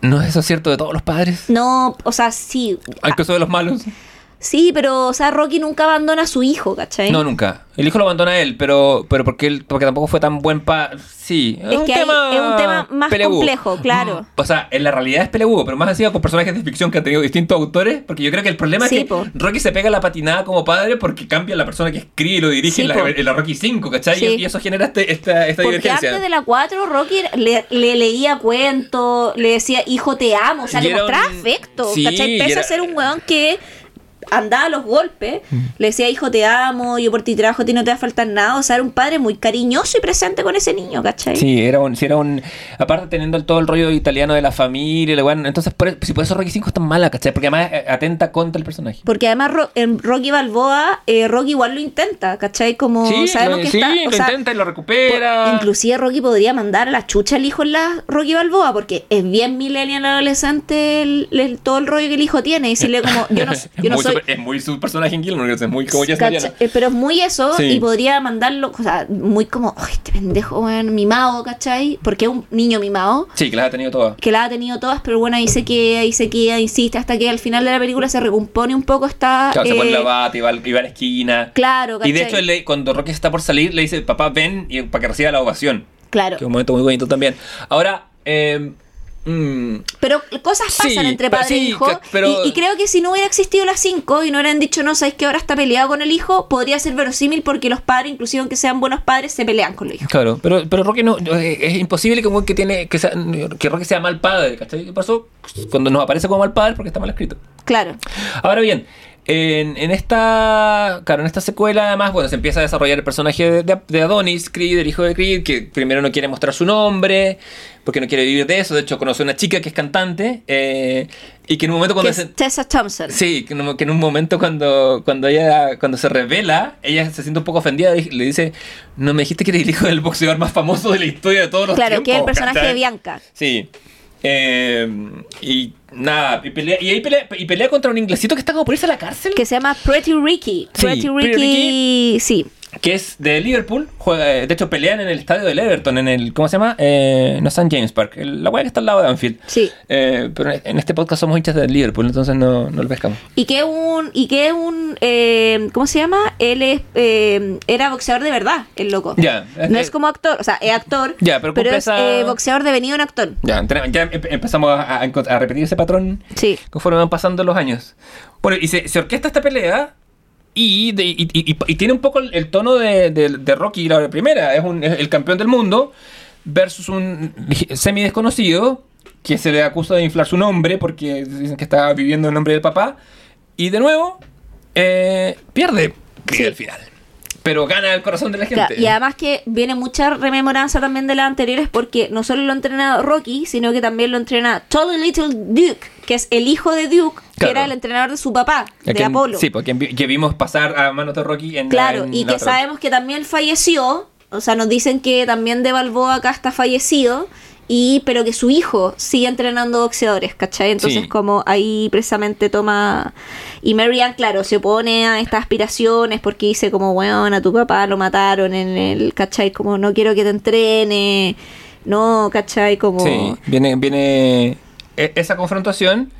¿No es eso cierto de todos los padres? No, o sea, sí. Incluso de los malos. Sí, pero, o sea, Rocky nunca abandona a su hijo, ¿cachai? No, nunca. El hijo lo abandona a él, pero, pero porque él, porque tampoco fue tan buen pa. Sí. Es que ahí es un tema más complejo, claro. Mm, O sea, en la realidad es pelebugo, pero más así con personajes de ficción que han tenido distintos autores. Porque yo creo que el problema Sí, es que po. Rocky se pega la patinada como padre porque cambia la persona que escribe y lo dirige Sí, en, la, po. en la Rocky 5, ¿cachai? Sí. Y, y eso genera este- esta, esta Porque divergencia. antes de la 4, Rocky le, le leía cuentos, le decía, hijo, te amo, o sea, Y le mostraba un- afecto, ¿cachai? Pese era- a ser un weón que andaba a los golpes, Mm. le decía, hijo, te amo, yo por ti trabajo, a ti no te va a faltar nada, o sea, era un padre muy cariñoso y presente con ese niño, ¿cachai? Sí, era un, sí, era un. Aparte teniendo todo el rollo italiano de la familia, bueno, entonces por, si por eso Rocky 5 es tan mala, ¿cachai? Porque además eh, atenta contra el personaje. Porque además Ro- en Rocky Balboa, eh, Rocky igual lo intenta, ¿cachai? Como Sí, sabemos lo, que sí, está... lo o sea, intenta y lo recupera. Inclusive Rocky podría mandar a la chucha al hijo en la Rocky Balboa, porque es bien millennial adolescente el- el- todo el rollo que el hijo tiene. Y decirle como, yo no, *laughs* yo soy... super- es muy su personaje en Gilmore, es muy como ya ¿cachai? Eh, Pero es muy eso, Sí. y podría mandarlo, o sea, muy como, ay, este pendejo, weón, mimado, ¿cachai? Porque es un niño mimado, Sí, que las ha tenido todas. que la ha tenido todas, pero bueno, ahí se queda, ahí se queda, insiste, hasta que al final de la película se recompone un poco esta... Claro, se pone eh, la bata y va, al- y va a la esquina. Claro, Y de ¿cachai? hecho, le- cuando Rocky está por salir, le dice, papá, ven y, para que reciba la ovación. Claro. Que es un momento muy bonito también. Ahora, eh, Pero cosas pasan Sí, entre padre e hijo. pero- Y, y creo que si no hubiera existido las 5 y no hubieran dicho, no, sabes que ahora está peleado con el hijo, podría ser verosímil porque los padres, inclusive aunque sean buenos padres, se pelean con los hijos. Claro, pero, pero Rocky no, eh, es imposible que, que tiene que, sea- que Rocky sea mal padre, ¿cachai? ¿Qué pasó? Cuando nos aparece como mal padre porque está mal escrito. Claro. Ahora bien, en, en esta claro, en esta secuela además, bueno, se empieza a desarrollar el personaje de, de- de Adonis, Creed, el hijo de Creed, que primero no quiere mostrar su nombre, porque no quiere vivir de eso, de hecho conoce a una chica que es cantante, eh, y que en un momento Que cuando... es se- Tessa Thompson. Sí, que en, un, que en un momento cuando, cuando ella cuando se revela, ella se siente un poco ofendida y le dice, no me dijiste que eres el hijo del boxeador más famoso de la historia de todos los Claro, tiempos. que es el personaje ¿cachai? de *laughs* Bianca. Sí. Eh, y nada, y pelea, y ahí pelea, y pelea contra un inglesito que está como por irse a la cárcel. Que se llama Pretty Ricky. Sí, Pretty Pretty Ricky, sí. Que es de Liverpool. Juega, eh, de hecho, pelean en el estadio del Everton, en el. ¿Cómo se llama? Eh, no St. James Park. el- la weá que está al lado de Anfield. Sí. Eh, pero en este podcast somos hinchas de Liverpool, entonces no, no lo pescamos. Y que un, y que un, eh, ¿cómo se llama? Él es, era boxeador de verdad, el loco. Ya, No es como actor, o sea, es actor, Ya, pero cumple es esa- boxeador devenido en actor. Ya, ya empe- empezamos a, a a repetir ese patrón Sí. conforme van pasando los años. Bueno, y se, se orquesta esta pelea. Y, de- y- y- y- y tiene un poco el, el tono de, de- de Rocky, la primera. Es, un, es el campeón del mundo versus un semi desconocido que se le acusa de inflar su nombre porque dicen que está viviendo el nombre del papá. Y de nuevo, eh, pierde Sí. al final. Pero gana el corazón de la gente. Claro, y además que viene mucha rememoranza también de las anteriores porque no solo lo entrena Rocky, sino que también lo entrena Tolly Little Duke, que es el hijo de Duke, que era el entrenador de su papá, de Apolo. Sí, porque que vimos pasar a manos de Rocky en Claro, en y que otra. sabemos que también falleció, o sea, nos dicen que también de Balboa acá está fallecido, y pero que su hijo sigue entrenando boxeadores, ¿cachai? Entonces Sí. como ahí precisamente toma... Y Marianne, claro, se opone a estas aspiraciones porque dice como, weón, a tu papá lo mataron en el, ¿cachai? Como no quiero que te entrene, no, ¿cachai? Como... Sí, viene, viene e- esa confrontación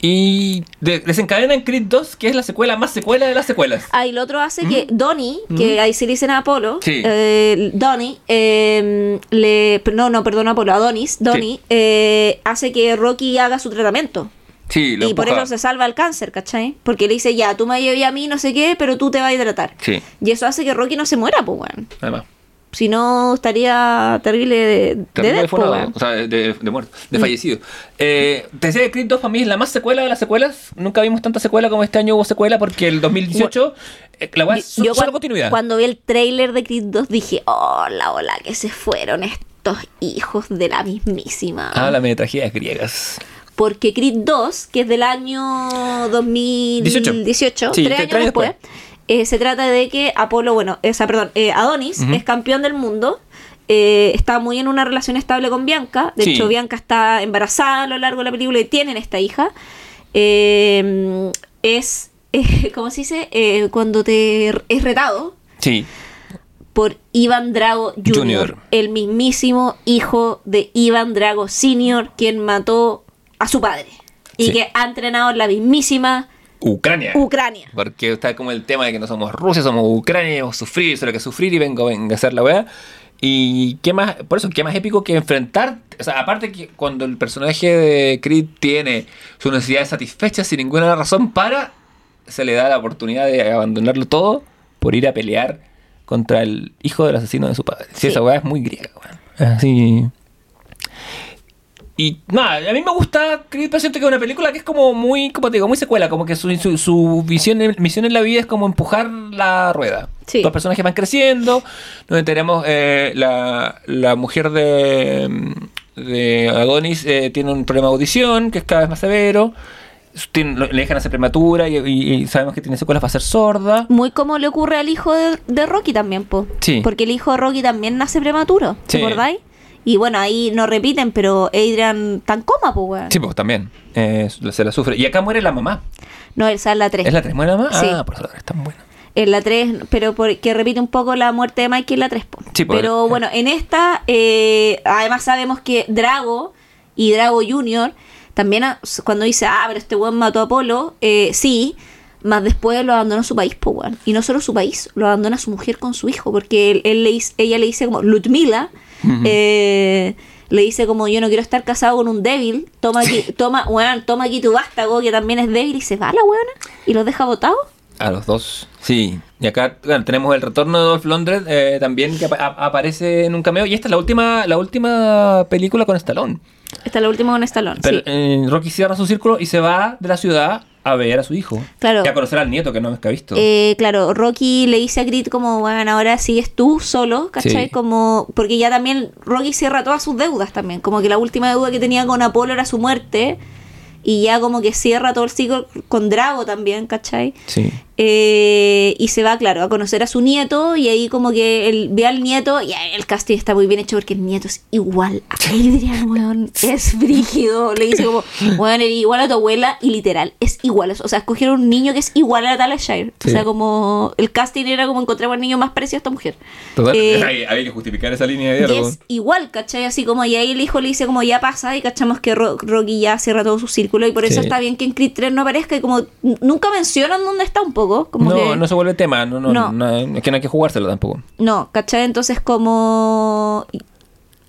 y de- desencadena en Creed 2, que es la secuela más secuela de las secuelas. Ah, y lo otro hace que Donnie, que ahí se le dicen a Apolo. Sí. eh, Donnie, eh, le, no, no, perdón, Apolo, Adonis, Donnie, eh, hace que Rocky haga su tratamiento. Sí, lo y por eso se salva el cáncer, ¿cachai? Porque le dice, ya, tú me llevas a mí, no sé qué, pero tú te vas a hidratar. Sí, Y eso hace que Rocky no se muera, pues, weón. además. Si no, estaría terrible de, Terrible o sea, de, de muerto, de Mm. fallecido. Eh, te decía que Creed 2 para mí es la más secuela de las secuelas. Nunca vimos tanta secuela como este año hubo secuela porque el 2018 eh, la weá es solo cuan- continuidad. Cuando vi el trailer de Creed 2 dije, hola, hola, que se fueron estos hijos de la mismísima. Háblame de tragedias griegas. Porque Creed 2, que es del año 2018, 18. Sí, tres tres años años después, después. Eh, se trata de que Apolo, bueno, esa, perdón, eh, Adonis es campeón del mundo. eh, está muy en una relación estable con Bianca. De Sí. hecho, Bianca está embarazada a lo largo de la película y tienen esta hija. Eh, es, eh, *laughs* ¿cómo se dice? Eh, cuando te es retado Sí, por Iván Drago Jr., Junior. el mismísimo hijo de Iván Drago Sr., quien mató a su padre. Y Sí. que ha entrenado en la mismísima Ucrania. Ucrania. Porque está como el tema de que no somos Rusia, somos Ucrania, y sufrir, eso es lo que sufrir y vengo, venga a hacer la weá. Y qué más, por eso, qué más épico que enfrentar, o sea, aparte que cuando el personaje de Creed tiene sus necesidades satisfechas sin ninguna razón para, se le da la oportunidad de abandonarlo todo por ir a pelear contra el hijo del asesino de su padre. Sí, Sí. esa weá es muy griega, weón. Así. Y nada, a mí me gusta Creed, pero siento que es una película que es como muy, como te digo, muy secuela, como que su, su, su visión, misión en la vida es como empujar la rueda. Sí. Los personajes van creciendo, nos enteramos, eh, la, la mujer de, de Adonis eh, tiene un problema de audición que es cada vez más severo, Tiene- le dejan hacer prematura y, y- y sabemos que tiene secuelas para ser sorda. Muy como le ocurre al hijo de, de Rocky también, po. Sí. Porque el hijo de Rocky también nace prematuro, ¿te Sí. acordáis? Y bueno, ahí no repiten, pero Adrian tan coma, pues, weón. Sí, pues también, eh, se la sufre. Y acá muere la mamá. No, esa es la 3. ¿Es la 3? ¿Muere la mamá? Sí. Ah, por eso la 3 es tan buena. En la 3, pero por- que repite un poco la muerte de Mikey en la 3. po. Sí, pues, pero eh. bueno, en esta, eh, además sabemos que Drago y Drago Jr. también, a- cuando dice, ah, pero este weón mató a Apolo, eh, sí, más después lo abandonó su país, po, weón. Y no solo su país, lo abandona su mujer con su hijo, porque él, él le ella le dice como, Ludmila, eh, le dice como, yo no quiero estar casado con un débil, toma aquí, toma, weón, toma aquí tu vástago, que también es débil, y se va la weona, y los deja botados. A los dos. Sí. Y acá bueno, tenemos el retorno de Dolph Lundgren eh, también que apa- a- aparece en un cameo. Y esta es la última, la última película con Stallone. Esta es la última con Stallone, Pero sí. eh, Rocky cierra su círculo y se va de la ciudad a ver a su hijo. Claro. Y a conocer al nieto que no ha visto. Eh, claro, Rocky le dice a Creed como, bueno, ahora sigues tú solo, ¿cachai? Sí. Como, porque ya también Rocky cierra todas sus deudas también, como que la última deuda que tenía con Apolo era su muerte, y ya como que cierra todo el ciclo con Drago también, ¿cachai? sí. Eh, y se va, claro, a conocer a su nieto y ahí como que él ve al nieto y el casting está muy bien hecho porque el nieto es igual a Adrian, weón. Es brígido. Le dice como, weón, eres igual a tu abuela y literal, es igual. O sea, escogieron un niño que es igual a Natalia Shire. Sí. O sea, como el casting era como encontramos al niño más parecido a esta mujer. Total, Eh, *laughs* había que justificar esa línea de y diálogo. es igual, ¿cachai? Así como y ahí el hijo le dice como ya pasa y cachamos que Ro- Rocky ya cierra todo su círculo y por eso Sí. está bien que en Creed 3 no aparezca y como nunca mencionan dónde está un poco. Como No, que, no se vuelve tema. No, no, No. no, es que no hay que jugárselo tampoco. No, ¿cachai? Entonces como...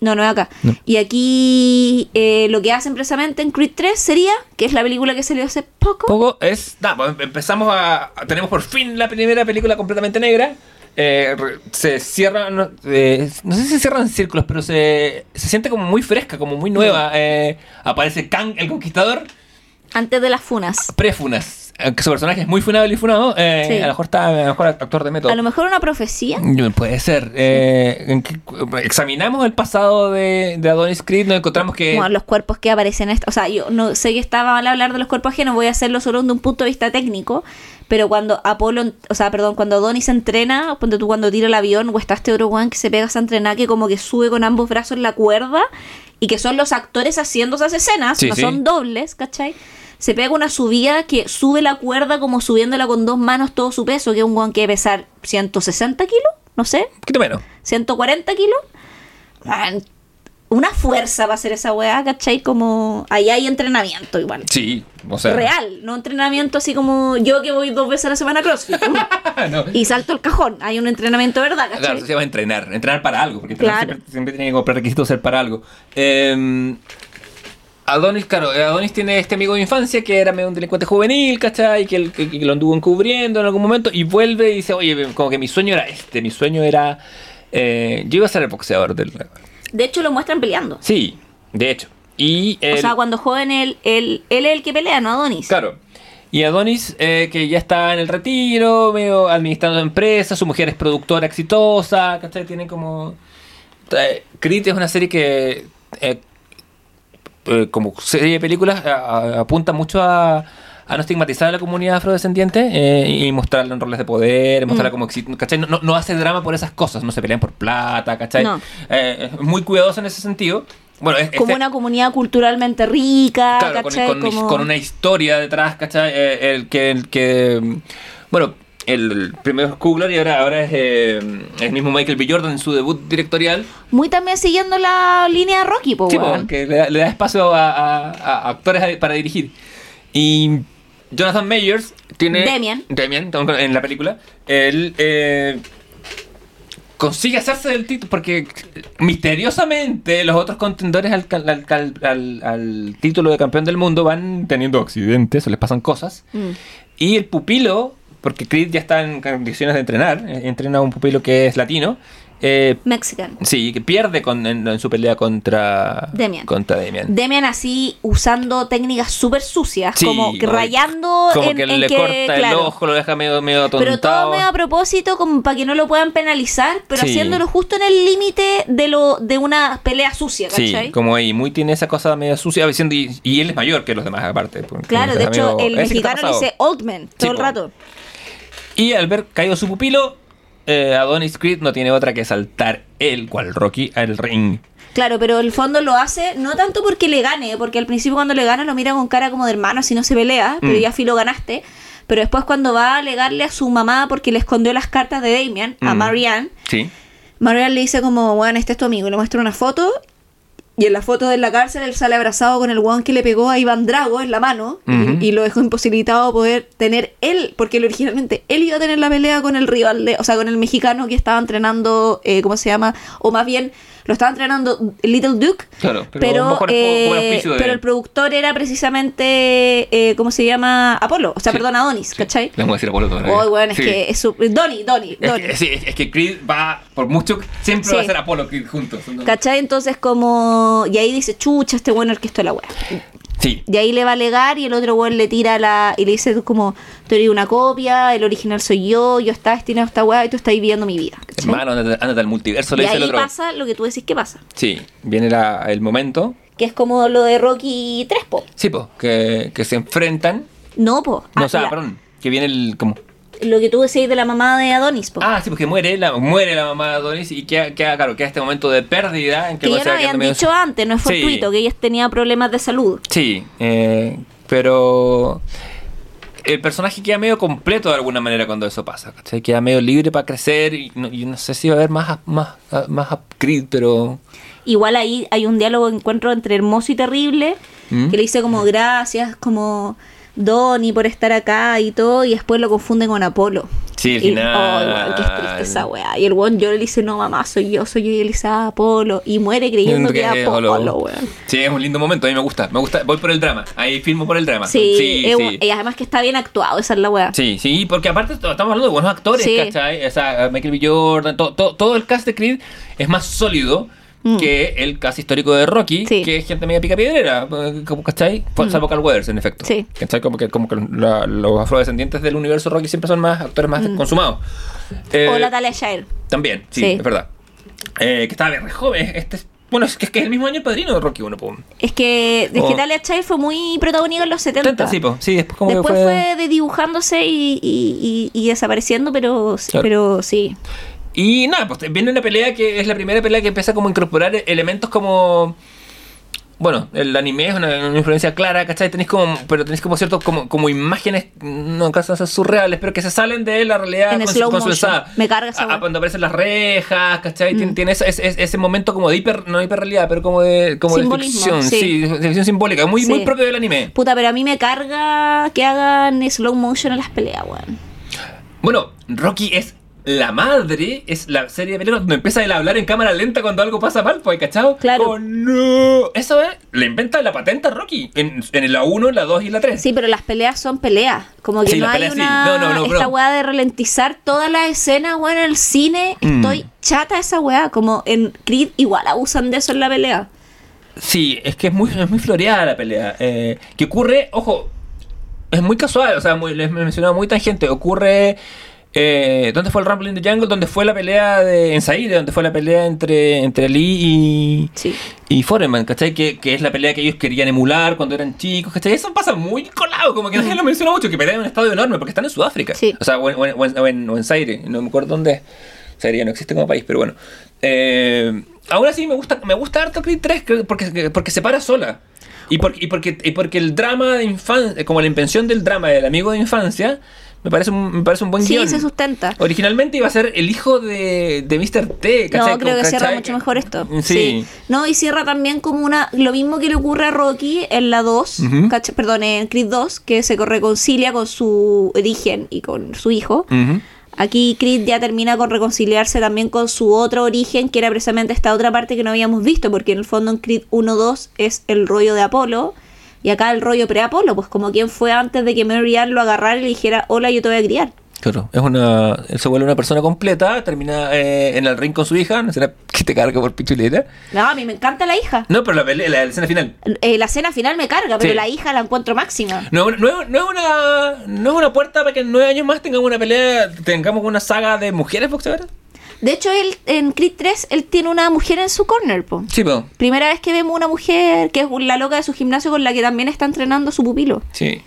No, no es acá. No. Y aquí eh, lo que hacen precisamente en Creed 3 sería, que es la película que salió hace poco. Poco es. nah, pues empezamos a. a- Tenemos por fin la primera película completamente negra. Eh, se cierran. No, eh, no sé si se cierran círculos, pero se, se siente como muy fresca, como muy nueva. Eh, aparece Kang el Conquistador, Antes de las funas. prefunas. Aunque su personaje es muy funable y funado. eh, Sí. A lo mejor está a lo mejor actor de método. A lo mejor una profecía. Mm, Puede ser. Eh, que- examinamos el pasado de, de Adonis Creed, nos encontramos que. Como los cuerpos que aparecen. O sea, yo no sé que estaba mal hablar de los cuerpos ajenos, voy a hacerlo solo de un punto de vista técnico. Pero cuando Apolo, o sea, perdón, cuando Adonis entrena, ponte tú cuando tira el avión, o está este otro que se pega a entrenar que como que sube con ambos brazos la cuerda y que son los actores haciendo esas escenas, Sí, no son dobles, ¿cachai? Se pega una subida que sube la cuerda como subiéndola con dos manos todo su peso, que es un one que debe pesar 160 kilos, no sé, Un poquito menos. 140 kilos. Man, una fuerza va a ser esa weá, ¿cachai? Como ahí hay entrenamiento igual. Sí, o sea. Real, no entrenamiento así como yo que voy dos veces a la semana a CrossFit *laughs* no. y salto el cajón. Hay un entrenamiento verdad, ¿cachai? Claro, eso se llama entrenar. Entrenar para algo, porque entrenar Claro. siempre, siempre tiene que comprar requisitos ser para algo. Eh, Adonis, claro, eh, Adonis tiene este amigo de infancia que era medio un delincuente juvenil, ¿cachai? Que, él- que- que lo anduvo encubriendo en algún momento y vuelve y dice, oye, como que mi sueño era este, mi sueño era... eh, yo iba a ser el boxeador del... De hecho, lo muestran peleando. Sí, de hecho. Y O sea, cuando joven él, él, él es el que pelea, no Adonis. Claro. Y Adonis, eh, que ya está en el retiro, medio administrando empresas, su mujer es productora exitosa, ¿cachai? Tiene como... Eh, Creed es una serie que, eh, eh, como serie de películas, a- a- apunta mucho a, a no estigmatizar a la comunidad afrodescendiente eh, y mostrarla en roles de poder, mostrarla Mm. como ¿cachai? No, no- no hace drama por esas cosas, no se pelean por plata, ¿cachai? No. Eh, muy cuidadoso en ese sentido. Bueno, es, Como este- una comunidad culturalmente rica, Claro, con, ¿cachai? con- Como- con una historia detrás, ¿cachai? Eh, el que, el que mm, bueno, el primero es Kugler y ahora, ahora es eh, el mismo Michael B. Jordan en su debut directorial. Muy también siguiendo la línea de Rocky, po, Sí, weón. po, que le, da- le da espacio a, a- a actores para dirigir. Y Jonathan Mayers tiene. Demian. Demian, en la película. Él. eh, consigue hacerse del título porque misteriosamente los otros contendores al, al- al título de campeón del mundo van teniendo accidentes o les pasan cosas. Mm. Y el pupilo, porque Creed ya está en condiciones de entrenar, eh, entrena a un pupilo que es latino. eh, Mexican. sí, que pierde con- en, en su pelea contra Demian. Contra Demian. Demian así usando técnicas súper sucias, Sí, como que rayando Como en, que en le que, corta el ojo, lo deja medio, medio atontado. Pero todo medio a propósito, como para que no lo puedan penalizar, pero Sí. haciéndolo justo en el límite de lo de una pelea sucia, Sí, ¿cachai? como ahí, muy tiene esa cosa medio sucia, diciendo, y, y él es mayor que los demás aparte. Claro, de hecho, amigo- el mexicano le dice old man todo el rato. Y al ver caído su pupilo, eh, Adonis Creed no tiene otra que saltar él, cual Rocky, al ring. Claro, pero el fondo lo hace no tanto porque le gane, porque al principio cuando le gana lo mira con cara como de hermano si no se pelea, pero Mm. ya filo ganaste. Pero después cuando va a alegarle a su mamá porque le escondió las cartas de Damian a Mm. Marianne, Sí. Marianne le dice como, bueno, este es tu amigo, y le muestra una foto. Y en la foto de la cárcel él sale abrazado con el guan que le pegó a Iván Drago en la mano y- lo dejó imposibilitado poder tener él, porque originalmente él iba a tener la pelea con el rival, de, o sea, con el mexicano que estaba entrenando, eh, ¿cómo se llama? O más bien, lo estaba entrenando Little Duke. Claro, pero mejor es eh, de- pero el productor era precisamente, eh, ¿cómo se llama? Apolo, o sea, Sí. perdón, Adonis, Sí. ¿cachai? Le vamos a decir a Polo todavía. Oh, bueno, es Sí. que es su... Donnie, Donnie, Es Donnie. que, sí, es que Creed va, por mucho, siempre va a ser Apolo Creed juntos. ¿Cachai? Entonces como... Y ahí dice, chucha, este bueno orquestó la wea. Sí. Y ahí le va a alegar y el otro weón le tira la... Y le dice tú como, tú eres una copia, el original soy yo, yo estaba destinado a esta wea y tú estás viviendo mi vida. ¿cachai? Hermano, ándate, al multiverso, le y dice ahí el otro. pasa lo que tú decís que pasa. Sí, viene la- el momento. Que es como lo de Rocky 3, po. Sí, pues, que, que se enfrentan. No, po. No, Ah, o sea, la- perdón, que viene el. Como, Lo que tú decís de la mamá de Adonis, po. ah, sí, porque muere la, muere la mamá de Adonis y queda, queda, claro, queda este momento de pérdida en que, que ya va habían medio- dicho antes, no es Sí. fortuito, que ella tenía problemas de salud. Sí, eh, pero el personaje queda medio completo de alguna manera cuando eso pasa, ¿cachai? Queda medio libre para crecer y no, y no sé si va a haber más, más, más pero... Igual ahí hay un diálogo, encuentro entre hermoso y terrible, ¿Mm? que le dice como gracias, como Donny por estar acá y todo, y después lo confunde con Apolo. Sí, el Y- final. Oh, es triste esa weá. Y el weón yo le dice, no mamá, soy yo, soy yo, y él dice, ah, Apolo. Y muere creyendo que Apolo, Apolo. weón. Sí, es un lindo momento, a mí me gusta, me gusta, voy por el drama, ahí filmo por el drama. Sí, sí, es- sí. y además que está bien actuado, esa es la weá. Sí, sí, porque aparte estamos hablando de buenos actores, Sí. ¿cachai? O sea, Michael B. Jordan, to- to- todo el cast de Creed es más sólido Mm. que el cast histórico de Rocky, Sí. que es gente media pica piedrera, eh, ¿cachai? Fue- Salvo Carl Weathers, en efecto. Sí. ¿Cachai? Como que, como que la- los afrodescendientes del universo Rocky siempre son más actores más consumados. Eh, Mm. O la Talia Shire. También, sí, Sí. es verdad. Eh, que estaba bien re joven. Este es- bueno, es que, es que es el mismo año el padrino de Rocky 1, pum. Es que, es que Oh. Talia Shire fue muy protagónica en los 70. 70, sí, po. Sí, después como Después que fue... fue... de dibujándose y, y- y- y desapareciendo, pero, Claro. pero sí. Y nada, pues viene una pelea que es la primera pelea que empieza como a incorporar elementos como... Bueno, el anime es una, una influencia clara, ¿cachai? Tenéis como, pero tenéis como ciertos como, como imágenes, no casi surreales, pero que se salen de la realidad En con, slow con su. Me carga esa A-. Mm. Cuando aparecen las rejas, ¿cachai? Tiene, tiene ese, ese- ese momento como de hiper, no hiperrealidad, pero como de, como de ficción, sí. sí, de ficción simbólica, muy, Sí. muy propio del anime. Puta, pero a mí me carga que hagan slow motion en las peleas, weón. Bueno, Rocky es la madre, es la serie de donde empieza a hablar en cámara lenta cuando algo pasa mal, pues, ¿cachao? Claro. Como, no. Eso es, le inventa la patente a Rocky en, en la 1, la 2 y la 3. Sí, pero las peleas son peleas. Como que Sí, no hay peleas sí. una. No, no, no, esta bro. weá de ralentizar todas las escenas, weón, en el cine. Mm. Estoy chata de esa weá. Como en Creed, igual abusan de eso en la pelea. Sí, es que es muy, es muy floreada la pelea. Eh, que ocurre, ojo, es muy casual, o sea, muy, les he mencionado muy tangente. Ocurre. Eh, ¿Dónde fue el Rumble in the Jungle? ¿Dónde fue la pelea de en Zaire? ¿Dónde fue la pelea entre, entre Lee y, Sí. y Foreman? ¿Cachai? Que, que es la pelea que ellos querían emular cuando eran chicos, ¿cachai? Eso pasa muy colado, como que nadie lo menciona mucho, que pelean en un estadio enorme porque están en Sudáfrica. Sí. O sea, o en, o en- o en- o en- o en Zaire, no me acuerdo dónde es. Zaire ya no existe como país, pero bueno. Eh, aún así me gusta, me gusta harto Creed 3 creo, porque, porque se para sola. Y, por- y porque, y porque el drama de infancia, como la invención del drama del amigo de infancia, Me parece un, me parece un buen Sí, guion. se sustenta. Originalmente iba a ser el hijo de, de Mr. T, ¿cachai? No, creo que ¿Cachai? cierra mucho mejor esto. Sí. No, y cierra también como una. Lo mismo que le ocurre a Rocky en la 2, Ujú. ¿cachai? perdón, en Creed 2, que se reconcilia con su origen y con su hijo. Aquí Creed ya termina con reconciliarse también con su otro origen, que era precisamente esta otra parte que no habíamos visto, porque en el fondo en Creed 1-2 es el rollo de Apolo, y acá el rollo pre-Apolo, pues como quien fue antes de que Mary Ann lo agarrara y le dijera, hola, yo te voy a criar. Claro, es una, él se vuelve una persona completa, termina eh, en el ring con su hija, no será que te carga por pichuleta. No, a mí me encanta la hija. No, pero la, pelea- la, escena final. Eh, la escena final me carga, pero Sí. la hija la encuentro máxima. No, no, no es una, no es una puerta para que en nueve años más tengamos una pelea, tengamos una saga de mujeres boxeadoras. De hecho, él en Creed 3, él tiene una mujer en su corner, po. Sí, pero, Primera vez que vemos una mujer que es la loca de su gimnasio con la que también está entrenando su pupilo. sí.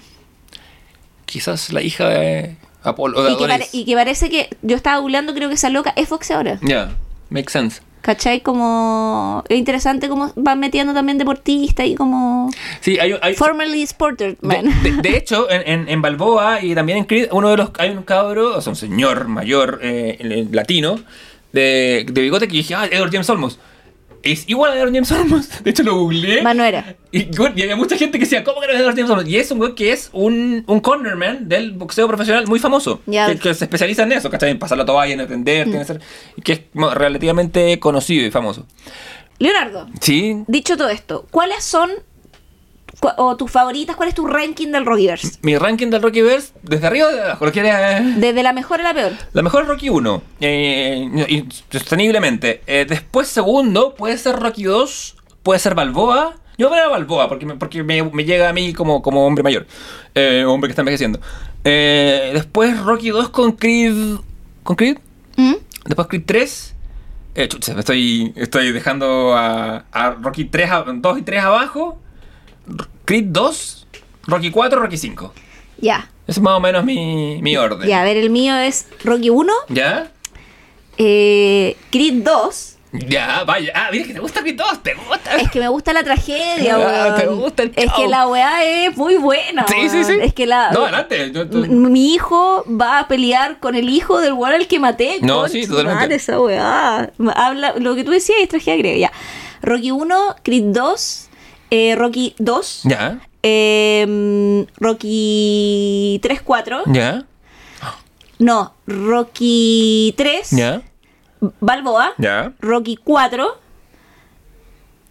Quizás la hija de Apolo, de Y que, y parece que yo estaba googleando, creo que esa loca es boxeadora. Ya, makes sense. ¿Cachai? Como es interesante cómo van metiendo también deportistas y como Sí, hay, hay, formerly sported De, man. de- de *laughs* hecho, en, en, en Balboa y también en Creed, uno de los hay un cabro, o sea, un señor mayor eh, eh, latino de, de bigote que dije, ah, Edward James Olmos. Es igual a Edward James Olmos. De hecho, lo googleé. Más no era. Y, había mucha gente que decía, ¿cómo que no es Edward James Olmos? Y es un güey que es un, un cornerman del boxeo profesional muy famoso. Que, que se especializa en eso, ¿cachai? En pasar la toalla, en atender, Mm. tiene que ser- que es relativamente conocido y famoso. Leonardo, Sí. dicho todo esto, ¿cuáles son o tus favoritas? ¿Cuál es tu ranking del Rockyverse? Mi ranking del Rockyverse, desde arriba o de abajo, lo quieres... Desde la mejor a la peor. La mejor es Rocky 1, eh, y sosteniblemente. Eh, después, segundo, puede ser Rocky 2, puede ser Balboa. Yo voy a Balboa porque, me, porque me, me llega a mí como, como hombre mayor, eh, hombre que está envejeciendo. Eh, después Rocky 2 con Creed. ¿Con Creed? ¿Mm? Después Creed 3. Eh, chucha, estoy, estoy dejando a, a Rocky 3, a- 2 y 3 abajo. Creed 2, Rocky 4, Rocky 5. Ya. Ese es más o menos mi, mi orden. Ya, a ver, el mío es Rocky 1, ¿Ya? eh, Creed 2. Ya, vaya. Ah, mira que te gusta Creed 2, te gusta. Es que me gusta la tragedia, *laughs* Ah, weón. te gusta el Es show. que la weá es muy buena. Sí, sí, weón. sí. Es que la. No, adelante. yo- tú- Mi hijo va a pelear con el hijo del weón al que maté. No, sí, totalmente. madre, esa weá. Habla, lo que tú decías es tragedia griega. Ya. Rocky 1, Creed 2, eh, Rocky 2, Ya, eh, Rocky 3, 4. ya, No, Rocky 3, ya, Balboa, ya. Rocky 4.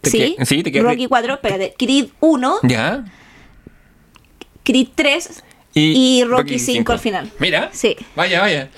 Te Sí, sí, te Rocky 4, espérate, Creed 1, Ya. Creed 3 y, Rocky 5 al final. Mira. Sí. Vaya, vaya.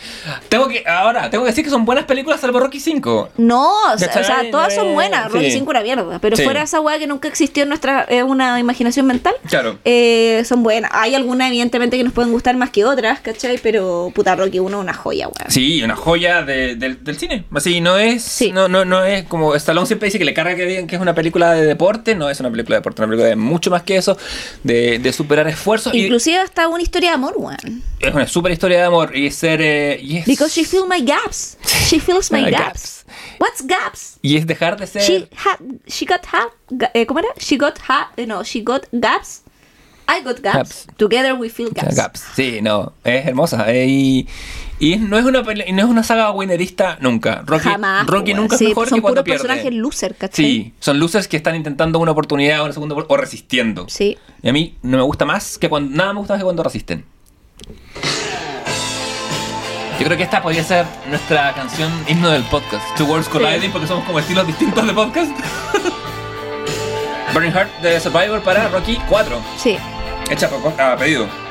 Tengo que, ahora, tengo que decir que son buenas películas salvo Rocky 5. No, o sea, o sea, todas son buenas. Rocky sí. 5 era mierda. Pero Sí. fuera esa weá que nunca existió en nuestra eh, una imaginación mental. Claro. eh, son buenas. Hay algunas, evidentemente, que nos pueden gustar más que otras, ¿cachai? Pero puta, Rocky 1 es una joya, weón. Sí, una joya de- del- del cine. Así, no es, Sí. no, no, no es como Stallone siempre dice que le carga que digan que es una película de deporte. No es una película de deporte, es una película de mucho más que eso, de, de superar esfuerzos. y Inclusive hasta una historia de amor, weón. es una super historia de amor y ser... eh, es- Because she feels my gaps. She feels my *laughs* gaps. gaps. What's gaps? y es dejar de ser... She had, she got ha, eh, ¿cómo era? She got ha, eh, no, she got gaps. I got gaps. Gaps. Together we feel gaps. Gaps. Sí, no, es hermosa. eh, y y no, es una, no es una saga winnerista nunca. Rocky, Jamás. Rocky weón. nunca Sí, es mejor son que cuando pierde. personajes loser, ¿cachai? Sí, son losers que están intentando una oportunidad o una segunda o resistiendo. Sí. Y a mí no me gusta más que cuando. Nada me gusta más que cuando resisten. Yo creo que esta podría ser nuestra canción himno del podcast. Two Worlds Colliding, porque somos como estilos distintos de podcast. *laughs* Burning Heart de Survivor para Rocky 4. Sí. Hecha a pedido.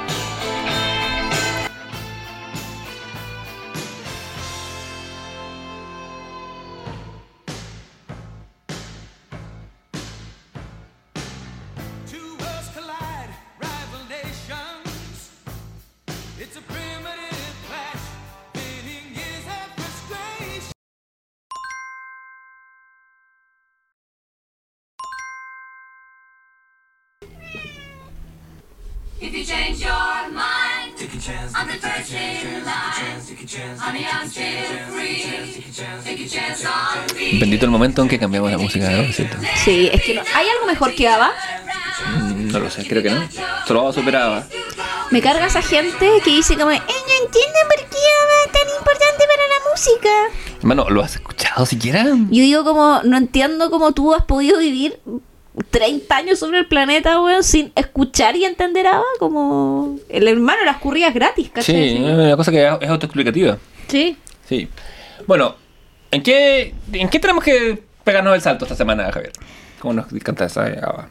Mind on the touching line, honey, I'm still free. Take a chance on me. Bendito el momento en que cambiamos la música, ¿no? ¿Es cierto? Sí, es que no. ¿Hay algo mejor que ABBA? Mm, No lo sé, creo que no. Solo superaba. Me carga esa gente que dice como, eh, no entiendo por qué es tan importante para la música. Hermano, ¿lo has escuchado siquiera? Yo digo como, no entiendo cómo tú has podido vivir 30 años sobre el planeta, weón, sin escuchar y entender nada. Como el hermano, las currías gratis, Sí, ¿cachai? es una cosa que es autoexplicativa. Sí. Sí. Bueno, ¿en qué, ¿en qué tenemos que pegarnos el salto esta semana, Javier? ¿Cómo nos encanta esa Ava?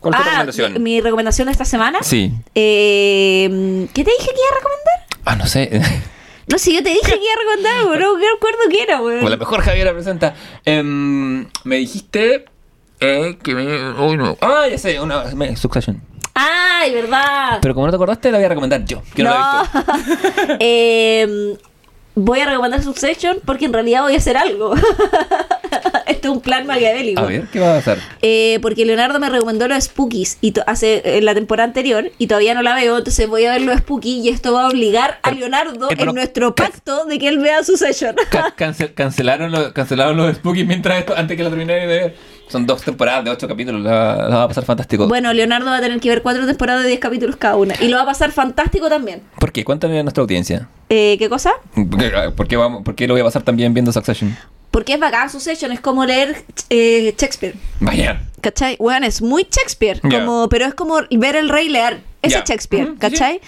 ¿Cuál es tu Ah, recomendación? mi, mi recomendación de esta semana. Sí. Eh, ¿Qué te dije que iba a recomendar? Ah, no sé. *laughs* No sé, yo te dije que iba a recomendar, weón. No me acuerdo qué era, weón. Como la mejor Javier la presenta. Em, me dijiste eh, que me. Uy, no. Ah, ya sé, una. me- Succession. Ay, verdad. Pero como no te acordaste, la voy a recomendar yo. Que no, la he visto. *laughs* Eh, voy a recomendar Succession porque en realidad voy a hacer algo. *laughs* Esto es un plan maquiavélico. A ver, ¿qué va a pasar? Eh, porque Leonardo me recomendó los Spookies y hace en la temporada anterior y todavía no la veo, entonces voy a ver los Spookies y esto va a obligar a Leonardo eh, pero- en nuestro pacto de que él vea Succession. Ca- cancel- cancelaron, los, cancelaron los Spooky mientras esto, antes que la terminé de ver. Son dos temporadas de ocho capítulos, la, la va a pasar fantástico. Bueno, Leonardo va a tener que ver cuatro temporadas de 10 capítulos cada una y lo va a pasar fantástico también. ¿Por qué? Cuéntame a nuestra audiencia. Eh, ¿Qué cosa? ¿Por qué, vamos, por qué lo voy a pasar también viendo Succession? Porque es bacán Succession, es como leer eh, Shakespeare. Vaya. ¿Cachai? Bueno, es muy Shakespeare, Ya. como, pero es como ver el rey leer. Ese es Shakespeare, Ujú, sí, ¿cachai?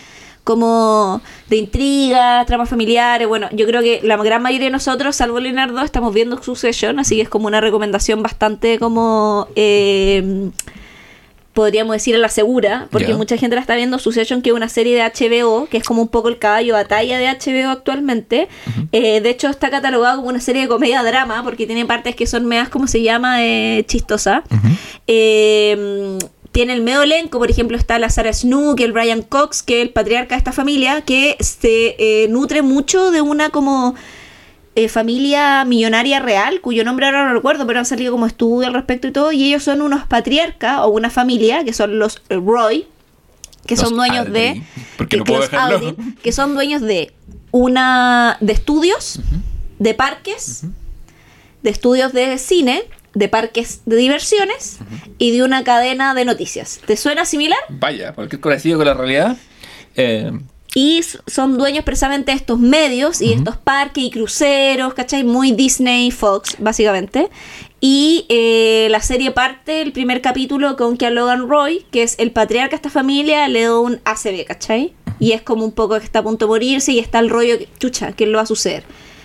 Como de intrigas, tramas familiares. Bueno, yo creo que la gran mayoría de nosotros, salvo Leonardo, estamos viendo Succession, así que es como una recomendación bastante como. eh, podríamos decir a la segura, porque mucha gente la está viendo Succession, que es una serie de HBO, que es como un poco el caballo batalla de HBO actualmente. Eh, de hecho, está catalogado como una serie de comedia-drama, porque tiene partes que son medias, como se llama, eh, chistosa. Eh, tiene el medio elenco, por ejemplo, está la Sarah Snook, el Brian Cox, que es el patriarca de esta familia, que se eh, nutre mucho de una como eh, familia millonaria real, cuyo nombre ahora no recuerdo, pero han salido como estudios al respecto y todo, y ellos son unos patriarcas o una familia, que son los eh, Roy, que Los son dueños de... porque que, no puedo que son dueños de una... de estudios, de parques, de estudios de cine, de parques de diversiones y de una cadena de noticias. ¿Te suena similar? Vaya, cualquier parecido con la realidad. Eh, Y son dueños precisamente de estos medios y estos parques y cruceros, ¿cachai? Muy Disney, Fox, básicamente. Y eh, la serie parte, el primer capítulo, con que a Logan Roy, que es el patriarca de esta familia, le da un ACB, ¿cachai? Y es como un poco que está a punto de morirse y está el rollo, que, chucha, ¿qué le va a suceder?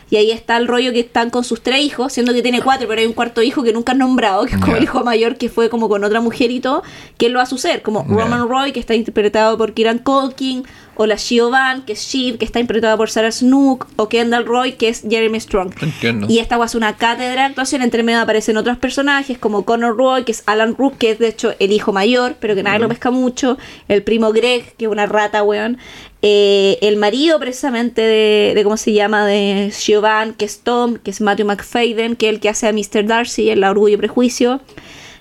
Y ahí está el rollo que están con sus tres hijos, siendo que tiene cuatro, pero hay un cuarto hijo que nunca han nombrado, que es como el hijo mayor que fue como con otra mujer y todo, que lo va a suceder, como. Roman Roy, que está interpretado por Kieran Culkin, o la Siobhan, que es Shiv, que está interpretada por Sarah Snook, o Kendall Roy, que es Jeremy Strong. Entiendo. Y esta ser una cátedra de actuación, entre medio aparecen otros personajes, como Connor Roy, que es Alan Rook, que es de hecho el hijo mayor, pero que nadie lo pesca mucho, el primo Greg, que es una rata, weón, eh, el marido precisamente de, de, ¿cómo se llama?, de Siobhan, que es Tom, que es Matthew McFadden, que es el que hace a Mr. Darcy en La Orgullo y Prejuicio.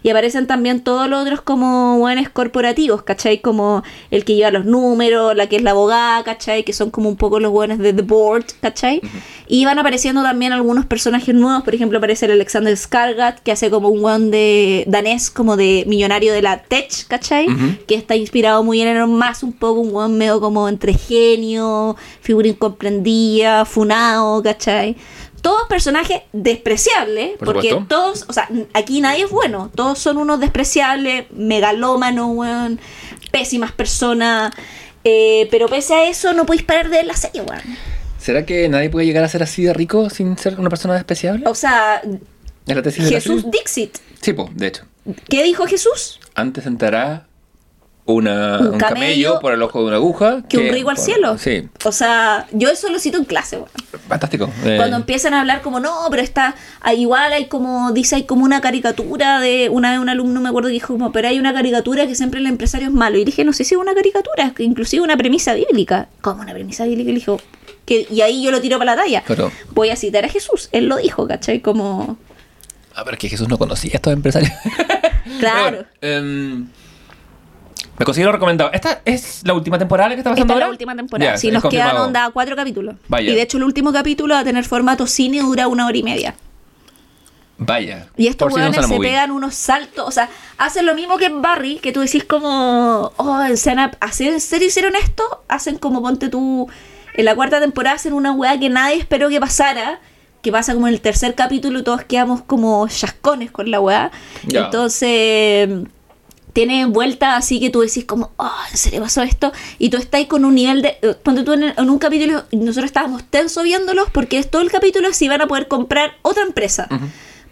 Y aparecen también todos los otros como buenos corporativos, ¿cachai? Como el que lleva los números, la que es la abogada, ¿cachai? Que son como un poco los buenos de The Board, ¿cachai? Y van apareciendo también algunos personajes nuevos, por ejemplo aparece el Alexander Skargat, que hace como un buen de danés, como de millonario de la tech, ¿cachai? Que está inspirado muy en Elon Musk, un poco un buen medio como entre genio, figura incomprendida, funao, ¿cachai? Todos personajes despreciables, Por porque supuesto. todos, o sea, aquí nadie es bueno, todos son unos despreciables, megalómanos, weón, pésimas personas, eh, pero pese a eso no podéis parar de ver la serie, weón. ¿Será que nadie puede llegar a ser así de rico sin ser una persona despreciable? O sea, ¿Es la tesis de la Jesús? Dixit, Sí, po, de hecho. ¿qué dijo Jesús? Antes entrará una, Un un, camello camello, por el ojo de una aguja. Que un rico al por- cielo. Sí, O sea, yo eso lo cito en clase, weón. fantástico. Eh, Cuando empiezan a hablar como, no, pero está, igual hay como, dice, hay como una caricatura de, una vez un alumno me acuerdo que dijo como, pero hay una caricatura que siempre el empresario es malo. Y dije, no sé si es una caricatura, es que inclusive una premisa bíblica. ¿Cómo una premisa bíblica? Y dijo, que, y ahí yo lo tiro para la talla. Pero- Voy a citar a Jesús, él lo dijo, ¿cachai? Como, Ah, pero es que Jesús no conocía a estos empresarios. *laughs* claro. Bueno, em, me considero recomendado. ¿Esta es la última temporada que está pasando Esta es la última temporada. Ya, sí, nos quedan onda cuatro capítulos. Vaya. Y de hecho el último capítulo va a tener formato cine dura una hora y media. Vaya. Y estos si la se pegan unos saltos, o sea, hacen lo mismo que en Barry, que tú decís como, oh, ¿se han ap- ¿así en serio hicieron esto? Hacen como, ponte tú, en la cuarta temporada hacen una weá que nadie esperó que pasara, que pasa como en el tercer capítulo y todos quedamos como chascones con la weá. Entonces, tiene vuelta así que tú decís como, oh, ¿en serio pasó esto? Y tú estás con un nivel de... eh, Ponte tú en, un capítulo, nosotros estábamos tenso viéndolos porque todo el capítulo si van a poder comprar otra empresa.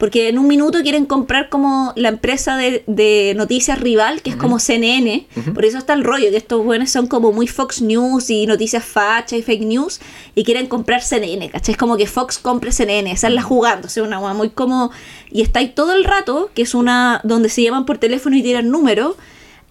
Porque en un minuto quieren comprar como la empresa de, de noticias rival, que es como CNN. Por eso está el rollo, que estos buenos son como muy Fox News y noticias facha y fake news. Y quieren comprar CNN, ¿cachai? Es como que Fox compre CNN, esa es la jugando. O sea, una muy como... Y está ahí todo el rato, que es una... donde se llaman por teléfono y tiran números.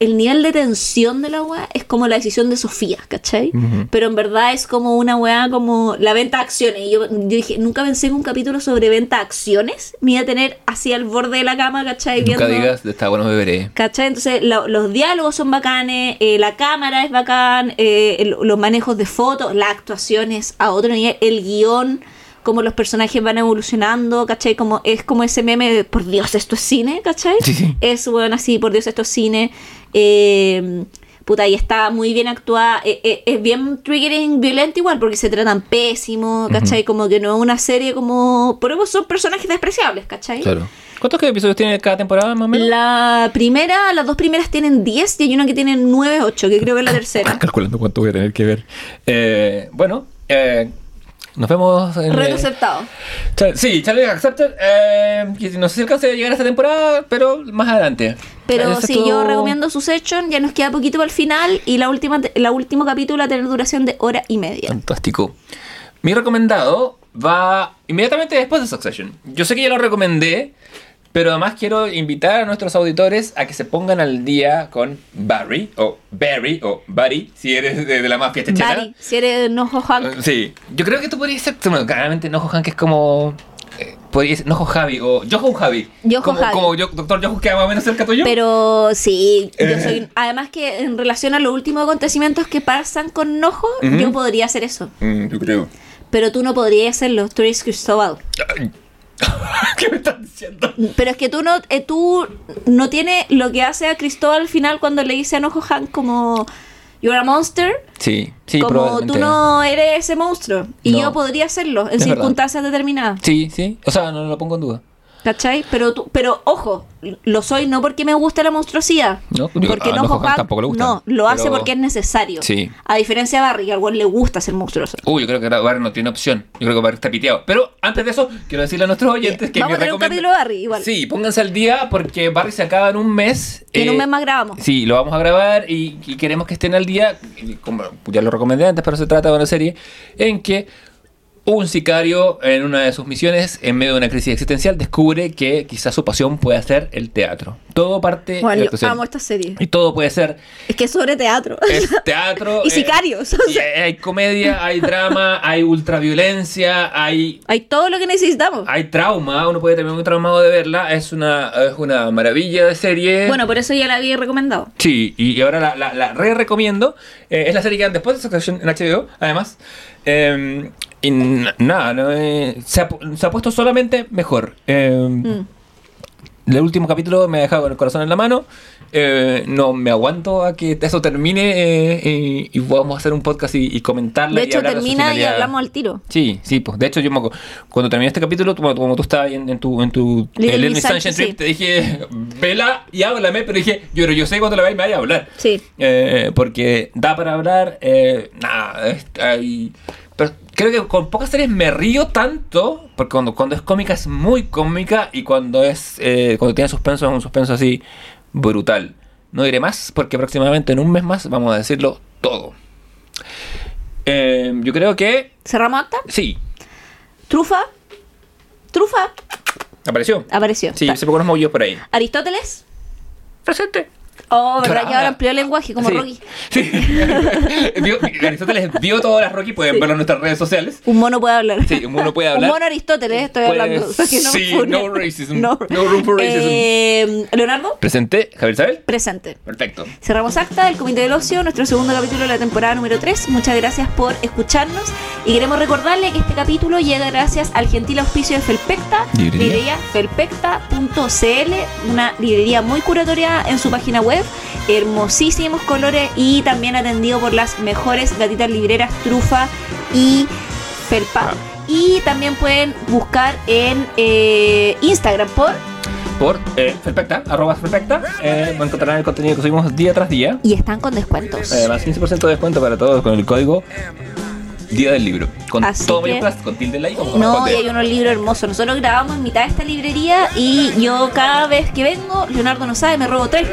El nivel de tensión de la weá es como la decisión de Sofía, ¿cachai? Pero en verdad es como una weá como la venta de acciones. Y yo, yo dije, nunca pensé en un capítulo sobre venta de acciones. Me iba a tener así al borde de la cama, ¿cachai? Nunca Viendo- digas, está bueno, beberé. ¿Cachai? Entonces lo- los diálogos son bacanes, eh, la cámara es bacán, eh, el- los manejos de fotos, las actuaciones a otro nivel, el guion, como los personajes van evolucionando, ¿cachai? Como, es como ese meme de, por Dios, esto es cine, ¿cachai? Sí, sí. Es bueno así, por Dios, esto es cine. Eh, puta, y está muy bien actuada. eh, eh, es bien triggering violenta igual, porque se tratan pésimo, ¿cachai? Como que no es una serie como... Por eso son personajes despreciables, ¿cachai? Claro. ¿Cuántos episodios tiene cada temporada más o menos? La primera, las dos primeras tienen 10 y hay una que tiene 9, 8, que creo que es la tercera. *laughs* Calculando cuánto voy a tener que ver. Eh, bueno, eh, nos vemos en... Eh, aceptado. Chal- Sí, Challenge Accepted. Eh, no sé si alcance a llegar a esta temporada, pero más adelante. Pero sí, yo recomiendo Succession, ya nos queda poquito para el final y la última la último capítulo va a tener duración de hora y media. Fantástico. Mi recomendado va inmediatamente después de Succession. Yo sé que ya lo recomendé, pero además quiero invitar a nuestros auditores a que se pongan al día con Barry, o Barry, o Barry, si eres de, de la mafia chechena. Barry, si eres Nojo Hank, Eh, Sí, yo creo que tú podrías ser, bueno, claramente Nojo Hank es como... eh, podría ser Nojo Javi o Jojo Javi. Como, Javi. Como yo, Doctor Jojo que más o menos cerca tuyo. pero sí, yo Eh. soy. Además que en relación a los últimos acontecimientos que pasan con Nojo, yo podría hacer eso. Mm, yo creo. Pero tú no podrías hacerlo, tú eres Cristóbal. *laughs* ¿Qué me estás diciendo? Pero es que tú no, eh, tú no tienes lo que hace a Cristóbal al final cuando le dice a Nojo Hank como You're a monster. Sí, sí, como tú no eres ese monstruo. Y No. yo podría hacerlo en Es verdad. circunstancias determinadas. Sí, sí. O sea, no lo pongo en duda. ¿Cachai? Pero tú, pero ojo, lo soy no porque me gusta la monstruosidad. No, porque no Nojo tampoco le gusta, No, lo hace porque es necesario. Sí. A diferencia de Barry, que al güey le gusta ser monstruoso. Uy, yo creo que Barry no tiene opción. Yo creo que Barry está piteado. Pero antes de eso, quiero decirle a nuestros oyentes que Vamos a tener un capítulo de Barry, igual. Sí, pónganse al día porque Barry se acaba en un mes. En un Eh, mes más grabamos. Sí, lo vamos a grabar y, y queremos que estén al día, como ya lo recomendé antes, pero se trata de una serie en que un sicario en una de sus misiones, en medio de una crisis existencial, descubre que quizás su pasión puede ser el teatro. Todo parte de Bueno, la yo amo esta serie. Y todo puede ser Es que es sobre teatro. es *laughs* teatro. Y eh, sicarios, o y sea. hay comedia, hay drama, hay ultraviolencia, hay Hay todo lo que necesitamos. hay trauma, uno puede terminar muy traumado de verla, es una, es una maravilla de serie. Bueno, por eso ya la había recomendado. Sí, y ahora la, la, la re recomiendo. Eh, es la serie que dan después de Succession en HBO, además. Eh, y nada, no, eh, se, ha, pu- se ha puesto solamente mejor. Eh, Mm. El último capítulo me ha dejado con el corazón en la mano. Eh, no me aguanto a que eso termine eh, y, podamos hacer un podcast y, y. De hecho, termina y hablamos al tiro. Sí, sí, pues de hecho yo me cuando terminé este capítulo, como, como tú estabas ahí en, en tu, en tu Little eh, Sunshine Trip, te dije, vela y háblame, pero dije, yo, pero yo sé cuando la veáis me vaya a hablar. Sí. Eh, porque da para hablar, eh, nada, hay- pero creo que con pocas series me río tanto, porque cuando, cuando es cómica es muy cómica y cuando es eh, cuando tiene suspenso es un suspenso así brutal. No diré más porque próximamente en un mes más vamos a decirlo todo. Eh, yo creo que ¿Cerramos acta? sí, Trufa. Trufa. apareció. Apareció. Sí, se poco nos movió por ahí. Aristóteles. Presente. Oh, ¿verdad? Que ahora amplió el lenguaje como Sí. Rocky. Sí. *laughs* Vio- Aristóteles vio todas las Rocky, pueden verlo en nuestras redes sociales. Un mono puede hablar. Sí, un mono puede *laughs* Un hablar. mono Aristóteles, estoy Puede- hablando. o *laughs* sea que no sí, no racism. No room for racism. Eh, Leonardo, Presente, Javier Isabel. presente. Perfecto. Cerramos acta del Comité del Ocio, nuestro segundo capítulo de la temporada número 3. Muchas gracias por escucharnos y queremos recordarle que este capítulo llega gracias al gentil auspicio de Felpecta, Librería. librería felpecta.cl, una librería muy curatoria en su página web, hermosísimos colores y también atendido por las mejores gatitas libreras Trufa y Felpa. Y también pueden buscar en eh, Instagram por Por eh, Felpecta, arroba Felpecta. Eh, van a encontrar el contenido que subimos día tras día. y están con descuentos. Eh, más 15% de descuento para todos con el código Día del Libro. Con Así todo que- mayúsculas, con tilde como No, y hay unos libros hermosos. Nosotros grabamos en mitad de esta librería y yo cada vez que vengo, Leonardo no sabe, me robo tres.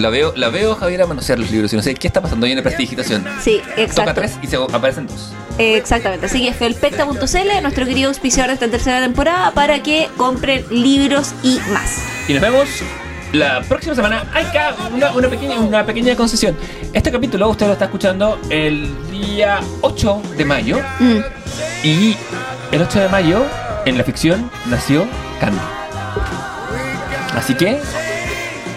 La veo, la veo Javier a manosear los libros y no sé qué está pasando ahí en la prestidigitación. Sí, Toca exacto. tres y se aparecen dos. Eh, exactamente. Así que felpecta.cl, nuestro querido auspiciador de esta tercera temporada, para que compren libros y más. Y nos vemos la próxima semana. Hay acá una, una pequeña, una pequeña concesión. Este capítulo usted lo está escuchando el día 8 de mayo. Mm. Y el 8 de mayo, en la ficción, nació Candy. Así que,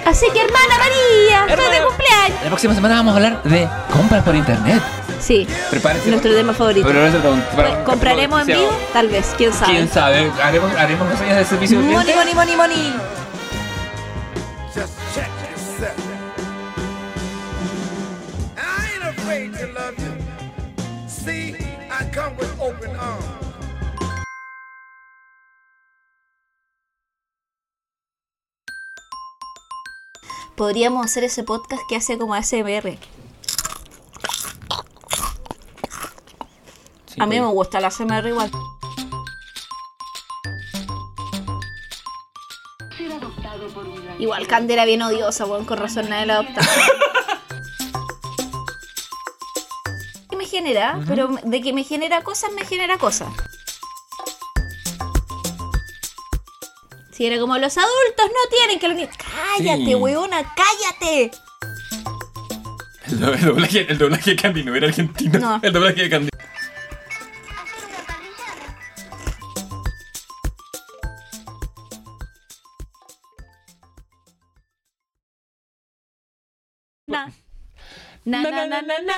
Así que, hermana María, Hermana- cumpleaños. la próxima semana vamos a hablar de compras por internet. Sí, Prepárese. nuestro tema favorito. Pero con- para- Pues, ¿Compraremos en vivo? Tal vez, quién sabe. ¿Quién sabe? Haremos, haremos reseñas de servicio. al Money, cliente? money, See, I come with open arms. Podríamos hacer ese podcast que hace como ASMR. Sí, A mí me gusta la ASMR igual. Igual Candy era bien odiosa, weón, con razón nadie la adoptaba. *laughs* Pero de que me genera cosas, me genera cosas. Si era como los adultos no tienen que... lo- Cállate, Sí. weona, cállate. El doblaje, el doblaje de Candy no era argentino. No. El doblaje de Candy. Na. Na na na na na.